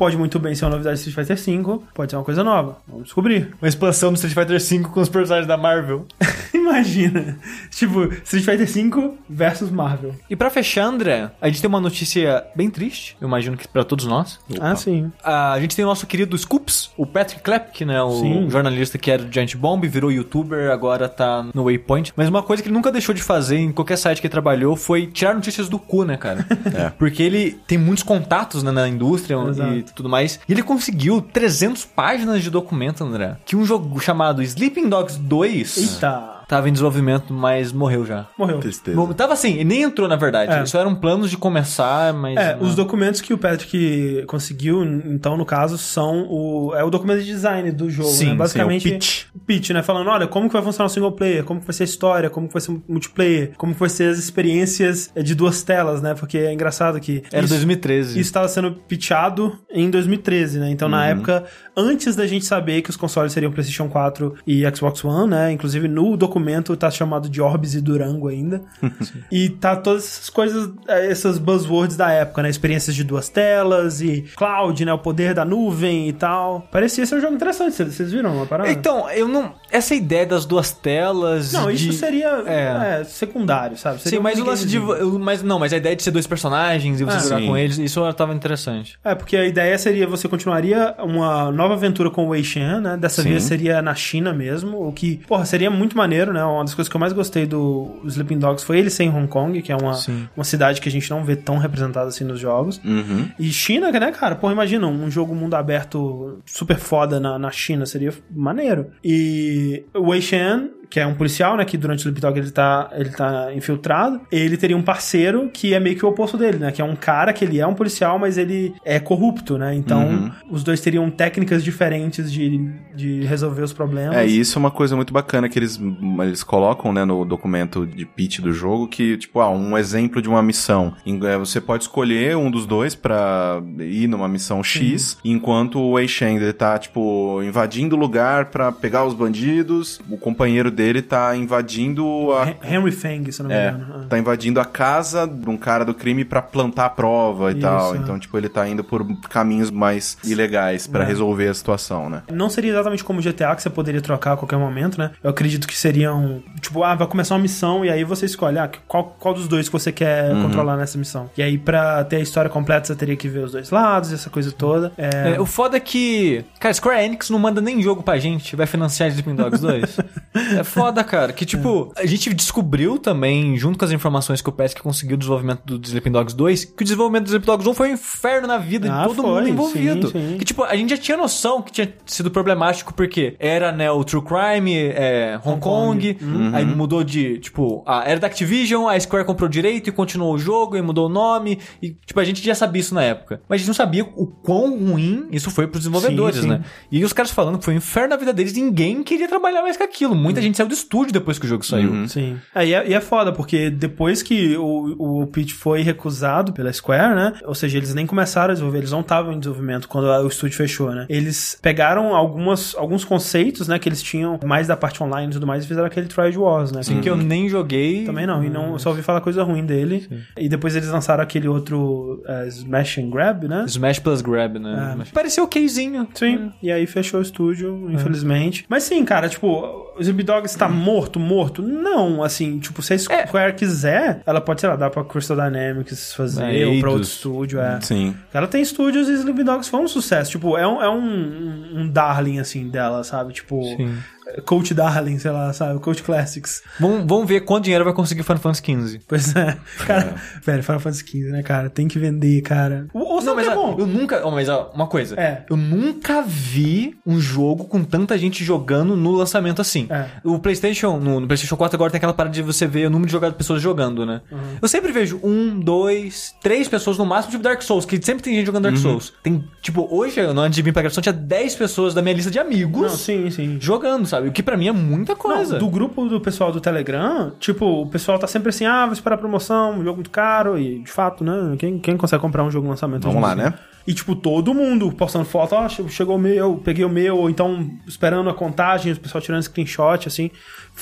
Pode muito bem ser uma novidade de Street Fighter 5, pode ser uma coisa nova. Vamos descobrir. Uma expansão do Street Fighter V com os personagens da Marvel. Imagina. Tipo, Street Fighter 5 versus Marvel. E pra fechar, André, a gente tem uma notícia bem triste, eu imagino que pra todos nós. Ah, sim. A gente tem o nosso querido Scoops, o Patrick Klepke, né? O Sim. jornalista que era do Giant Bomb, virou youtuber, agora tá no Waypoint. Mas uma coisa que ele nunca deixou de fazer em qualquer site que ele trabalhou foi tirar notícias do cu, né, cara? É. Porque ele tem muitos contatos né, na indústria Exato. e tudo mais. E ele conseguiu 300 páginas de documento, André. Que um jogo chamado Sleeping Dogs 2 Eita. Tava em desenvolvimento, mas morreu já. Morreu. Tristeza. Bom, Tava assim, e nem entrou na verdade. É. Isso eram planos de começar, mas. É, não. os documentos que o Patrick conseguiu, então, no caso, são o. É o documento de design do jogo, Sim, né? Basicamente. sim, é o pitch. pitch, né? Falando, olha, como que vai funcionar o single player, como que vai ser a história, como que vai ser o multiplayer, como que vai ser as experiências é, de duas telas, né? Porque é engraçado que. Era isso, 2013. Isso estava sendo pitchado em 2013, né? Então, na época, antes da gente saber que os consoles seriam PlayStation 4 e Xbox One, né? Inclusive, no documento tá chamado de Orbis e Durango ainda. e tá todas essas coisas, eh, essas buzzwords da época, né? Experiências de duas telas e cloud, né? O poder da nuvem e tal. Parecia ser um jogo interessante, vocês viram uma parada? Então, eu não. Essa ideia das duas telas. Não, de... isso seria É. é, secundário, sabe? Seria Sim, mas o lance de. Mas não, mas a ideia de ser dois personagens e você Ah, jogar sim. com eles, isso eu tava interessante. É, porque a ideia seria você continuaria uma nova aventura com o Wei Shan, né? Dessa Sim. vez seria na China mesmo, o que, porra, seria muito maneiro, né? Uma das coisas que eu mais gostei do Sleeping Dogs foi ele ser em Hong Kong, que é uma, Sim. uma cidade que a gente não vê tão representada assim nos jogos. Uhum. E China, né, cara? Porra, imagina, um jogo mundo aberto super foda na, na China, seria maneiro. E o Wei Shan, que é um policial, né, que durante o Sleep Dog ele tá, ele tá infiltrado, ele teria um parceiro que é meio que o oposto dele, né, que é um cara que ele é um policial, mas ele é corrupto, né, então Uhum. os dois teriam técnicas diferentes de, de resolver os problemas. É, isso é uma coisa muito bacana que eles, eles colocam, né, no documento de pitch do jogo, que, tipo, ah, um exemplo de uma missão. É, Você pode escolher um dos dois pra ir numa missão X, enquanto o Wei ele tá, tipo, invadindo o lugar pra pegar os bandidos, o companheiro dele tá invadindo a... Hen- Henry Fang, se eu não me É, engano. tá invadindo a casa de um cara do crime pra plantar a prova e Isso, tal. é. Então, tipo, ele tá indo por caminhos mais ilegais pra É. resolver a situação, né? Não seria exatamente como GTA que você poderia trocar a qualquer momento, né? Eu acredito que seriam, tipo, ah, vai começar uma missão e aí você escolhe, ah, qual, qual dos dois que você quer Uhum. controlar nessa missão. E aí, pra ter a história completa, você teria que ver os dois lados, essa coisa toda. É, É, o foda é que. Cara, Square Enix não manda nem jogo pra gente, vai financiar Sleeping Dogs 2. é foda, cara. Que tipo, a gente descobriu também, junto com as informações que o PES conseguiu do desenvolvimento do Sleeping Dogs 2, que o desenvolvimento do Sleeping Dogs 1 foi um inferno na vida Ah, de todo foi, mundo envolvido. sim, sim. Que tipo, a gente já tinha noção que tinha sido problemático porque era, né, o True Crime, é, Hong, Hong Kong, Kong. Uhum. aí mudou de, tipo, a, era da Activision, a Square comprou direito e continuou o jogo e mudou o nome. E, tipo, a gente já sabia isso na época. Mas a gente não sabia o quão ruim isso foi pros desenvolvedores, Sim, né? E os caras falando que foi um inferno na vida deles, ninguém queria trabalhar mais com aquilo. Muita gente saiu do estúdio depois que o jogo saiu. Uhum. Sim. É, e, é, e é foda, porque depois que o, o pitch foi recusado pela Square, né? Ou seja, eles nem começaram a desenvolver, eles não estavam em desenvolvimento quando o estúdio fechou, né? Eles pegaram algumas, alguns conceitos, né, que eles tinham mais da parte online e tudo mais e fizeram aquele Triad Wars, né? Assim, que eu nem joguei. Também não, e não, eu só ouvi falar coisa ruim dele. E depois eles lançaram aquele outro é, Smash and Grab, né? Smash Plus Grab, né? É. Pareceu okzinho. Sim, e aí fechou o estúdio, infelizmente. Mas sim, cara, tipo, o Zumbi Dogs tá morto, morto? Não, assim, tipo, se a Square quiser, ela pode, sei lá, dar pra Crystal Dynamics fazer, É, ou pra outro estúdio, é. Sim. Ela tem estúdios e Sleeping Dogs foi um sucesso. Tipo, é um, é um, um darling, assim, dela, sabe? Tipo, Sim. Coach Darling, sei lá, sabe? Coach Classics. Vamos, vamos ver quanto dinheiro vai conseguir Final Fantasy XV. Pois é. Cara, velho, Final Fantasy XV, né, cara? Tem que vender, cara. Ou, Não, mas é bom? eu nunca. ó, mas ó, uma coisa. É. Eu nunca vi um jogo com tanta gente jogando no lançamento assim. É. O PlayStation, no, no PlayStation 4 agora tem aquela parada de você ver o número de jogadas pessoas jogando, né? Uhum. Eu sempre vejo um, dois, três pessoas no máximo, tipo Dark Souls, que sempre tem gente jogando Uhum. Dark Souls. Tem, tipo, hoje, antes de vir pra gravação, tinha 10 pessoas da minha lista de amigos Não, sim, sim. jogando, sabe? O que pra mim é muita coisa. Não, do grupo do pessoal do Telegram, tipo, o pessoal tá sempre assim, ah, vou esperar a promoção, um jogo muito caro, e de fato, né? Quem, quem consegue comprar um jogo no lançamento? Vamos lá, dia? né? E, tipo, todo mundo postando foto, ó, che- chegou o meu, peguei o meu, ou então esperando a contagem, o pessoal tirando screenshot, assim.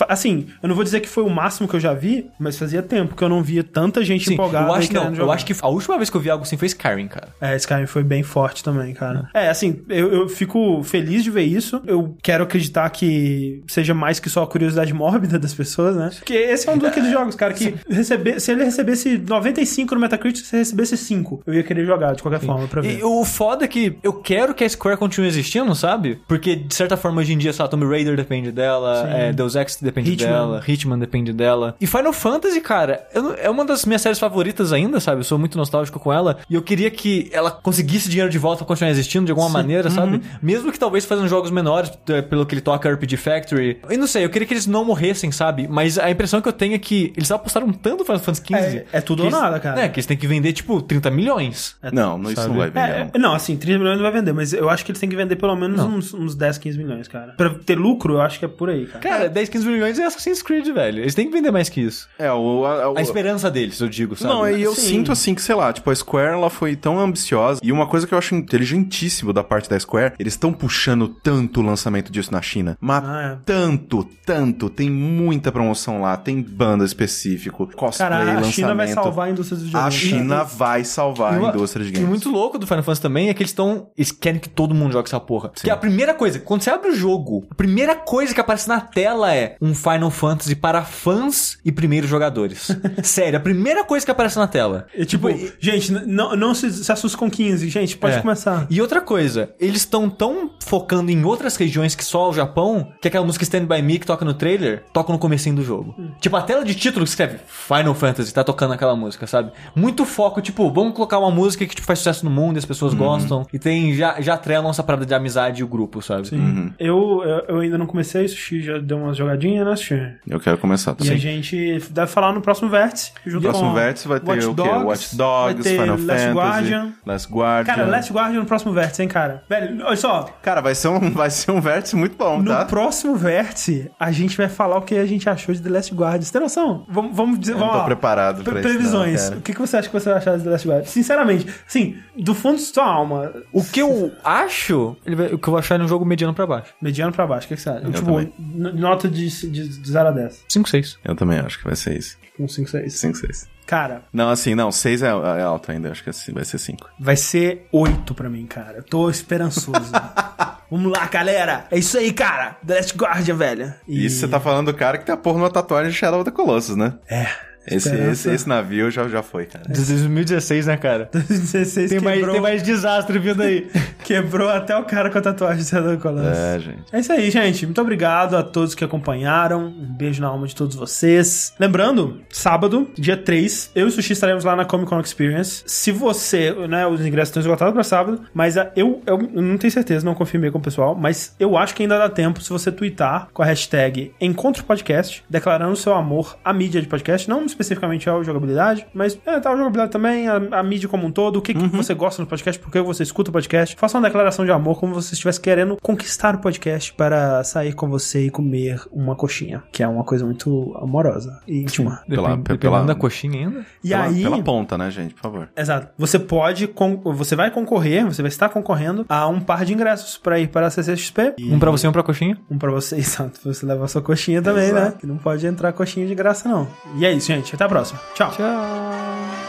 Assim, eu não vou dizer que foi o máximo que eu já vi, mas fazia tempo que eu não via tanta gente Sim, empolgada eu acho, não, querendo eu jogar. acho que a última vez que eu vi algo assim foi Skyrim, cara. É, Skyrim foi bem forte também, cara. É, assim, eu, eu fico feliz de ver isso. Eu quero acreditar que seja mais que só a curiosidade mórbida das pessoas, né? Porque esse é um daqueles jogos, cara, que receber, se ele recebesse 95 no Metacritic, se ele recebesse 5, eu ia querer jogar de qualquer forma pra ver. E o foda é que eu quero que a Square continue existindo, sabe? Porque, de certa forma, hoje em dia, só Tomb Raider depende dela, Sim. é, Deus Ex depende Hitman. dela, Hitman depende dela. E Final Fantasy, cara, eu é uma das minhas séries favoritas ainda, sabe? Eu sou muito nostálgico com ela. E eu queria que ela conseguisse dinheiro de volta pra continuar existindo de alguma maneira, sabe? Mesmo que talvez fazendo jogos menores, pelo que ele toca RPG Factory. Eu não sei, eu queria que eles não morressem, sabe? Mas a impressão que eu tenho é que eles apostaram tanto no Final Fantasy XV. É- é tudo ou eles- nada, cara. É, que eles têm que vender, tipo, 30 milhões. Não, não, isso não vai vender. É, não. é, assim, 30 milhões não vai vender, mas eu acho que eles têm que vender pelo menos uns, uns 10, 15 milhões, cara. Pra ter lucro, eu acho que é por aí, cara. Cara, 10, 15 milhões é Assassin's Creed, velho. Eles têm que vender mais que isso. É, o, a- o- A esperança deles, eu digo, sabe? Não, e eu Sim. sinto assim que, sei lá, tipo, a Square ela foi tão ambiciosa. E uma coisa que eu acho inteligentíssimo da parte da Square, eles estão puxando tanto o lançamento disso na China. Mas Ah, é. tanto, tanto. Tem muita promoção lá, tem banda específico, cosplay, Cara, a lançamento. China vai salvar a indústria A videogames. China vai salvar a uma- indústria de E games. muito louco do Final Fantasy também é que eles estão. Eles querem que todo mundo jogue essa porra. Que a primeira coisa, quando você abre o jogo, a primeira coisa que aparece na tela é um Final Fantasy para fãs e primeiros jogadores. Sério, a primeira coisa que aparece na tela. E, tipo, e- gente, não, não se, se assuste com 15, gente, pode É. começar. E outra coisa, eles estão tão focando em outras regiões que só o Japão, que aquela música Stand By Me que toca no trailer, toca no comecinho do jogo. Tipo, a tela de título que escreve Final Fantasy, tá tocando aquela música, sabe? Muito foco, tipo, vamos colocar uma música que tipo, faz sucesso no mundo as pessoas gostam. E tem, já, já atrelam essa parada de amizade e o grupo, sabe? Sim. Eu, eu, eu ainda não comecei, o Sushi já deu umas jogadinhas, né, Sushi? Eu quero começar E também. a gente deve falar no próximo vértice. Junto No próximo vértice vai ter Watch o quê? Dogs, Watch Dogs, vai ter Final Last Fantasy, Guardian. Last Guardian. Cara, Last Guardian no próximo vértice, hein, cara? Velho, olha só. Cara, vai ser um, vai ser um vértice muito bom, No tá? próximo vértice, a gente vai falar o que a gente achou de The Last Guardian. Você tem noção? Vamos, vamos dizer. Eu vamos não tô lá. preparado pra Pre- isso, Previsões. o que, que você acha que você vai achar de The Last Guardian? Sinceramente, assim, do fundo de sua alma, O que eu acho, ele vai- o que eu vou achar é um jogo mediano pra baixo. mediano pra baixo, o que, que você acha? tipo, também. n- nota de, de, de 0 a 10. 5, 6. Eu também acho que vai ser isso. Um 5, 6. 5, 6. Cara, Não, assim, não, 6 é, é alto ainda, acho que assim, vai ser 5. vai ser 8 pra mim, cara. Eu tô esperançoso. Vamos lá, galera. É isso aí, cara. The Last Guardian, velho. E... Isso você tá falando do cara que tem a porra numa tatuagem de Shadow of the Colossus, né? É. Esse, esse, esse navio já, já foi, cara. 2016, né, cara? 2016 Tem mais, quebrou, tem mais desastre vindo aí. quebrou até o cara com a tatuagem de Shadow Colossus. É, gente. É isso aí, gente. Muito obrigado a todos que acompanharam. Um beijo na alma de todos vocês. Lembrando, sábado, dia 3, eu e o Sushi estaremos lá na Comic Con Experience. Se você, né, os ingressos estão esgotados para sábado, mas eu, eu não tenho certeza, não confirmei com o pessoal, mas eu acho que ainda dá tempo se você twittar com a hashtag Encontro Podcast, declarando seu amor à mídia de podcast, não especificamente ao jogabilidade, mas é, tá, a jogabilidade também, a, a mídia como um todo, o que, que você gosta no podcast, por que você escuta o podcast. Faça uma declaração de amor como se você estivesse querendo conquistar o podcast para sair com você e comer uma coxinha, que é uma coisa muito amorosa e íntima. Pela- Depende- pela- dependendo da coxinha ainda. E pela, aí, pela ponta, né, gente? Por favor. Exato. Você pode, você vai concorrer, você vai estar concorrendo a um par de ingressos para ir para a CCXP. Um pra você e um pra coxinha. Um pra você, exato. Você leva a sua coxinha também, né? Exato. Que não pode entrar coxinha de graça, não. E é isso, gente. Até a próxima. Tchau. Tchau.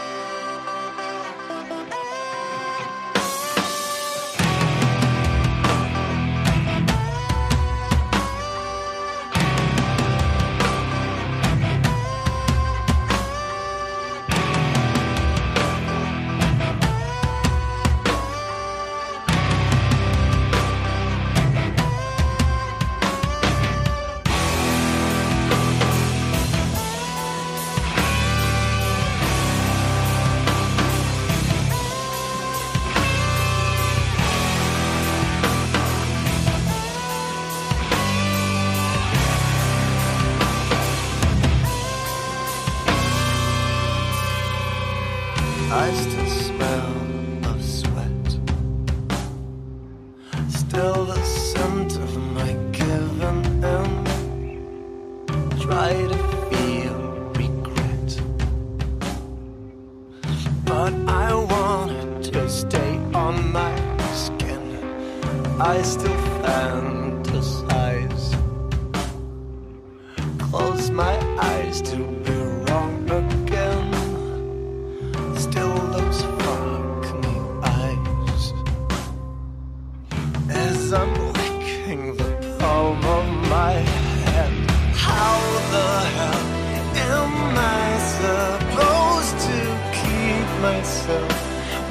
Myself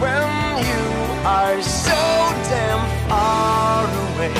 when you are so damn far away